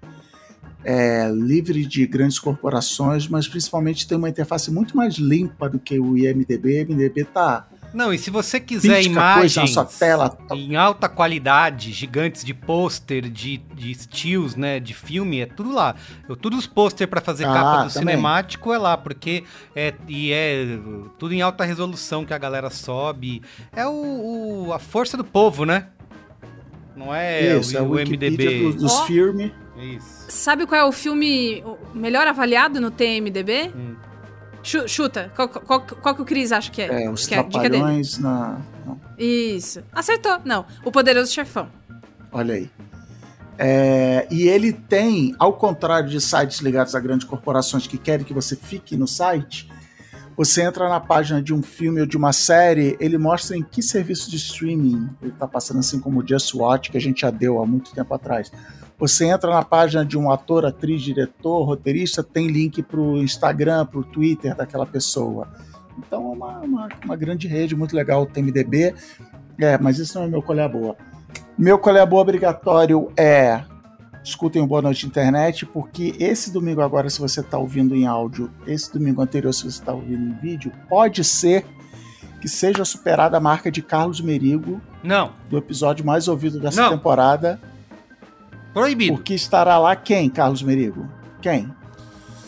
F: é livre de grandes corporações, mas principalmente tem uma interface muito mais limpa do que o IMDB. O IMDB tá
C: Não, e se você quiser
F: 20 coisa
C: imagens
F: na sua tela.
C: em alta qualidade, gigantes de pôster, de, de stills, né, de filme, é tudo lá. Eu, todos os pôster pra fazer
F: Ah,
C: capa do
F: também.
C: cinemático é lá, porque é e é tudo em alta resolução que a galera sobe. É o, o- a força do povo, né? Não é
F: Isso,
C: o,
F: é
C: o MDB.
F: dos, dos
D: Ó.
F: filmes.
C: Isso.
D: Sabe qual é o filme melhor avaliado no TMDB?
C: Hum.
D: Chu- Chuta. Qual, qual, qual que o Cris acha que é?
F: É, os
D: que é dica dele?
F: trapalhões na. não,
D: Isso. Acertou. Não. O Poderoso Chefão.
F: olha aí. É, e ele tem, ao contrário de sites ligados a grandes corporações que querem que você fique no site, você entra na página de um filme ou de uma série, ele mostra em que serviço de streaming ele está passando, assim como o Just Watch, que a gente já deu há muito tempo atrás. Você entra na página de um ator, atriz, diretor, roteirista, tem link para o Instagram, para o Twitter daquela pessoa. Então é uma, uma, uma grande rede, muito legal o TMDB. É, mas isso não é meu colher boa. Meu colher boa obrigatório é escutem o Boa Noite Internet, porque esse domingo agora, se você está ouvindo em áudio, esse domingo anterior, se você está ouvindo em vídeo, pode ser que seja superada a marca de Carlos Merigo,
C: Não,
F: do episódio mais ouvido dessa
C: Não.
F: temporada,
C: proibido.
F: porque estará lá quem, Carlos Merigo? Quem?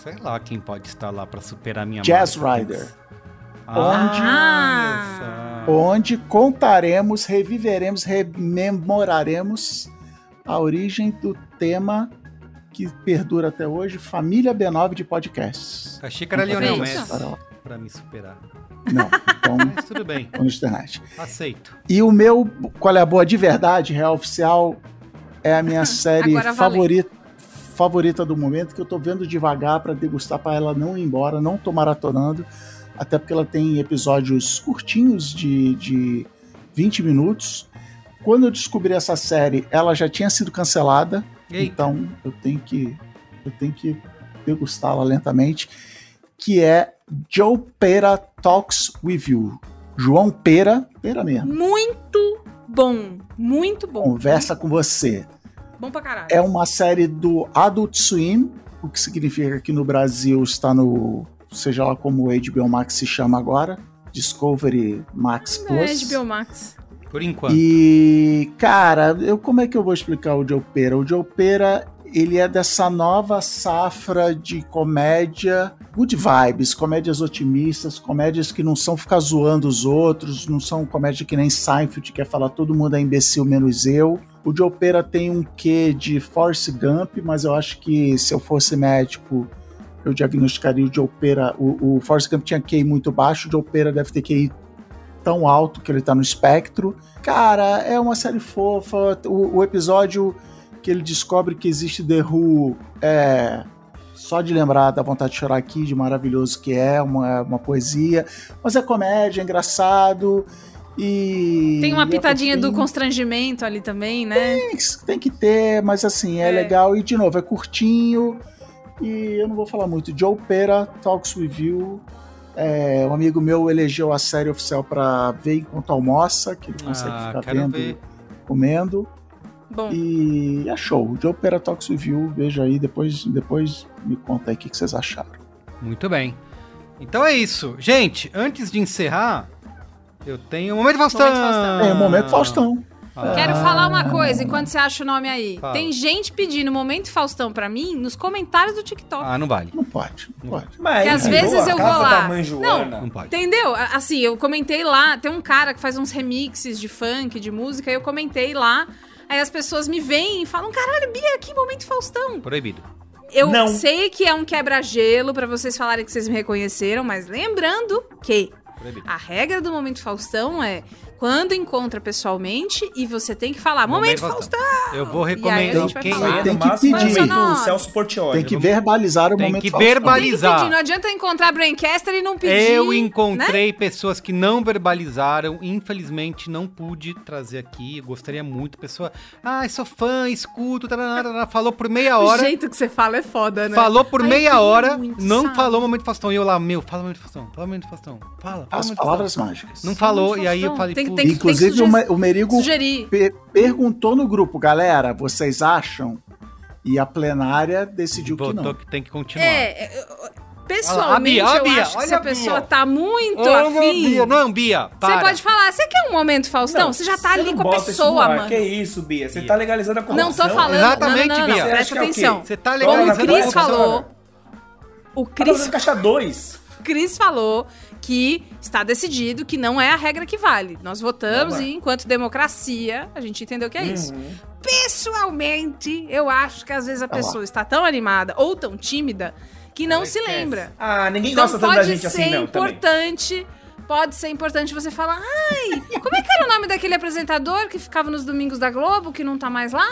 C: Sei lá quem pode estar lá pra superar a minha
F: Jazz
C: marca.
F: Rider.
C: Ah,
D: Ah.
C: olha só.
F: Onde contaremos, reviveremos, rememoraremos a origem do tema que perdura até hoje, Família B9 de podcasts.
C: Achei que era Lionel. Messi pra me superar.
F: Não, então,
C: Mas tudo bem,
F: internet.
C: aceito.
F: E o meu Qual é a Boa de verdade, real oficial, é a minha série favorita, favorita do momento, que eu tô vendo devagar para degustar, para ela não ir embora, não tô maratonando, até porque ela tem episódios curtinhos de, de 20 minutos. Quando eu descobri essa série, ela já tinha sido cancelada,
C: Eita.
F: então eu tenho que eu tenho que degustá-la lentamente, que é Joe Pera Talks With You. João Pera, Pera mesmo,
D: Muito bom. Muito bom.
F: conversa com você.
D: Bom pra caralho.
F: É uma série do Adult Swim, o que significa que no Brasil está no, seja lá como o HBO Max se chama agora, Discovery Max
D: É,
F: Plus.
D: de Biomax.
C: Por enquanto.
F: E, cara, eu, como é que eu vou explicar o Joe Pera? O Joe Pera, ele é dessa nova safra de comédia good vibes, comédias otimistas, comédias que não são ficar zoando os outros, não são comédia que nem Seinfeld, que quer falar todo mundo é imbecil menos eu. O Joe Pera tem um quê de Force Gump, mas eu acho que se eu fosse médico, eu diagnosticaria o Joe Pera. O, o Force Gump tinha QI muito baixo, o Joe Pera deve ter QI tão alto que ele tá no espectro. Cara, é uma série fofa. O, o episódio que ele descobre que existe The Who é. Só de lembrar da vontade de chorar aqui, de maravilhoso que é, uma, uma poesia. Mas é comédia, é engraçado. E.
D: Tem uma
F: e é
D: pitadinha do constrangimento ali também, né?
F: Tem, tem que ter, mas assim, é,
D: É.
F: legal. E de novo, é curtinho. E eu não vou falar muito. Joe Pera, Talks With You. É, um amigo meu elegeu a série oficial pra ver enquanto almoça, que ele consegue
C: Ah,
F: ficar vendo,
C: ver.
F: comendo.
D: Bom,
F: E é show. Joe Pera Talks With You, veja aí, depois, depois me conta aí o que, que vocês acharam.
C: Muito bem. Então é isso. Gente, antes de encerrar, eu tenho o Momento Faustão.
D: Momento Faustão.
F: É, o momento Faustão.
C: Ah.
D: quero falar uma coisa enquanto você acha o nome aí.
C: Fala.
D: Tem gente pedindo Momento Faustão pra mim nos comentários do TikTok.
C: Ah, não vale.
F: Não pode, não pode.
E: Mas
D: Que às
E: aí,
D: vezes eu vou lá.
E: Joana.
C: Não pode.
D: Entendeu? Assim, eu comentei lá, tem um cara que faz uns remixes de funk, de música, eu comentei lá. Aí as pessoas me veem e falam: caralho, Bia, que momento Faustão.
C: Proibido.
D: Eu
E: Não.
D: sei que é um quebra-gelo pra vocês falarem que vocês me reconheceram, mas lembrando que A regra do momento Faustão é quando encontra pessoalmente e você tem que falar: Momento, Faustão.
C: Eu vou recomendar
D: vai
C: quem
D: falar.
E: Aí,
F: Tem que pedir.
D: Sonora.
E: Celso Portioli.
F: Tem que verbalizar o
C: Tem
F: momento
C: que verbalizar.
D: Tem que pedir, não adianta encontrar Braincaster e não pedir.
C: Eu
D: né?
C: encontrei pessoas que não verbalizaram, infelizmente não pude trazer aqui. Eu gostaria muito. Pessoa, ah, sou fã, escuto, tarará, tarará", falou por meia
D: O
C: hora.
D: jeito que você fala é foda, né?
C: Falou por
D: Ai,
C: meia hora, não
D: sabe?
C: falou momento Faustão. E eu lá, meu, fala momento Faustão, fala momento Faustão. Fala, fala
F: As
C: momento
F: palavras
C: Faustão.
F: mágicas.
C: Não falou, e aí eu falei,
D: Tem que-
C: "Putz,
D: tem que-
F: Inclusive, o,
D: sugerir-
F: o Merigo
D: Sugerir.
F: pe- perguntou no grupo, galera, vocês acham? E a plenária decidiu que
C: botou
F: não.
C: que tem que continuar.
D: É, é, eu- pessoalmente,
C: a Bia,
D: eu
C: a Bia,
D: acho que
C: olha
D: se a
C: a Bia.
D: pessoa tá muito
C: Olha,
D: afim,
C: Bia, não, Bia,
D: você
C: para.
D: pode falar, você quer um momento Faustão?
E: Não,
D: você já tá
E: você
D: ali
E: não
D: com a pessoa, mano.
E: Que isso, Bia? Você tá legalizando a
D: Não
E: corrupção.
D: tô falando,
C: Exatamente,
D: não, não, não,
C: Bia.
D: não,
E: Você
D: presta
E: que é o
D: atenção.
C: Você tá
E: Toma
C: legal.
D: Como o Cris falou, o
E: Tá
D: Cris,
E: caixa 2.
D: Cris falou que está decidido que não é a regra que vale. Nós votamos e, enquanto democracia, a gente entendeu que é isso.
E: Uhum.
D: Pessoalmente, eu acho que às vezes a
F: lá.
D: pessoa está tão animada ou tão tímida que não se
C: esquece.
D: lembra.
E: Ah, ninguém
D: Então
E: gosta tanto da
D: pode
E: gente
D: ser
E: assim, não. Também.
D: importante. Pode ser importante você falar, ai, como é que era o nome daquele apresentador que ficava nos domingos da Globo, que não tá mais lá?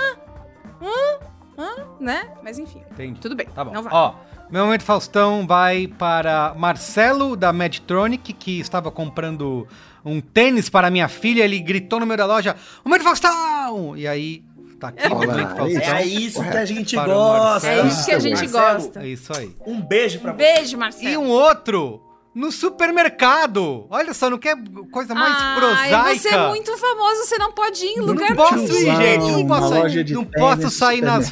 D: Hã? Hã? Né? Mas enfim,
C: Entendi.
D: tudo bem.
C: Tá bom.
D: Não vai.
C: Ó, meu momento Faustão vai para Marcelo da Medtronic, que estava comprando um tênis para minha filha. Ele gritou no meio da loja: Momento Faustão! E aí, tá aqui o
F: Olá,
C: momento
F: é
C: Faustão.
E: É isso que a gente
C: Para
E: gosta.
C: Marcelo.
D: É isso que a gente
E: Marcelo,
D: gosta.
C: É isso aí.
E: Um beijo pra
D: Um
E: você.
D: beijo,
C: E
D: Marcelo.
C: um outro no supermercado. Olha só, não quer coisa mais prosaica?
D: Ai, você é muito famoso, você não pode ir em lugar
C: Não posso ir, gente, não posso ir,
F: loja de
C: não posso sair nas-.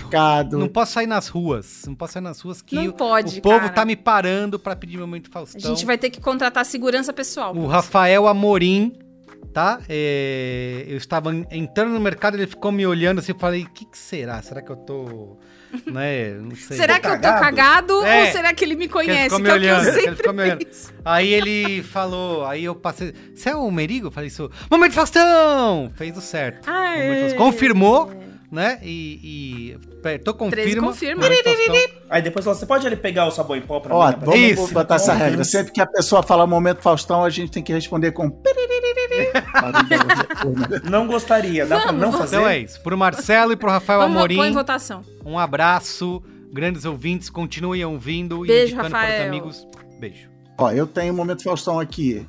C: Não posso sair nas ruas. Não posso sair nas ruas que
D: Não
C: o-
D: pode,
C: o povo
D: cara.
C: tá me parando pra pedir meu momento
D: A
C: Faustão.
D: gente vai ter que contratar segurança pessoal.
C: O Rafael Amorim, tá? É, eu estava en- entrando no mercado, ele ficou me olhando assim, eu falei, o que, que será? Será que eu tô, né, não sei.
D: Será que eu tô
E: cagado?
C: É.
D: ou será que ele me
C: Que
D: conhece? Que,
C: me
D: é o que eu
C: olhando, que ele
D: sempre
C: olhando. Aí ele falou, aí eu passei, você é o Merigo? Eu falei isso, Momento Faustão! Fez o certo. Momento Faustão. Confirmou, né? E, e apertou
D: 13
C: confirma.
D: confirma.
E: Aí depois você pode ali pegar o sabão em pó pra
F: Ó,
E: mim? né?
F: vamos
C: Isso.
F: botar essa regra. Sempre que a pessoa fala momento Faustão, a gente tem que responder com.
E: Não gostaria. Dá pra
D: Vamos,
E: não
D: vamos.
E: fazer?
C: Então é isso. Pro Marcelo e pro Rafael
D: Vamos, põe em
C: Amorim,
D: votação.
C: um abraço. Grandes ouvintes, continuem ouvindo
D: Beijo,
C: e indicando para os
D: Rafael.
C: amigos. Beijo.
F: Ó, eu tenho um momento Faustão aqui.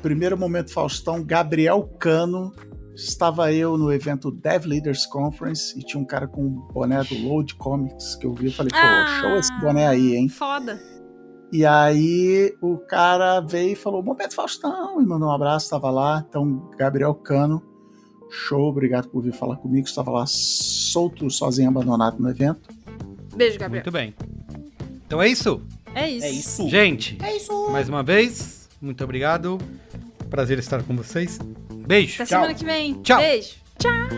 F: Primeiro momento Faustão, Gabriel Cano. Estava eu no evento Dev Leaders Conference e tinha um cara com um boné do Load Comics que eu vi e falei, pô,
D: Ah.
F: show esse boné aí, hein?
D: Foda.
F: E aí o cara veio e falou, momento Faustão, e mandou um abraço, estava lá. Então, Gabriel Cano, show, obrigado por vir falar comigo. Estava lá solto, sozinho, abandonado no evento.
D: Beijo, Gabriel.
C: Muito bem. Então é isso.
D: É isso.
E: É isso.
C: Gente,
E: É isso.
C: mais uma vez, muito obrigado. Prazer estar com vocês. Beijo.
D: Até
E: Tchau.
D: semana que vem.
C: Tchau.
D: Beijo. Tchau.